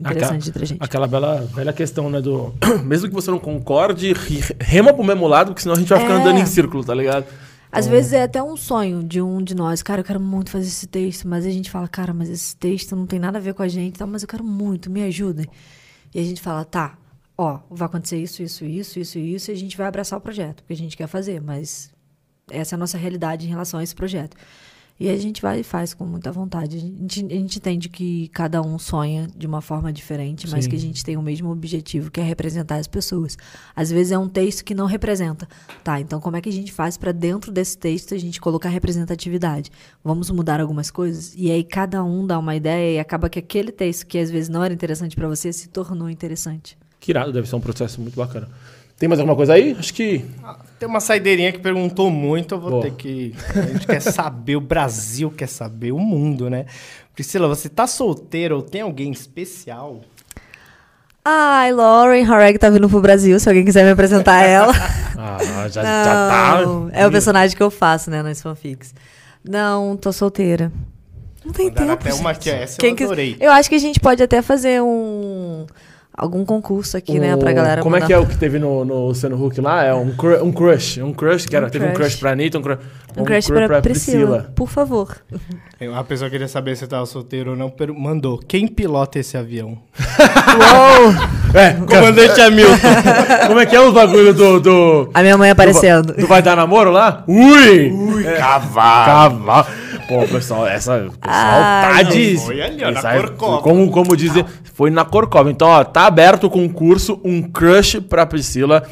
interessante entre a gente. Aquela bela, velha questão, né? Do. [CLEARS THROAT] Mesmo que você não concorde, rema pro mesmo lado, porque senão a gente vai ficar É. andando em círculo, tá ligado? Às vezes é até um sonho de um de nós. Cara, eu quero muito fazer esse texto, mas a gente fala, cara, mas esse texto não tem nada a ver com a gente, tá? mas eu quero muito, me ajudem. E a gente fala, tá, ó, vai acontecer isso, isso, isso, isso, isso, e a gente vai abraçar o projeto, porque a gente quer fazer, mas essa é a nossa realidade em relação a esse projeto. E a gente vai e faz com muita vontade. A gente, a gente entende que cada um sonha de uma forma diferente, mas Sim. que a gente tem o mesmo objetivo, que é representar as pessoas. Às vezes é um texto que não representa. Tá, então como é que a gente faz para dentro desse texto a gente colocar representatividade? Vamos mudar algumas coisas? E aí cada um dá uma ideia e acaba que aquele texto que às vezes não era interessante para você se tornou interessante. Que irado, deve ser um processo muito bacana. Tem mais alguma coisa aí? Acho que. Tem uma saideirinha que perguntou muito, eu vou Boa. ter que. A gente quer saber, o Brasil quer saber, o mundo, né? Priscila, você tá solteira ou tem alguém especial? Ai, Lauren Horeg tá vindo pro Brasil, se alguém quiser me apresentar ela. [LAUGHS] Ah, já, já tá. Não, É o personagem que eu faço, né, nas fanfics. Não, tô solteira. Não tem Mandaram tempo. até uma gente. que essa Quem eu quis- adorei. Eu acho que a gente pode até fazer um algum concurso aqui, né, pra O- galera Como é mandar- que é o que teve no, no Luciano Huck lá? É um, cru- um crush. Um crush, que era, Um teve um crush. crush pra Anitta, um, cru- Um crush pra, Priscila, por favor. A pessoa queria saber se você tava solteiro ou não, mandou. Quem pilota esse avião? [LAUGHS] Uou! É, [LAUGHS] Comandante Hamilton. [LAUGHS] como é que é os bagulho do. do... A minha mãe aparecendo. Tu vai dar namoro lá? Ui! Ui, É. cavalo. Cavalo. Pô, pessoal, essa. O pessoal Ai, tá de. foi ali, ó, na Essa é- Corcova. Como, como dizer, foi na Corcova. Então, ó, tá aberto o concurso, um crush pra Priscila.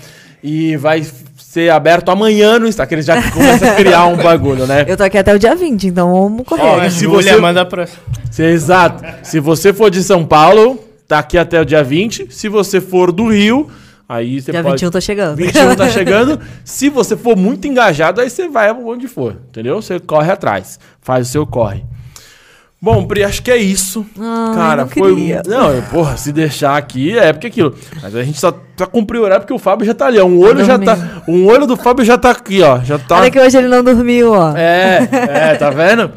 E vai ser aberto amanhã no Instagram. que Eles já começam a criar um bagulho, né? Eu tô aqui até o dia 20, então vamos correr. Ó, se você- manda pra. Se- Exato. Se você for de São Paulo, tá aqui até o dia 20. Se você for do Rio, aí você dia pode. 21 tô chegando. 21 tá [LAUGHS] chegando. Se você for muito engajado, aí você vai onde for, entendeu? Você corre atrás, faz o seu corre. Bom, Pri, acho que é isso. Ai, Cara, não foi. queria. Não, porra, se deixar aqui é porque aquilo. Mas a gente só tá cumprindo o horário porque o Fábio já tá ali. ó. Um olho já tá. Um olho do Fábio já tá aqui, ó. Já tá. Olha que hoje ele não dormiu, ó. É, é, tá vendo?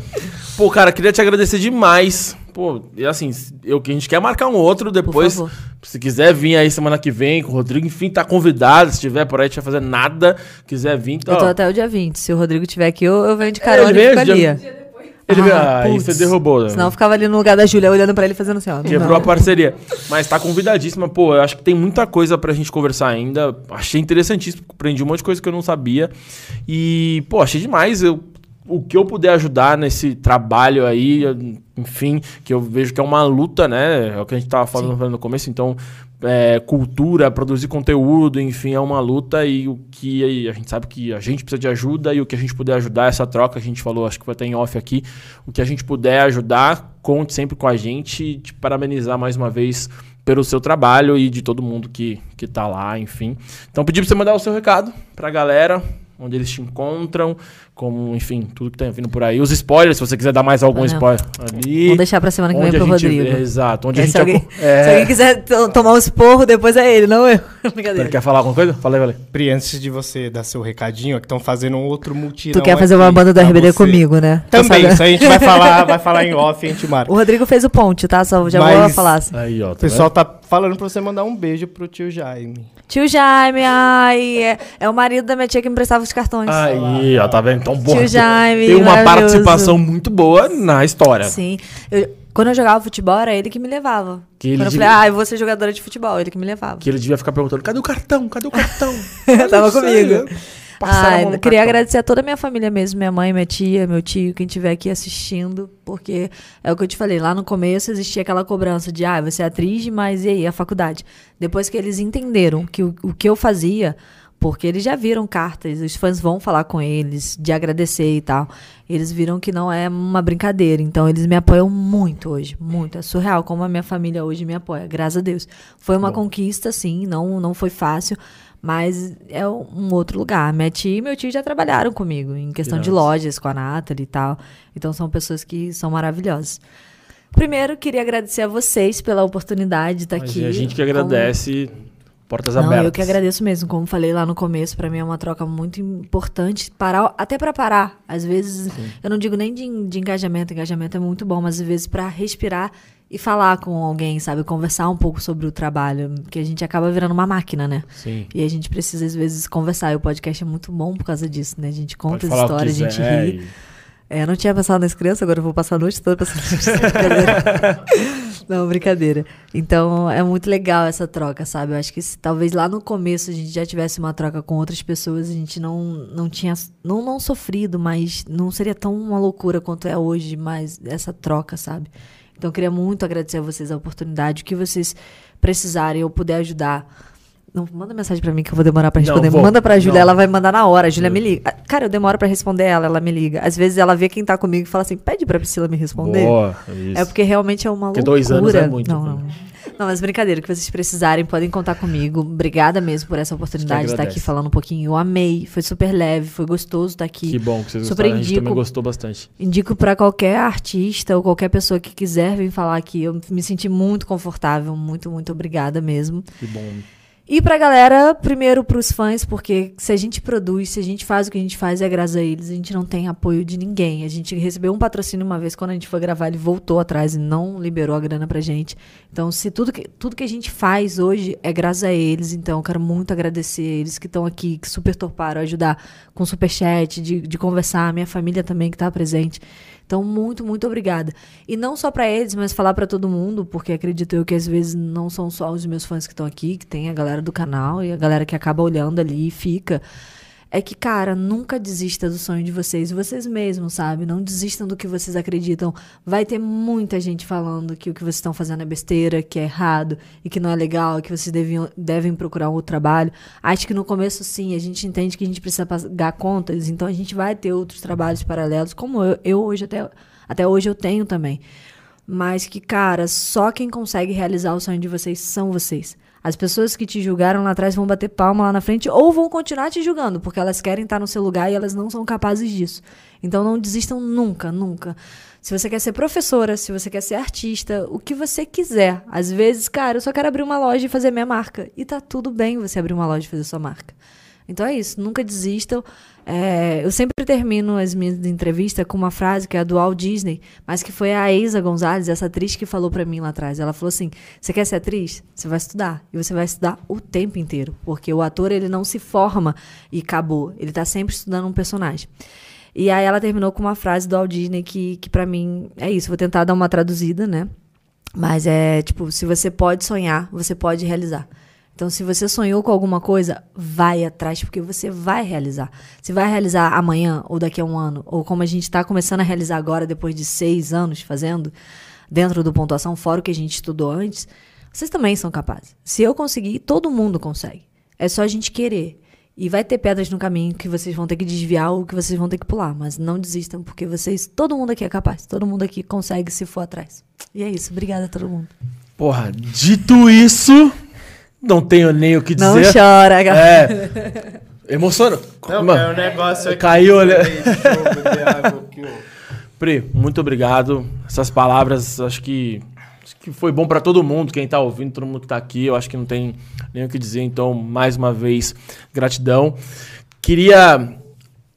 Pô, cara, queria te agradecer demais. Pô, e assim, eu, que a gente quer marcar um outro depois. Se quiser vir aí semana que vem com o Rodrigo, enfim, tá convidado. Se tiver por aí, a gente vai fazer nada. Quiser vir, então. Eu tô ó, até o dia 20. Se o Rodrigo tiver aqui, eu, eu venho de carona ele e fico ali. dia- depois. Ele Ah, putz. você derrubou. né? Senão eu ficava ali no lugar da Júlia, olhando pra ele fazendo assim, ó. Quebrou a parceria. Mas tá convidadíssima, pô. Eu acho que tem muita coisa pra gente conversar ainda. Achei interessantíssimo. Aprendi um monte de coisa que eu não sabia. E, pô, achei demais. Eu, o que eu puder ajudar nesse trabalho aí, enfim, que eu vejo que é uma luta, né? É o que a gente tava falando no começo. Então, é, cultura, produzir conteúdo, enfim, é uma luta. E o que a gente sabe que a gente precisa de ajuda e o que a gente puder ajudar, essa troca que a gente falou, acho que vai ter em off aqui. O que a gente puder ajudar, conte sempre com a gente e te parabenizar mais uma vez pelo seu trabalho e de todo mundo que, que tá lá, enfim. Então, pedir pra você mandar o seu recado pra galera. onde eles te encontram, como, enfim, tudo que tá vindo por aí. Os spoilers, se você quiser dar mais algum Não. spoiler ali. Vamos deixar pra semana que vem pro a Rodrigo. é, exato, onde a É, gente se, alguém, é, se alguém quiser to- tomar um esporro, depois é ele, não eu. [LAUGHS] Brincadeira. Ele quer falar alguma coisa? Fala aí, Valê. Pri, antes de você dar seu recadinho, ó, que estão fazendo um outro mutirão Tu quer fazer uma banda do RBD você. comigo, né? Também, isso aí a gente vai falar, [LAUGHS] vai falar em off e a gente marca. O Rodrigo fez o ponte, tá? Só já vou Mas- falar. assim. Aí, ó. O pessoal tá falando pra você mandar um beijo pro tio Jaime. Tio Jaime, ai, é, é o marido da minha tia que me prestava os cartões. Aí, ó, tá vendo? Então, porra, Tio Jaime, tem uma participação muito boa na história. Sim. Eu- quando eu jogava futebol, era ele que me levava. Que quando eu devia- falei, ah, eu vou ser jogadora de futebol, ele que me levava. Que ele devia ficar perguntando: cadê o cartão? Cadê o cartão? [LAUGHS] Tava comigo. a Ai, queria cartão. agradecer a toda a minha família mesmo, minha mãe, minha tia, meu tio, quem estiver aqui assistindo, porque é o que eu te falei, lá no começo existia aquela cobrança de, ah, você é atriz, mas e aí, a faculdade? Depois que eles entenderam que o, o que eu fazia, porque eles já viram cartas, os fãs vão falar com eles, de agradecer e tal, eles viram que não é uma brincadeira, então eles me apoiam muito hoje, muito, é surreal como a minha família hoje me apoia, graças a Deus. Foi uma conquista, sim, não, não foi fácil, mas é um outro lugar. Minha tia e meu tio já trabalharam comigo em questão de lojas com a Nathalie e tal. Então são pessoas que são maravilhosas. Primeiro, queria agradecer a vocês pela oportunidade de estar Mas aqui. é a gente que agradece. Portas Não, abertas. eu que agradeço mesmo. Como falei lá no começo, pra mim é uma troca muito importante. Parar, até pra parar. Às vezes, eu não digo nem de, de engajamento, engajamento é muito bom, mas às vezes pra respirar e falar com alguém, sabe? Conversar um pouco sobre o trabalho. Porque a gente acaba virando uma máquina, né? Sim. E a gente precisa, às vezes, conversar. E o podcast é muito bom por causa disso, né? A gente conta Pode as que histórias, a gente ri. e- É, não tinha pensado nas crianças, agora eu vou passar a noite toda pensando. [LAUGHS] Não, brincadeira. Então, é muito legal essa troca, sabe? Eu acho que se talvez lá no começo a gente já tivesse uma troca com outras pessoas, a gente não, não tinha, não, não sofrido, mas não seria tão uma loucura quanto é hoje, mais essa troca, sabe? Então, eu queria muito agradecer a vocês a oportunidade, o que vocês precisarem, eu puder ajudar. Não, manda mensagem pra mim que eu vou demorar pra Não, responder. vou. Manda pra Júlia, Não. ela vai mandar na hora. A Júlia me liga. Cara, eu demoro pra responder ela, ela me liga. Às vezes ela vê quem tá comigo e fala assim: pede pra Priscila me responder. Boa. É porque realmente é uma Porque loucura. dois anos é muito, Não, né? não. Não, mas brincadeira, o que vocês precisarem, podem contar comigo. Obrigada mesmo por essa oportunidade de estar aqui falando um pouquinho. Eu amei, foi super leve, foi gostoso estar aqui. Que bom que vocês Super gostaram. A gente indico. também gostou bastante. Indico pra qualquer artista ou qualquer pessoa que quiser vir falar aqui. Eu me senti muito confortável, muito, muito obrigada mesmo. Que bom. E pra galera, primeiro pros fãs, porque se a gente produz, se a gente faz o que a gente faz, é graças a eles. A gente não tem apoio de ninguém. A gente recebeu um patrocínio uma vez, quando a gente foi gravar, ele voltou atrás e não liberou a grana pra gente. Então, se tudo que, tudo que a gente faz hoje é graças a eles, então eu quero muito agradecer eles que estão aqui, que super torparam, ajudar com superchat, de, de conversar, a minha família também que tá presente. Então, muito, muito obrigada. E não só pra eles, mas falar pra todo mundo, porque acredito eu que às vezes não são só os meus fãs que estão aqui, que tem a galera do canal e a galera que acaba olhando ali e fica. É que, cara, nunca desista do sonho de vocês, vocês mesmos, sabe? Não desistam do que vocês acreditam. Vai ter muita gente falando que o que vocês estão fazendo é besteira, que é errado e que não é legal, que vocês deviam, devem procurar um outro trabalho. Acho que no começo, sim, a gente entende que a gente precisa pagar contas, então a gente vai ter outros trabalhos paralelos, como eu, eu hoje até, até hoje eu tenho também. Mas que, cara, só quem consegue realizar o sonho de vocês são vocês. As pessoas que te julgaram lá atrás vão bater palma lá na frente ou vão continuar te julgando, porque elas querem estar no seu lugar e elas não são capazes disso. Então não desistam nunca, nunca. Se você quer ser professora, se você quer ser artista, o que você quiser. Às vezes, cara, eu só quero abrir uma loja e fazer minha marca. E tá tudo bem você abrir uma loja e fazer sua marca. Então é isso, nunca desistam. É, eu sempre termino as minhas entrevistas com uma frase que é a do Walt Disney, mas que foi a Isa Gonzalez, essa atriz que falou pra mim lá atrás. Ela falou assim: "Você quer ser atriz? Você vai estudar e você vai estudar o tempo inteiro, porque o ator ele não se forma e acabou, ele tá sempre estudando um personagem". E aí ela terminou com uma frase do Walt Disney que que para mim é isso. Vou tentar dar uma traduzida, né? Mas é tipo, se você pode sonhar, você pode realizar. Então, se você sonhou com alguma coisa, vai atrás, porque você vai realizar. Se vai realizar amanhã ou daqui a um ano, ou como a gente está começando a realizar agora, depois de seis anos fazendo, dentro do pontuação, fora o que a gente estudou antes, vocês também são capazes. Se eu conseguir, todo mundo consegue. É só a gente querer. E vai ter pedras no caminho que vocês vão ter que desviar ou que vocês vão ter que pular. Mas não desistam, porque vocês, todo mundo aqui é capaz. Todo mundo aqui consegue se for atrás. E é isso. Obrigada a todo mundo. Porra, dito isso, não tenho nem o que Não dizer. chora, galera. É. Emociona. Não, Mano, é um negócio aqui. caiu, né? Ó. Pri, muito obrigado. Essas palavras, acho que, acho que foi bom pra todo mundo, quem tá ouvindo, todo mundo que tá aqui. Eu acho que não tem nem o que dizer. Então, mais uma vez, gratidão. Queria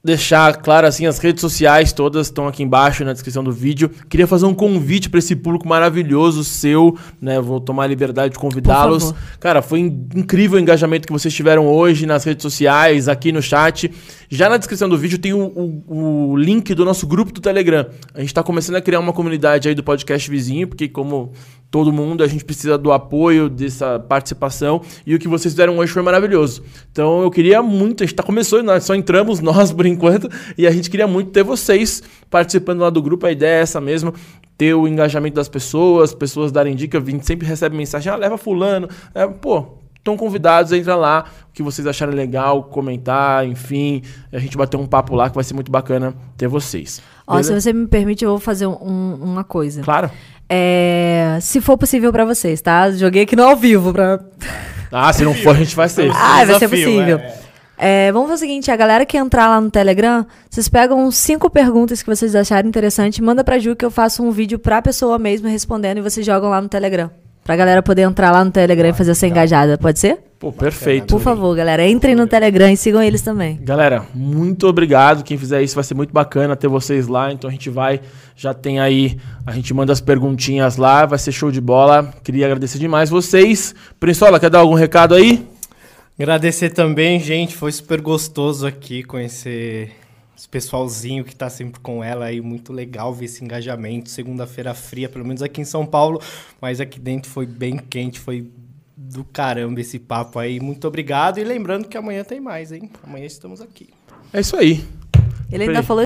deixar claro assim, as redes sociais todas estão aqui embaixo na descrição do vídeo. Queria fazer um convite para esse público maravilhoso seu, né? Vou tomar a liberdade de convidá-los. Cara, foi in- incrível o engajamento que vocês tiveram hoje nas redes sociais, aqui no chat. Já na descrição do vídeo tem o, o- o link do nosso grupo do Telegram. A gente tá começando a criar uma comunidade aí do podcast vizinho, porque como todo mundo, a gente precisa do apoio, dessa participação. E o que vocês fizeram hoje foi maravilhoso. Então eu queria muito, a gente tá começando, nós só entramos [LAUGHS] nós por enquanto, e a gente queria muito ter vocês participando lá do grupo. A ideia é essa mesmo. Ter o engajamento das pessoas, pessoas darem dica, a gente sempre recebe mensagem, ah, leva fulano. É, pô, estão convidados, entra lá, o que vocês acharem legal, comentar, enfim, a gente bater um papo lá que vai ser muito bacana ter vocês. Ó, se você me permite, eu vou fazer um- uma coisa. Claro. É, se for possível pra vocês, tá? Joguei aqui no ao vivo pra. [LAUGHS] Ah, se não for, a gente vai ser. [LAUGHS] Ah, vai ser possível. é. É, vamos fazer o seguinte, a galera que entrar lá no Telegram, vocês pegam cinco perguntas que vocês acharem interessante, manda pra Ju que eu faço um vídeo pra pessoa mesmo respondendo e vocês jogam lá no Telegram. Pra galera poder entrar lá no Telegram e fazer essa engajada, pode ser? Pô, perfeito. Por favor, galera, entrem no Telegram e sigam eles também. Galera, muito obrigado. Quem fizer isso vai ser muito bacana ter vocês lá. Então a gente vai, já tem aí, a gente manda as perguntinhas lá, vai ser show de bola. Queria agradecer demais vocês. Prinsola, quer dar algum recado aí? Agradecer também, gente. Foi super gostoso aqui conhecer esse pessoalzinho que tá sempre com ela aí. Muito legal ver esse engajamento. Segunda-feira fria, pelo menos aqui em São Paulo. Mas aqui dentro foi bem quente, foi do caramba esse papo aí. Muito obrigado. E lembrando que amanhã tem mais, hein? Amanhã estamos aqui. É isso aí. Ele ainda Peraí. falou